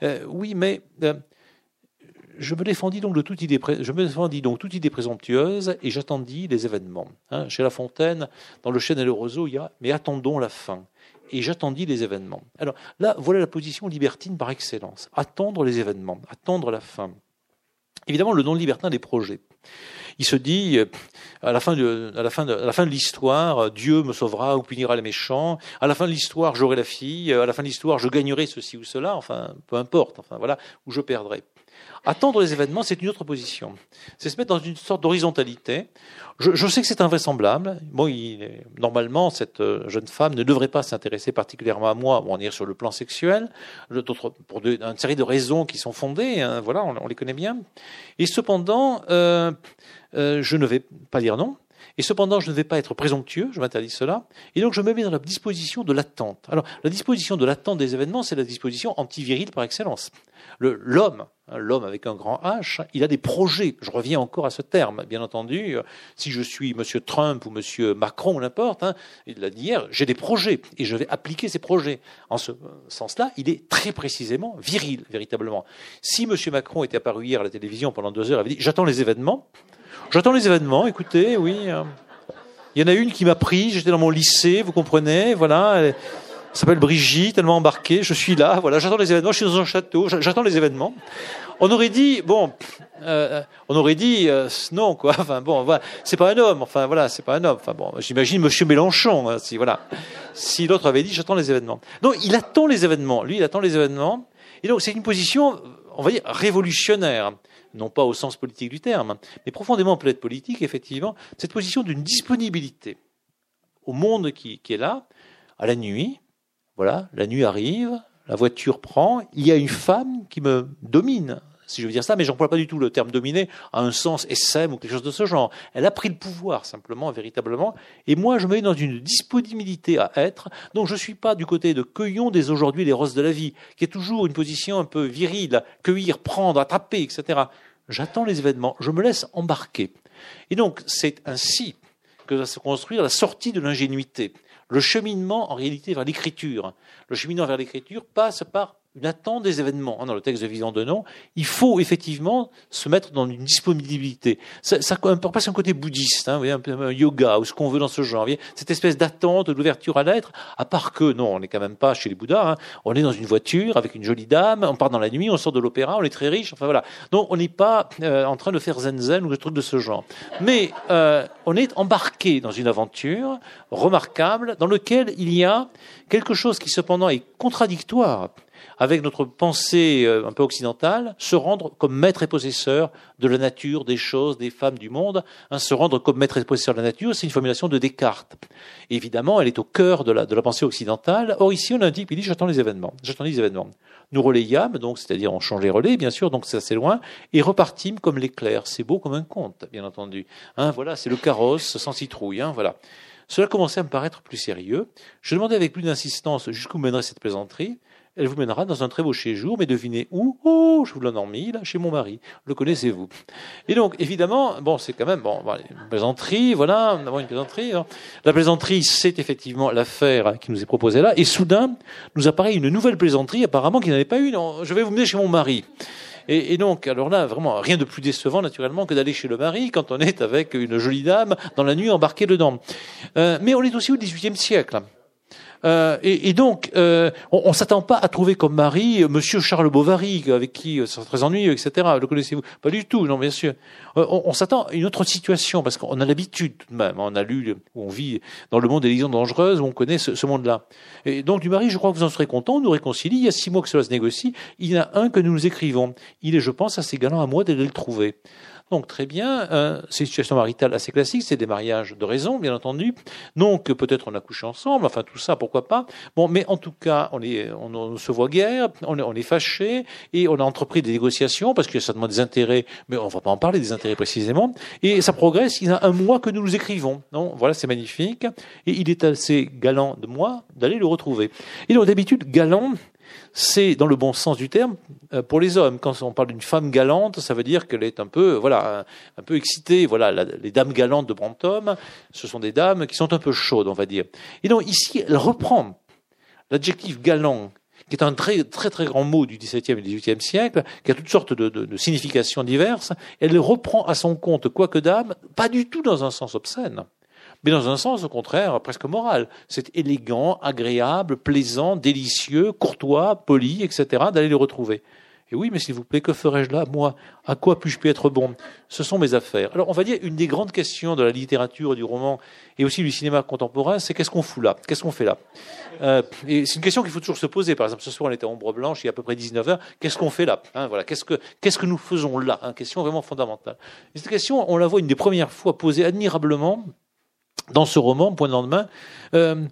Euh, oui, mais euh, je me défendis donc de toute idée, présomptueuse et j'attendis les événements. Hein, chez La Fontaine, dans le chêne et le roseau, il y a mais attendons la fin. Et j'attendis les événements. Alors là, voilà la position libertine par excellence. Attendre les événements, attendre la fin. Évidemment, le non libertin des projets. Il se dit, euh, à la fin de, à la fin de, l'histoire, Dieu me sauvera ou punira les méchants. À la fin de l'histoire, j'aurai la fille. À la fin de l'histoire, je gagnerai ceci ou cela. Enfin, peu importe. Enfin, voilà, où je perdrai. Attendre les événements, c'est une autre position. C'est se mettre dans une sorte d'horizontalité. Je, sais que c'est invraisemblable. Bon, normalement, cette euh, jeune femme ne devrait pas s'intéresser particulièrement à moi, bon, on est sur le plan sexuel, pour une série de raisons qui sont fondées. Hein, voilà, on, les connaît bien. Et cependant, euh, euh, je ne vais pas dire non. Et cependant, je ne vais pas être présomptueux, je m'interdis cela. Et donc, je me mets dans la disposition de l'attente. Alors, la disposition de l'attente des événements, c'est la disposition antivirile par excellence. L'homme, l'homme avec un grand H, il a des projets. Je reviens encore à ce terme, bien entendu. Si je suis M. Trump ou M. Macron, n'importe, hein, il l'a dit hier, j'ai des projets et je vais appliquer ces projets. En ce sens-là, il est très précisément viril, véritablement. Si M. Macron était apparu hier à la télévision pendant deux heures, il avait dit J'attends les événements. J'attends les événements, écoutez, oui. Hein. Il y en a une qui m'a pris, j'étais dans mon lycée, vous comprenez, voilà. Elle s'appelle Brigitte, elle m'a embarqué, je suis là, voilà, j'attends les événements, je suis dans un château, j'attends les événements. On aurait dit, bon, euh, on aurait dit euh, non, quoi. Enfin bon, voilà, c'est pas un homme. Enfin voilà, c'est pas un homme. Enfin bon, j'imagine Monsieur Mélenchon, hein, si voilà, si l'autre avait dit j'attends les événements. Non, il attend les événements. Lui, il attend les événements. Et donc c'est une position, on va dire révolutionnaire non pas au sens politique du terme, mais profondément peut-être politique, effectivement, cette position d'une disponibilité au monde qui, qui, est là, à la nuit. Voilà, la nuit arrive, la voiture prend, il y a une femme qui me domine, si je veux dire ça, mais j'emploie pas du tout le terme dominer à un sens SM ou quelque chose de ce genre. Elle a pris le pouvoir simplement, véritablement, et moi je me mets dans une disponibilité à être, donc je suis pas du côté de cueillons des aujourd'hui les roses de la vie, qui est toujours une position un peu virile, cueillir, prendre, attraper, etc. J'attends les événements, je me laisse embarquer. Et donc c'est ainsi que va se construire la sortie de l'ingénuité. Le cheminement, en réalité, vers l'écriture. Le cheminement vers l'écriture passe par une attente des événements. Hein, dans le texte de Vivant de Nom, il faut effectivement se mettre dans une disponibilité. Ça, ça passe un côté bouddhiste, hein, un peu un yoga ou ce qu'on veut dans ce genre. Cette espèce d'attente, d'ouverture à l'être, à part que, non, on n'est quand même pas chez les Bouddhas, hein, on est dans une voiture avec une jolie dame, on part dans la nuit, on sort de l'opéra, on est très riche, enfin voilà. Donc on n'est pas euh, en train de faire zen zen ou des trucs de ce genre. Mais euh, on est embarqué dans une aventure remarquable dans laquelle il y a quelque chose qui cependant est contradictoire avec notre pensée euh, un peu occidentale, se rendre comme maître et possesseur de la nature, des choses, des femmes, du monde. Hein, se rendre comme maître et possesseur de la nature, c'est une formulation de Descartes. évidemment, elle est au cœur de la, de la pensée occidentale. Or, ici, on dit, il dit, j'attends les événements. J'attends les événements. Nous relayâmes, donc, c'est-à-dire on change les relais, bien sûr, donc c'est assez loin, et repartîmes comme l'éclair. C'est beau comme un conte, bien entendu. Hein, voilà, c'est le carrosse sans citrouille, hein, voilà. Cela commençait à me paraître plus sérieux. Je demandais avec plus d'insistance jusqu'où mènerait cette plaisanterie. Elle vous mènera dans un très beau séjour, mais devinez où? Oh, je vous l'en mis, là, chez mon mari. Le connaissez-vous? Et donc, évidemment, bon, c'est quand même bon, une plaisanterie, voilà, une plaisanterie. Hein. La plaisanterie, c'est effectivement l'affaire qui nous est proposée là. Et soudain, nous apparaît une nouvelle plaisanterie, apparemment, qui n'avait pas eu. Je vais vous mener chez mon mari. Et, donc, alors là, vraiment, rien de plus décevant, naturellement, que d'aller chez le mari quand on est avec une jolie dame dans la nuit embarquée dedans. Euh, mais on est aussi au XVIIIe siècle. Euh, et, donc, euh, on, s'attend pas à trouver comme mari Monsieur Charles Bovary, avec qui euh, c'est très ennuyeux, etc. Le connaissez-vous? Pas du tout, non, bien sûr. Euh, on, s'attend à une autre situation, parce qu'on a l'habitude tout de même. On a lu, on vit dans le monde des légions dangereuses, où on connaît ce, ce monde-là. Et donc, du mari, je crois que vous en serez content, on nous réconcilie. Il y a six mois que cela se négocie. Il y en a un que nous nous écrivons. Il est, je pense, assez galant à moi d'aller le trouver. Donc très bien, euh, c'est une situation maritale assez classique, c'est des mariages de raison, bien entendu. Donc peut-être on a couché ensemble, enfin tout ça, pourquoi pas. Bon, mais en tout cas, on, est, on, se voit guère, on, on est fâché et on a entrepris des négociations parce qu'il y a certainement des intérêts, mais on va pas en parler des intérêts précisément. Et ça progresse. Il y a un mois que nous nous écrivons. Non, voilà, c'est magnifique. Et il est assez galant de moi d'aller le retrouver. Et donc d'habitude, galant, c'est dans le bon sens du terme euh, pour les hommes. Quand on parle d'une femme galante, ça veut dire qu'elle est un peu, voilà, un, peu excitée. Voilà, les dames galantes de Brantôme, ce sont des dames qui sont un peu chaudes, on va dire. Et donc ici, elle reprend l'adjectif galant, qui est un très très très grand mot du XVIIe et XVIIIe siècle, qui a toutes sortes de, de, de significations diverses. Elle le reprend à son compte, quoique dame, pas du tout dans un sens obscène mais dans un sens au contraire presque moral. C'est élégant, agréable, plaisant, délicieux, courtois, poli, etc. d'aller les retrouver. Et oui, mais s'il vous plaît, que ferais-je là, moi? À quoi puis-je être bon? Ce sont mes affaires. Alors, on va dire, une des grandes questions de la littérature, du roman, et aussi du cinéma contemporain, c'est qu'est-ce qu'on fout là? Qu'est-ce qu'on fait là? Euh, c'est une question qu'il faut toujours se poser. Par exemple, ce soir, on était en ombre blanche, il y a à peu près 19 heures. Qu'est-ce qu'on fait là? Hein, Voilà. Qu'est-ce que qu'est-ce que nous faisons là? Une Question vraiment fondamentale. Et cette question, on la voit une des premières fois posée admirablement dans ce roman, Point de lendemain, euh,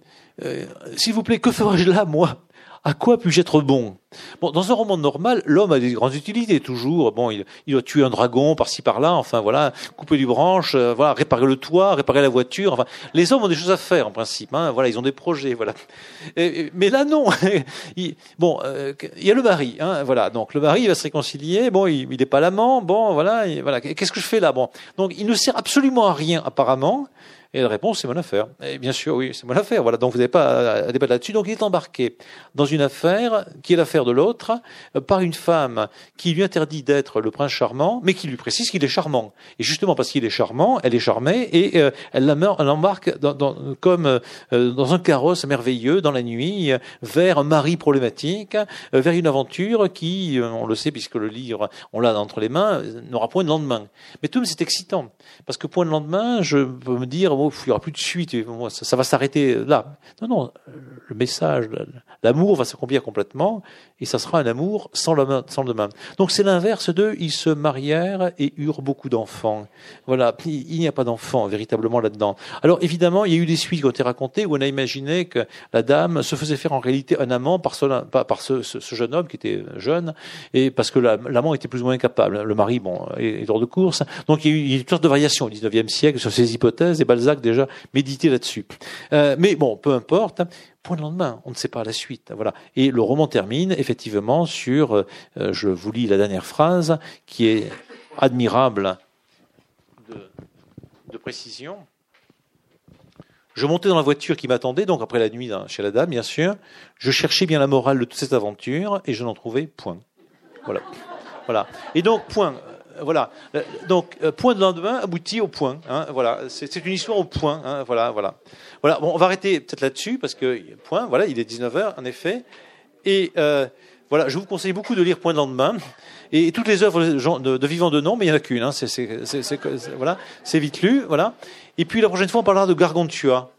euh, s'il vous plaît, que ferais-je là, moi? À quoi puis-je être bon? Bon, dans un roman normal, l'homme a des grandes utilités toujours. Bon, il, il doit tuer un dragon par-ci par-là. Enfin, voilà, couper du branche, euh, voilà, réparer le toit, réparer la voiture. Enfin, les hommes ont des choses à faire en principe. Hein, voilà, ils ont des projets. Voilà. mais là, non. bon, il y a le mari. Hein, voilà. Donc le mari il va se réconcilier. Bon, il n'est pas l'amant. Bon, voilà. voilà. Qu'est-ce que je fais là? Bon, donc il ne sert absolument à rien apparemment. Et la réponse, c'est mon affaire. Et bien sûr, oui, c'est mon affaire. Voilà, donc vous n'avez pas à débattre là-dessus. Donc il est embarqué dans une affaire qui est l'affaire de l'autre euh, par une femme qui lui interdit d'être le prince charmant, mais qui lui précise qu'il est charmant. Et justement parce qu'il est charmant, elle est charmée et euh, elle l'embarque dans, dans, comme euh, dans un carrosse merveilleux dans la nuit vers un mari problématique, vers une aventure qui, on le sait puisque le livre, on l'a entre les mains, n'aura point de lendemain. Mais tout c'est excitant parce que point de lendemain, je peux me dire il n'y aura plus de suite, ça, va s'arrêter là. Non, non, le message, l'amour va s'accomplir complètement, et ça sera un amour sans le, sans demain. Donc c'est l'inverse de, ils se marièrent et eurent beaucoup d'enfants. Voilà, il n'y a pas d'enfants véritablement là-dedans. Alors évidemment, il y a eu des suites qui ont été racontées où on a imaginé que la dame se faisait faire en réalité un amant par ce, par ce, ce, jeune homme qui était jeune, et parce que l'amant était plus ou moins incapable. Le mari, bon, est, hors de course. Donc il y a eu, il y a eu toutes sortes de variations au XIXe siècle sur ces hypothèses, et Balzac déjà médité là-dessus. Euh, mais bon, peu importe. Point de lendemain, on ne sait pas la suite. Voilà. Et le roman termine effectivement sur, euh, je vous lis la dernière phrase, qui est admirable de, précision. Je montais dans la voiture qui m'attendait, donc après la nuit chez la dame, bien sûr. Je cherchais bien la morale de toute cette aventure et je n'en trouvais point. Voilà. Voilà. Et donc, point voilà. Euh, donc, euh, point de lendemain aboutit au point. Hein, voilà. C'est une histoire au point. Hein, voilà, voilà. Voilà. Bon, on va arrêter peut-être là-dessus parce que point. Voilà, il est 19 h en effet. Et euh, voilà, je vous conseille beaucoup de lire Point de lendemain et toutes les œuvres de, Vivant de nom, mais il n'y en a qu'une. Hein, c'est voilà, c'est vite lu. Voilà. Et puis la prochaine fois, on parlera de Gargantua.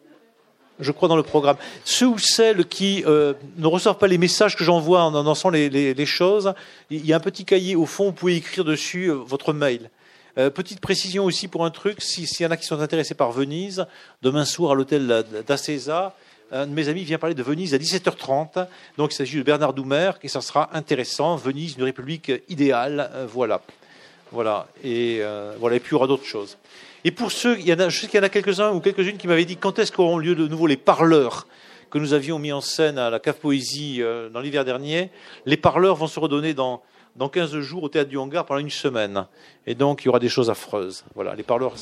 je crois, dans le programme. Ceux ou celles qui euh, ne reçoivent pas les messages que j'envoie en annonçant les, les, choses, il y a un petit cahier au fond, vous pouvez écrire dessus euh, votre mail. Euh, petite précision aussi pour un truc, s'il y en a qui sont intéressés par Venise, demain soir à l'hôtel d'Acesa, un de mes amis vient parler de Venise à 17h30. Donc il s'agit de Bernard Doumer et ça sera intéressant. Venise, une république idéale. voilà. Voilà. Et, voilà. et puis il y aura d'autres choses. Et pour ceux, il y en a, je sais qu'il y en a quelques-uns ou quelques-unes qui m'avaient dit quand est-ce qu'auront lieu de nouveau les parleurs que nous avions mis en scène à la Cave Poésie euh, dans l'hiver dernier? Les parleurs vont se redonner dans, dans 15 jours au Théâtre du Hangar pendant une semaine. Et donc, il y aura des choses affreuses. Voilà, les parleurs.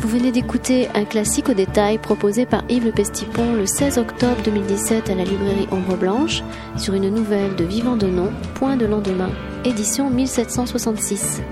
Vous venez d'écouter un classique au détail proposé par Yves Le Pestipon le 16 octobre 2017 à la librairie Ombre Blanche sur une nouvelle de Vivant de Nom, Point de lendemain, édition 1766.